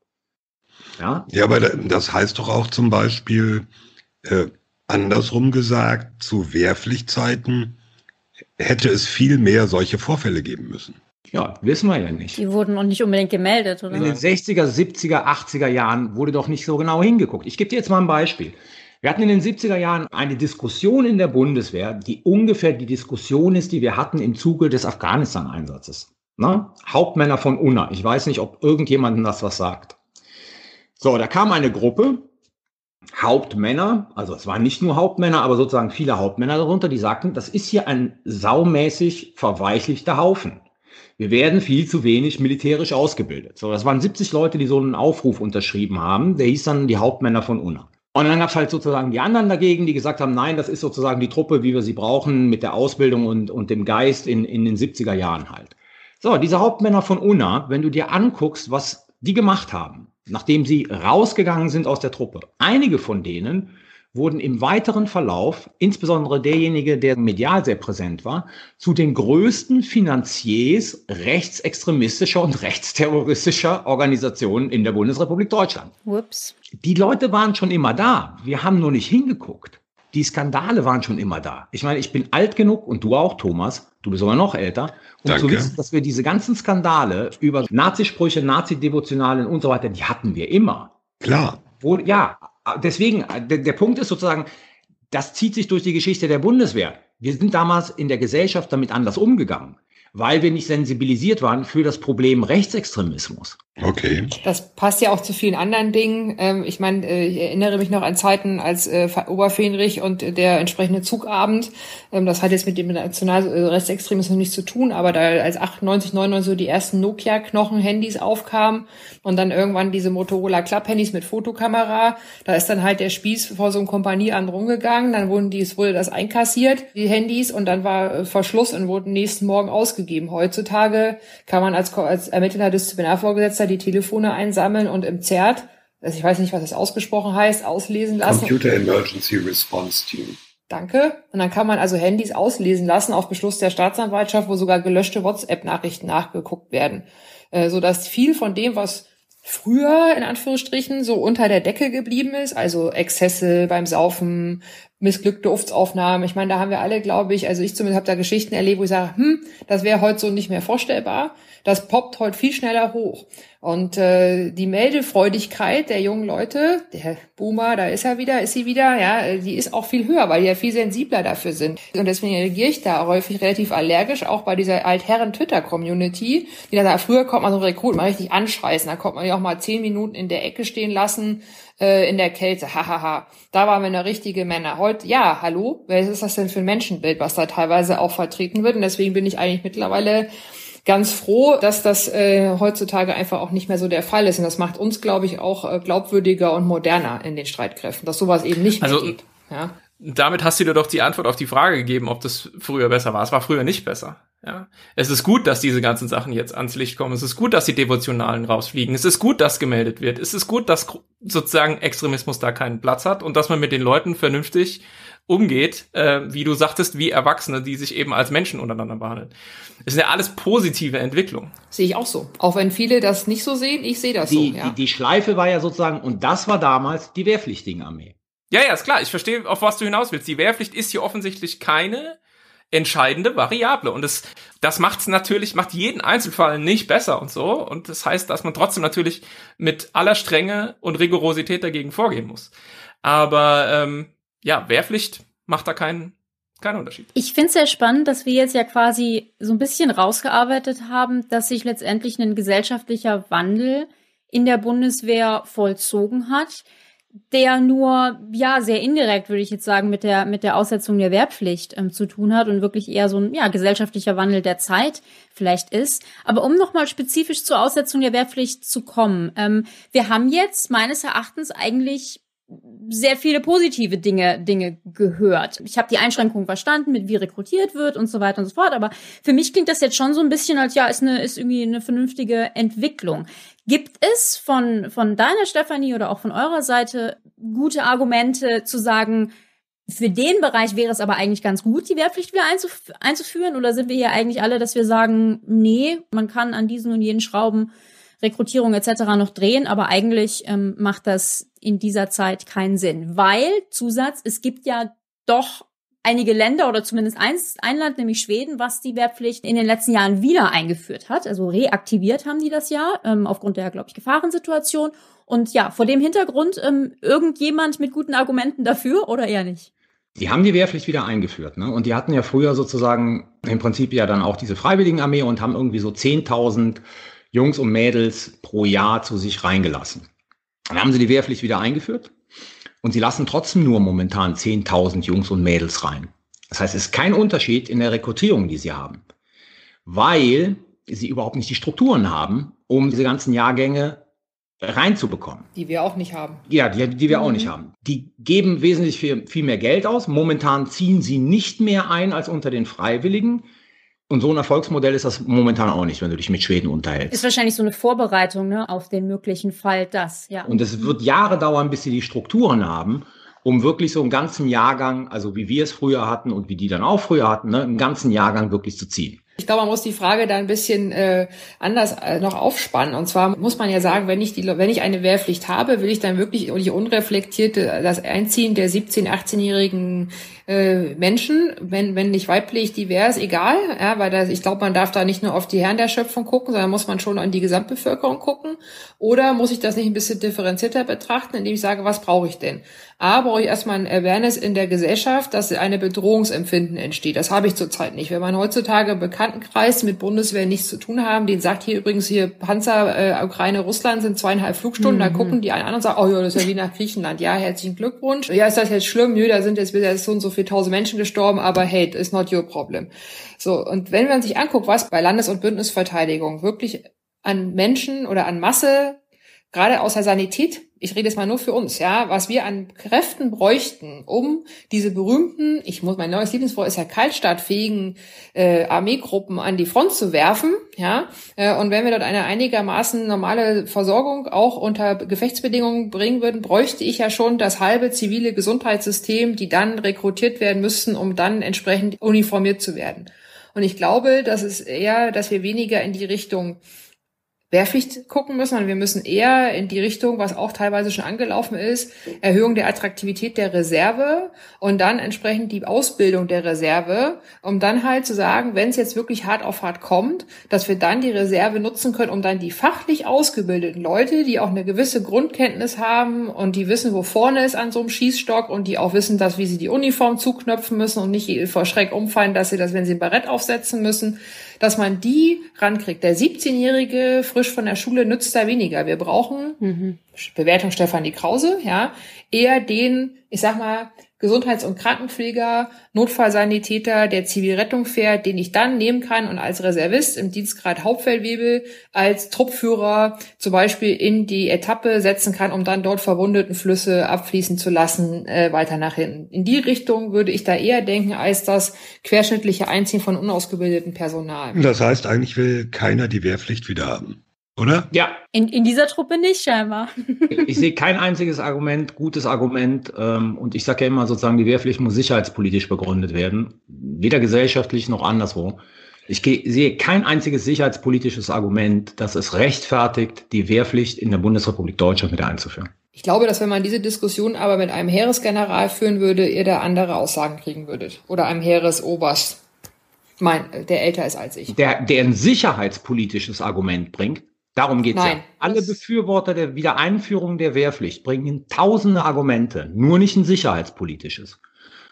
Ja, ja aber das heißt doch auch zum Beispiel, äh, andersrum gesagt, zu Wehrpflichtzeiten hätte es viel mehr solche Vorfälle geben müssen. Ja, wissen wir ja nicht. Die wurden noch nicht unbedingt gemeldet, oder? In den 60er, 70er, 80er Jahren wurde doch nicht so genau hingeguckt. Ich gebe dir jetzt mal ein Beispiel. Wir hatten in den 70er Jahren eine Diskussion in der Bundeswehr, die ungefähr die Diskussion ist, die wir hatten im Zuge des Afghanistan-Einsatzes. Ne? Hauptmänner von UNA. Ich weiß nicht, ob irgendjemandem das was sagt. So, da kam eine Gruppe, Hauptmänner, also es waren nicht nur Hauptmänner, aber sozusagen viele Hauptmänner darunter, die sagten, das ist hier ein saumäßig verweichlichter Haufen. Wir werden viel zu wenig militärisch ausgebildet. So, das waren 70 Leute, die so einen Aufruf unterschrieben haben. Der hieß dann die Hauptmänner von UNA. Und dann gab es halt sozusagen die anderen dagegen, die gesagt haben, nein, das ist sozusagen die Truppe, wie wir sie brauchen, mit der Ausbildung und, und dem Geist in, in den 70er Jahren halt. So, diese Hauptmänner von UNA, wenn du dir anguckst, was die gemacht haben, nachdem sie rausgegangen sind aus der Truppe, einige von denen wurden im weiteren Verlauf, insbesondere derjenige, der medial sehr präsent war, zu den größten Finanziers rechtsextremistischer und rechtsterroristischer Organisationen in der Bundesrepublik Deutschland. Whoops. Die Leute waren schon immer da. Wir haben nur nicht hingeguckt. Die Skandale waren schon immer da. Ich meine, ich bin alt genug und du auch, Thomas. Du bist sogar noch älter. Um Danke. zu wissen, dass wir diese ganzen Skandale über Nazisprüche, Nazi-Devotionalen und so weiter, die hatten wir immer. Klar. Wo, ja, deswegen, der, der Punkt ist sozusagen, das zieht sich durch die Geschichte der Bundeswehr. Wir sind damals in der Gesellschaft damit anders umgegangen, weil wir nicht sensibilisiert waren für das Problem Rechtsextremismus. Okay. Das passt ja auch zu vielen anderen Dingen. Ähm, ich meine, äh, ich erinnere mich noch an Zeiten als äh, Oberfähnrich und der entsprechende Zugabend. Ähm, das hat jetzt mit dem Nationalrechtsextremismus nichts zu tun, aber da als 98, 99 so die ersten Nokia-Knochen-Handys aufkamen und dann irgendwann diese Motorola Club-Handys mit Fotokamera, da ist dann halt der Spieß vor so einem Kompanieamt rumgegangen, dann wurden die, es wurde das einkassiert, die Handys, und dann war äh, Verschluss und wurden nächsten Morgen ausgegeben. Heutzutage kann man als, als Ermittler Disziplinarvorgesetzter die Telefone einsammeln und im ZERT, also ich weiß nicht, was das ausgesprochen heißt, auslesen lassen. Computer Emergency Response Team. Danke. Und dann kann man also Handys auslesen lassen auf Beschluss der Staatsanwaltschaft, wo sogar gelöschte WhatsApp-Nachrichten nachgeguckt werden. Äh, sodass viel von dem, was früher in Anführungsstrichen so unter der Decke geblieben ist, also Exzesse beim Saufen, missglückte Duftsaufnahmen. Ich meine, da haben wir alle, glaube ich, also ich zumindest habe da Geschichten erlebt, wo ich sage, hm, das wäre heute so nicht mehr vorstellbar. Das poppt heute viel schneller hoch. Und äh, die Meldefreudigkeit der jungen Leute, der Boomer, da ist er wieder, ist sie wieder, ja, die ist auch viel höher, weil die ja viel sensibler dafür sind. Und deswegen reagiere ich da häufig relativ allergisch, auch bei dieser Altherren-Twitter-Community, die dann sagt, früher konnte man so Rekrut mal richtig anscheißen, da konnte man ja auch mal zehn Minuten in der Ecke stehen lassen, äh, in der Kälte, hahaha, da waren wir eine richtige Männer. Heute, ja, hallo, was ist das denn für ein Menschenbild, was da teilweise auch vertreten wird? Und deswegen bin ich eigentlich mittlerweile ganz froh, dass das äh, heutzutage einfach auch nicht mehr so der Fall ist. Und das macht uns, glaube ich, auch äh, glaubwürdiger und moderner in den Streitkräften, dass sowas eben nicht mehr Also, geht. Ja. Damit hast du dir doch die Antwort auf die Frage gegeben, ob das früher besser war. Es war früher nicht besser. Ja. Es ist gut, dass diese ganzen Sachen jetzt ans Licht kommen. Es ist gut, dass die Devotionalen rausfliegen. Es ist gut, dass gemeldet wird. Es ist gut, dass sozusagen Extremismus da keinen Platz hat und dass man mit den Leuten vernünftig umgeht, äh, wie du sagtest, wie Erwachsene, die sich eben als Menschen untereinander behandeln. Es sind ja alles positive Entwicklungen. Sehe ich auch so. Auch wenn viele das nicht so sehen, ich sehe das Die, so. Ja. die, die Schleife war ja sozusagen, und das war damals die Wehrpflichtigenarmee. Ja, ja, ist klar. Ich verstehe, auf was du hinaus willst. Die Wehrpflicht ist hier offensichtlich keine entscheidende Variable. Und das, das macht es natürlich, macht jeden Einzelfall nicht besser und so. Und das heißt, dass man trotzdem natürlich mit aller Strenge und Rigorosität dagegen vorgehen muss. Aber ähm, ja, Wehrpflicht macht da keinen keinen Unterschied. Ich finde es sehr spannend, dass wir jetzt ja quasi so ein bisschen rausgearbeitet haben, dass sich letztendlich ein gesellschaftlicher Wandel in der Bundeswehr vollzogen hat, der nur, ja, sehr indirekt, würde ich jetzt sagen, mit der, mit der Aussetzung der Wehrpflicht ähm, zu tun hat und wirklich eher so ein, ja, gesellschaftlicher Wandel der Zeit vielleicht ist. Aber um nochmal spezifisch zur Aussetzung der Wehrpflicht zu kommen, ähm, wir haben jetzt meines Erachtens eigentlich sehr viele positive Dinge Dinge gehört. Ich habe die Einschränkungen verstanden, mit wie rekrutiert wird und so weiter und so fort. Aber für mich klingt das jetzt schon so ein bisschen als ja ist eine ist irgendwie eine vernünftige Entwicklung. Gibt es von von deiner Stefanie oder auch von eurer Seite gute Argumente zu sagen, für den Bereich wäre es aber eigentlich ganz gut, die Wehrpflicht wieder einzuf einzuführen? Oder sind wir hier eigentlich alle, dass wir sagen, nee, man kann an diesen und jenen Schrauben Rekrutierung etc. noch drehen, aber eigentlich ähm, macht das in dieser Zeit keinen Sinn. Weil, Zusatz, es gibt ja doch einige Länder oder zumindest eins, ein Land, nämlich Schweden, was die Wehrpflicht in den letzten Jahren wieder eingeführt hat. Also reaktiviert haben die das ja, ähm, aufgrund der, glaube ich, Gefahrensituation. Und ja, vor dem Hintergrund ähm, irgendjemand mit guten Argumenten dafür oder eher nicht? Die haben die Wehrpflicht wieder eingeführt, ne? Und die hatten ja früher sozusagen im Prinzip ja dann auch diese Freiwilligenarmee und haben irgendwie so 10.000 Jungs und Mädels pro Jahr zu sich reingelassen. Dann haben sie die Wehrpflicht wieder eingeführt und sie lassen trotzdem nur momentan 10.000 Jungs und Mädels rein. Das heißt, es ist kein Unterschied in der Rekrutierung, die sie haben, weil sie überhaupt nicht die Strukturen haben, um diese ganzen Jahrgänge reinzubekommen. Die wir auch nicht haben. Ja, die, die wir auch Mhm. nicht haben. Die geben wesentlich viel, viel mehr Geld aus. Momentan ziehen sie nicht mehr ein als unter den Freiwilligen. Und so ein Erfolgsmodell ist das momentan auch nicht, wenn du dich mit Schweden unterhältst. Ist wahrscheinlich so eine Vorbereitung ne, auf den möglichen Fall, das, ja. Und es wird Jahre dauern, bis sie die Strukturen haben, um wirklich so einen ganzen Jahrgang, also wie wir es früher hatten und wie die dann auch früher hatten, ne, einen ganzen Jahrgang wirklich zu ziehen. Ich glaube, man muss die Frage da ein bisschen äh, anders äh, noch aufspannen. Und zwar muss man ja sagen, wenn ich die, wenn ich eine Wehrpflicht habe, will ich dann wirklich die unreflektierte das Einziehen der 17-, 18-jährigen äh, Menschen, wenn wenn nicht weiblich divers, egal, ja, weil das, ich glaube, man darf da nicht nur auf die Herren der Schöpfung gucken, sondern muss man schon an die Gesamtbevölkerung gucken. Oder muss ich das nicht ein bisschen differenzierter betrachten, indem ich sage, was brauche ich denn? A, brauche ich erstmal ein Awareness in der Gesellschaft, dass eine Bedrohungsempfinden entsteht. Das habe ich zurzeit nicht. Wenn man heutzutage im Bekanntenkreis mit Bundeswehr nichts zu tun haben, den sagt hier übrigens hier Panzer, äh, Ukraine, Russland sind zweieinhalb Flugstunden, da Mhm. gucken die einen an und sagen, oh ja, das ist ja wie nach Griechenland. Ja, herzlichen Glückwunsch. Ja, ist das jetzt schlimm? Nö, da sind jetzt wieder so und so viele tausend Menschen gestorben, aber hey, it's not your problem. So, und wenn man sich anguckt, was bei Landes- und Bündnisverteidigung wirklich an Menschen oder an Masse, gerade aus der Sanität, ich rede jetzt mal nur für uns, ja, was wir an Kräften bräuchten, um diese berühmten, ich muss, mein neues Lieblingswort ist ja kaltstartfähigen äh, Armeegruppen an die Front zu werfen, ja, äh, und wenn wir dort eine einigermaßen normale Versorgung auch unter Gefechtsbedingungen bringen würden, bräuchte ich ja schon das halbe zivile Gesundheitssystem, die dann rekrutiert werden müssten, um dann entsprechend uniformiert zu werden. Und ich glaube, dass es eher, dass wir weniger in die Richtung Wehrpflicht gucken müssen, sondern wir müssen eher in die Richtung, was auch teilweise schon angelaufen ist, Erhöhung der Attraktivität der Reserve und dann entsprechend die Ausbildung der Reserve, um dann halt zu sagen, wenn es jetzt wirklich hart auf hart kommt, dass wir dann die Reserve nutzen können, um dann die fachlich ausgebildeten Leute, die auch eine gewisse Grundkenntnis haben und die wissen, wo vorne ist an so einem Schießstock und die auch wissen, dass wie sie die Uniform zuknöpfen müssen und nicht vor Schreck umfallen, dass sie das, wenn sie ein Barett aufsetzen müssen, dass man die rankriegt. Der 17-Jährige frisch von der Schule nützt da weniger. Wir brauchen, Bewertung Stefanie Krause, ja, eher den, ich sag mal, Gesundheits- und Krankenpfleger, Notfallsanitäter, der Zivilrettung fährt, den ich dann nehmen kann und als Reservist im Dienstgrad Hauptfeldwebel als Truppführer zum Beispiel in die Etappe setzen kann, um dann dort verwundeten Flüsse abfließen zu lassen, äh, weiter nach hinten. In die Richtung würde ich da eher denken, als das querschnittliche Einziehen von unausgebildetem Personal. Das heißt, eigentlich will keiner die Wehrpflicht wieder haben, oder? Ja, In, in dieser Truppe nicht scheinbar. ich sehe kein einziges Argument, gutes Argument. Ähm, und ich sage ja immer sozusagen, die Wehrpflicht muss sicherheitspolitisch begründet werden. Weder gesellschaftlich noch anderswo. Ich geh, sehe kein einziges sicherheitspolitisches Argument, das es rechtfertigt, die Wehrpflicht in der Bundesrepublik Deutschland wieder einzuführen. Ich glaube, dass wenn man diese Diskussion aber mit einem Heeresgeneral führen würde, ihr da andere Aussagen kriegen würdet. Oder einem Heeresoberst, mein, der älter ist als ich. Der, der ein sicherheitspolitisches Argument bringt, darum geht's Nein, ja. Alle Befürworter der Wiedereinführung der Wehrpflicht bringen tausende Argumente, nur nicht ein sicherheitspolitisches.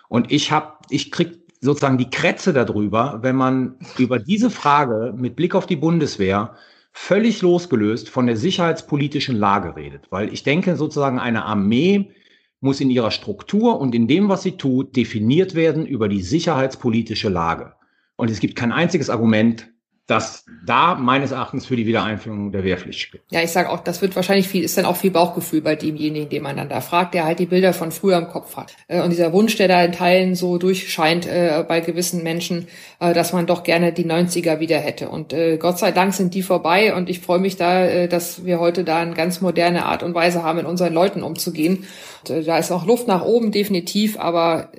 Und ich hab, ich krieg sozusagen die Krätze darüber, wenn man über diese Frage mit Blick auf die Bundeswehr völlig losgelöst von der sicherheitspolitischen Lage redet. Weil ich denke sozusagen eine Armee muss in ihrer Struktur und in dem, was sie tut, definiert werden über die sicherheitspolitische Lage. Und es gibt kein einziges Argument, das da meines Erachtens für die Wiedereinführung der Wehrpflicht spricht. Ja, ich sage auch, das wird wahrscheinlich viel, ist dann auch viel Bauchgefühl bei demjenigen, den man dann da fragt, der halt die Bilder von früher im Kopf hat. Äh, Und dieser Wunsch, der da in Teilen so durchscheint äh, bei gewissen Menschen, äh, dass man doch gerne die 90er wieder hätte. Und Gott sei Dank sind die vorbei und ich freue mich da, dass wir heute da eine ganz moderne Art und Weise haben, mit unseren Leuten umzugehen. Und, da ist auch Luft nach oben, definitiv, aber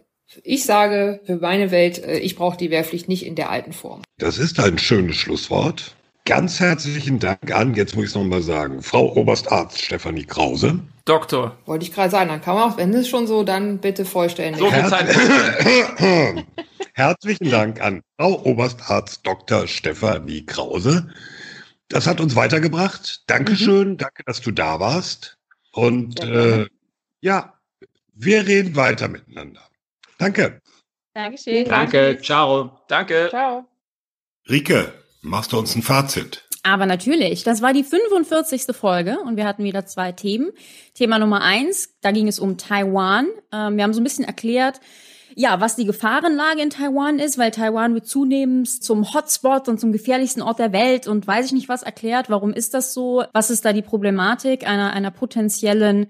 ich sage für meine Welt, äh, ich brauche die Wehrpflicht nicht in der alten Form. Das ist ein schönes Schlusswort. Ganz herzlichen Dank an, jetzt muss ich es nochmal sagen, Frau Oberstarzt Stefanie Krause. Doktor. Wollte ich gerade sagen, dann kann man auch, wenn es schon so, dann bitte vollstellen. So viel Zeit. <clears throat> Herzlichen Dank an Frau Oberstarzt Dr. Stefanie Krause. Das hat uns weitergebracht. Dankeschön, danke, dass du da warst. Und äh, ja, wir reden weiter miteinander. Danke. Dankeschön. Danke, ciao. Danke. Ciao. Rike, machst du uns ein Fazit? Aber natürlich, das war die 45. Folge und wir hatten wieder zwei Themen. Thema Nummer eins, da ging es um Taiwan. Ähm, wir haben so ein bisschen erklärt, ja, was die Gefahrenlage in Taiwan ist, weil Taiwan wird zunehmend zum Hotspot und zum gefährlichsten Ort der Welt und weiß ich nicht was erklärt. Warum ist das so? Was ist da die Problematik einer, einer potenziellen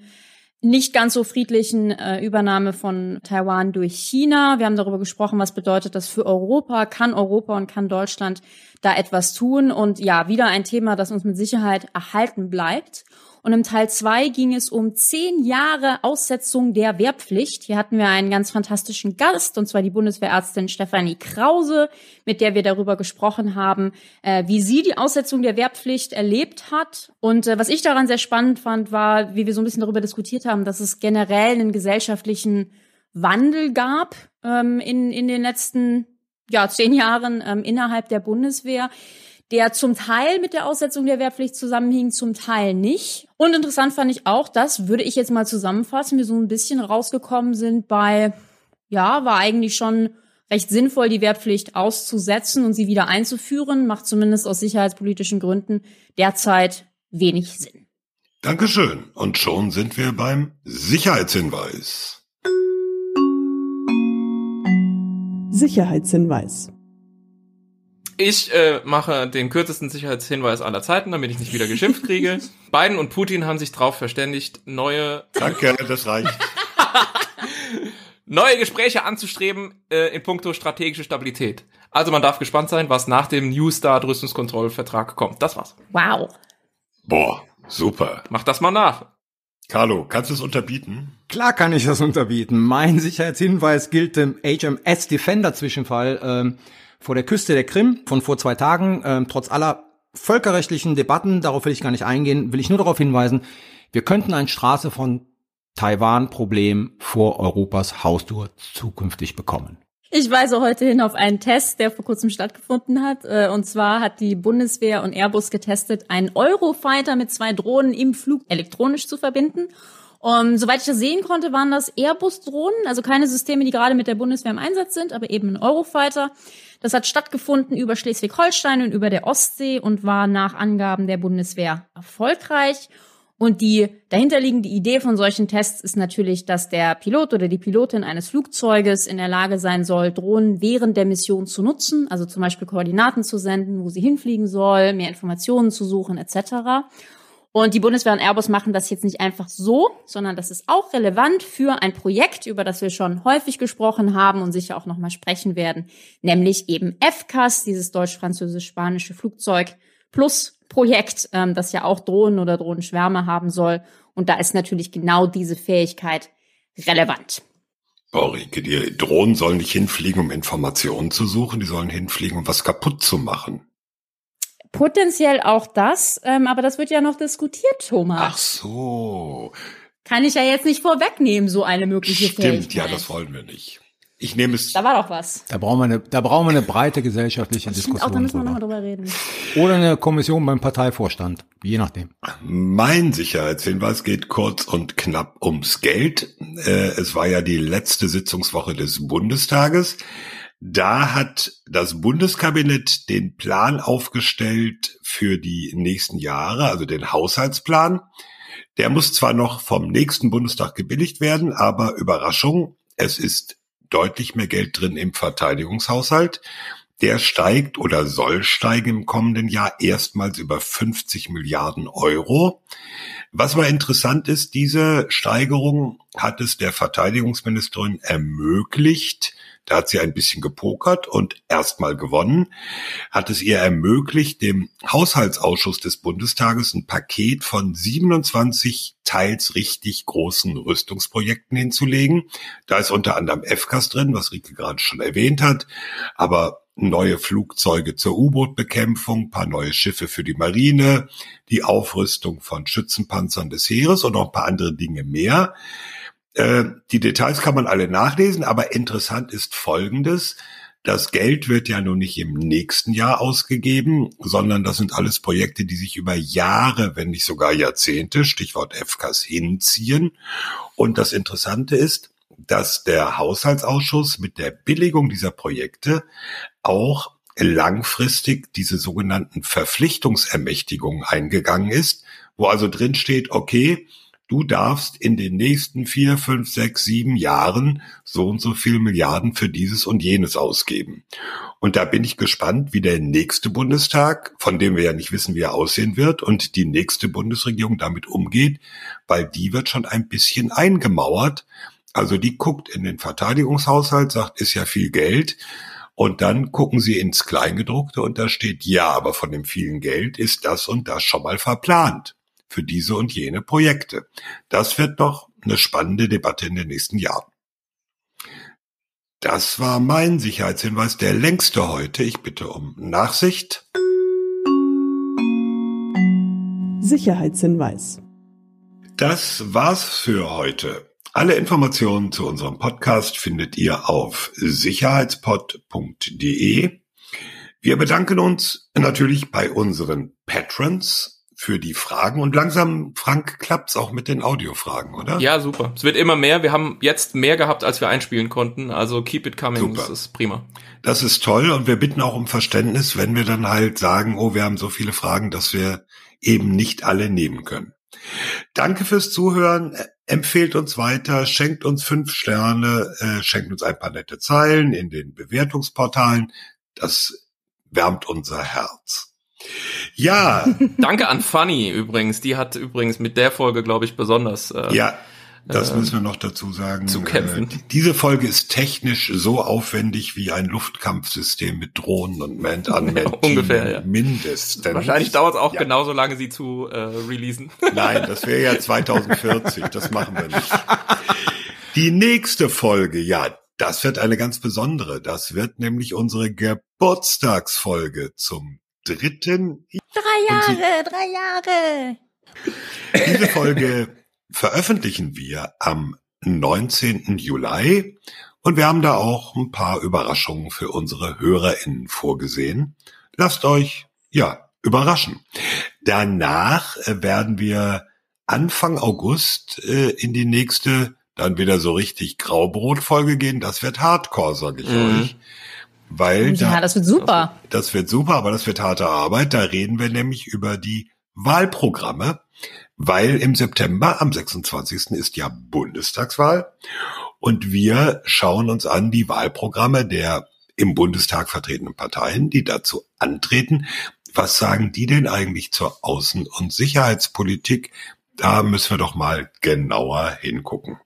nicht ganz so friedlichen äh, Übernahme von Taiwan durch China. Wir haben darüber gesprochen, was bedeutet das für Europa? Kann Europa und kann Deutschland da etwas tun? Und ja, wieder ein Thema, das uns mit Sicherheit erhalten bleibt. Und im Teil zwei ging es um zehn Jahre Aussetzung der Wehrpflicht. Hier hatten wir einen ganz fantastischen Gast, und zwar die Bundeswehrärztin Stefanie Krause, mit der wir darüber gesprochen haben, äh, wie sie die Aussetzung der Wehrpflicht erlebt hat. Und äh, was ich daran sehr spannend fand, war, wie wir so ein bisschen darüber diskutiert haben, dass es generell einen gesellschaftlichen Wandel gab ähm, in, in den letzten ja, zehn Jahren ähm, innerhalb der Bundeswehr der zum Teil mit der Aussetzung der Wehrpflicht zusammenhing, zum Teil nicht. Und interessant fand ich auch, das würde ich jetzt mal zusammenfassen, wir so ein bisschen rausgekommen sind bei, ja, war eigentlich schon recht sinnvoll, die Wehrpflicht auszusetzen und sie wieder einzuführen, macht zumindest aus sicherheitspolitischen Gründen derzeit wenig Sinn. Dankeschön. Und schon sind wir beim Sicherheitshinweis. Sicherheitshinweis. Ich äh, mache den kürzesten Sicherheitshinweis aller Zeiten, damit ich nicht wieder geschimpft kriege. <laughs> Biden und Putin haben sich darauf verständigt, neue. Danke, das reicht. <laughs> neue Gespräche anzustreben äh, in puncto strategische Stabilität. Also man darf gespannt sein, was nach dem New Start Rüstungskontrollvertrag kommt. Das war's. Wow. Boah, super. Mach das mal nach. Carlo, kannst du es unterbieten? Klar kann ich das unterbieten. Mein Sicherheitshinweis gilt dem HMS Defender Zwischenfall. Ähm, vor der Küste der Krim von vor zwei Tagen. Ähm, trotz aller völkerrechtlichen Debatten, darauf will ich gar nicht eingehen, will ich nur darauf hinweisen, wir könnten ein Straße von Taiwan-Problem vor Europas Haustür zukünftig bekommen. Ich weise heute hin auf einen Test, der vor kurzem stattgefunden hat. Äh, und zwar hat die Bundeswehr und Airbus getestet, einen Eurofighter mit zwei Drohnen im Flug elektronisch zu verbinden. Um, soweit ich das sehen konnte, waren das Airbus-Drohnen, also keine Systeme, die gerade mit der Bundeswehr im Einsatz sind, aber eben ein Eurofighter. Das hat stattgefunden über Schleswig-Holstein und über der Ostsee und war nach Angaben der Bundeswehr erfolgreich. Und die dahinterliegende Idee von solchen Tests ist natürlich, dass der Pilot oder die Pilotin eines Flugzeuges in der Lage sein soll, Drohnen während der Mission zu nutzen, also zum Beispiel Koordinaten zu senden, wo sie hinfliegen soll, mehr Informationen zu suchen etc. Und die Bundeswehr und Airbus machen das jetzt nicht einfach so, sondern das ist auch relevant für ein Projekt, über das wir schon häufig gesprochen haben und sicher auch nochmal sprechen werden, nämlich eben FCAS, dieses deutsch-französisch-spanische Flugzeug Plus Projekt, ähm, das ja auch Drohnen oder Drohnenschwärme haben soll. Und da ist natürlich genau diese Fähigkeit relevant. Ulrike, die Drohnen sollen nicht hinfliegen, um Informationen zu suchen, die sollen hinfliegen, um was kaputt zu machen. Potenziell auch das, ähm, aber das wird ja noch diskutiert, Thomas. Ach so. Kann ich ja jetzt nicht vorwegnehmen, so eine mögliche Stimmt, Fähigkeit. ja, das wollen wir nicht. Ich nehme es. Da war doch was. Da brauchen wir eine, da brauchen wir eine breite gesellschaftliche Stimmt, Diskussion. auch da müssen wir nochmal drüber reden. Oder eine Kommission beim Parteivorstand, je nachdem. Mein Sicherheitshinweis geht kurz und knapp ums Geld. Äh, Es war ja die letzte Sitzungswoche des Bundestages. Da hat das Bundeskabinett den Plan aufgestellt für die nächsten Jahre, also den Haushaltsplan. Der muss zwar noch vom nächsten Bundestag gebilligt werden, aber Überraschung, es ist deutlich mehr Geld drin im Verteidigungshaushalt. Der steigt oder soll steigen im kommenden Jahr erstmals über 50 Milliarden Euro. Was mal interessant ist, diese Steigerung hat es der Verteidigungsministerin ermöglicht, da hat sie ein bisschen gepokert und erstmal gewonnen, hat es ihr ermöglicht, dem Haushaltsausschuss des Bundestages ein Paket von 27 teils richtig großen Rüstungsprojekten hinzulegen. Da ist unter anderem FCAS drin, was Rike gerade schon erwähnt hat, aber neue Flugzeuge zur U-Boot-Bekämpfung, paar neue Schiffe für die Marine, die Aufrüstung von Schützenpanzern des Heeres und noch ein paar andere Dinge mehr. Äh, die Details kann man alle nachlesen, aber interessant ist Folgendes. Das Geld wird ja nun nicht im nächsten Jahr ausgegeben, sondern das sind alles Projekte, die sich über Jahre, wenn nicht sogar Jahrzehnte, Stichwort FKs, hinziehen. Und das Interessante ist, dass der Haushaltsausschuss mit der Billigung dieser Projekte auch langfristig diese sogenannten Verpflichtungsermächtigungen eingegangen ist, wo also drin steht, okay, du darfst in den nächsten vier, fünf, sechs, sieben Jahren so und so viel Milliarden für dieses und jenes ausgeben. Und da bin ich gespannt, wie der nächste Bundestag, von dem wir ja nicht wissen, wie er aussehen wird, und die nächste Bundesregierung damit umgeht, weil die wird schon ein bisschen eingemauert. Also die guckt in den Verteidigungshaushalt, sagt, ist ja viel Geld. Und dann gucken sie ins Kleingedruckte und da steht, ja, aber von dem vielen Geld ist das und das schon mal verplant für diese und jene Projekte. Das wird doch eine spannende Debatte in den nächsten Jahren. Das war mein Sicherheitshinweis, der längste heute. Ich bitte um Nachsicht. Sicherheitshinweis. Das war's für heute. Alle Informationen zu unserem Podcast findet ihr auf sicherheitspod.de. Wir bedanken uns natürlich bei unseren Patrons für die Fragen und langsam, Frank, klappt's auch mit den Audiofragen, oder? Ja, super. Es wird immer mehr. Wir haben jetzt mehr gehabt, als wir einspielen konnten. Also keep it coming. Super. Das ist prima. Das ist toll und wir bitten auch um Verständnis, wenn wir dann halt sagen, oh, wir haben so viele Fragen, dass wir eben nicht alle nehmen können. Danke fürs Zuhören. Empfehlt uns weiter, schenkt uns fünf Sterne, äh, schenkt uns ein paar nette Zeilen in den Bewertungsportalen. Das wärmt unser Herz. Ja. Danke an Fanny übrigens. Die hat übrigens mit der Folge, glaube ich, besonders. Äh, ja, das äh, müssen wir noch dazu sagen. Zu kämpfen. Äh, diese Folge ist technisch so aufwendig wie ein Luftkampfsystem mit Drohnen und Man an <laughs> ja, Ungefähr, ja. Mindestens. Wahrscheinlich dauert es auch ja. genauso lange, sie zu äh, releasen. <laughs> Nein, das wäre ja 2040. das machen wir nicht. Die nächste Folge, ja, das wird eine ganz besondere. Das wird nämlich unsere Geburtstagsfolge zum dritten. Drei Jahre, drei Jahre. Diese Folge veröffentlichen wir am 19. Juli und wir haben da auch ein paar Überraschungen für unsere HörerInnen vorgesehen. Lasst euch, ja, überraschen. Danach äh, werden wir Anfang August äh, in die nächste, dann wieder so richtig Graubrot-Folge gehen. Das wird Hardcore, sag ich mhm. euch. Weil ja, da, das wird super. Das, das wird super, aber das wird harte Arbeit. Da reden wir nämlich über die Wahlprogramme weil im September am 26. ist ja Bundestagswahl und wir schauen uns an die Wahlprogramme der im Bundestag vertretenen Parteien, die dazu antreten. Was sagen die denn eigentlich zur Außen- und Sicherheitspolitik? Da müssen wir doch mal genauer hingucken.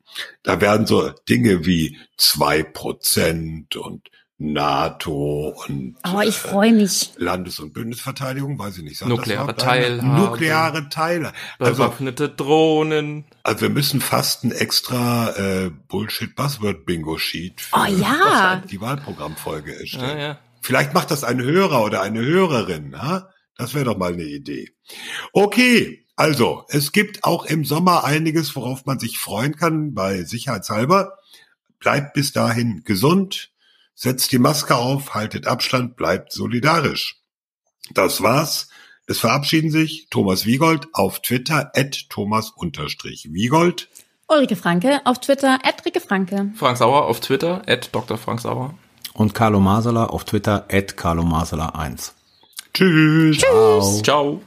Da werden so Dinge wie zwei Prozent und NATO und oh, ich freue mich. Landes- und Bündnisverteidigung, weiß ich nicht. Nukleare Teilhabe. Nukleare Teile. Also, Bewaffnete Drohnen. Also wir müssen fast ein extra äh, Bullshit-Buzzword-Bingo-Sheet für oh, ja. die Wahlprogrammfolge erstellen. Ja, ja. Vielleicht macht das ein Hörer oder eine Hörerin. Ha? Das wäre doch mal eine Idee. Okay, also es gibt auch im Sommer einiges, worauf man sich freuen kann, bei Sicherheitshalber. Bleibt bis dahin gesund Setzt die Maske auf, haltet Abstand, bleibt solidarisch. Das war's. Es verabschieden sich Thomas Wiegold auf Twitter at Thomas-Wiegold. Ulrike Franke auf Twitter at Rike Franke. Frank Sauer auf Twitter at Dr. Frank Sauer. Und Carlo Masala auf Twitter at Carlo Masala 1. Tschüss. Tschüss. Ciao.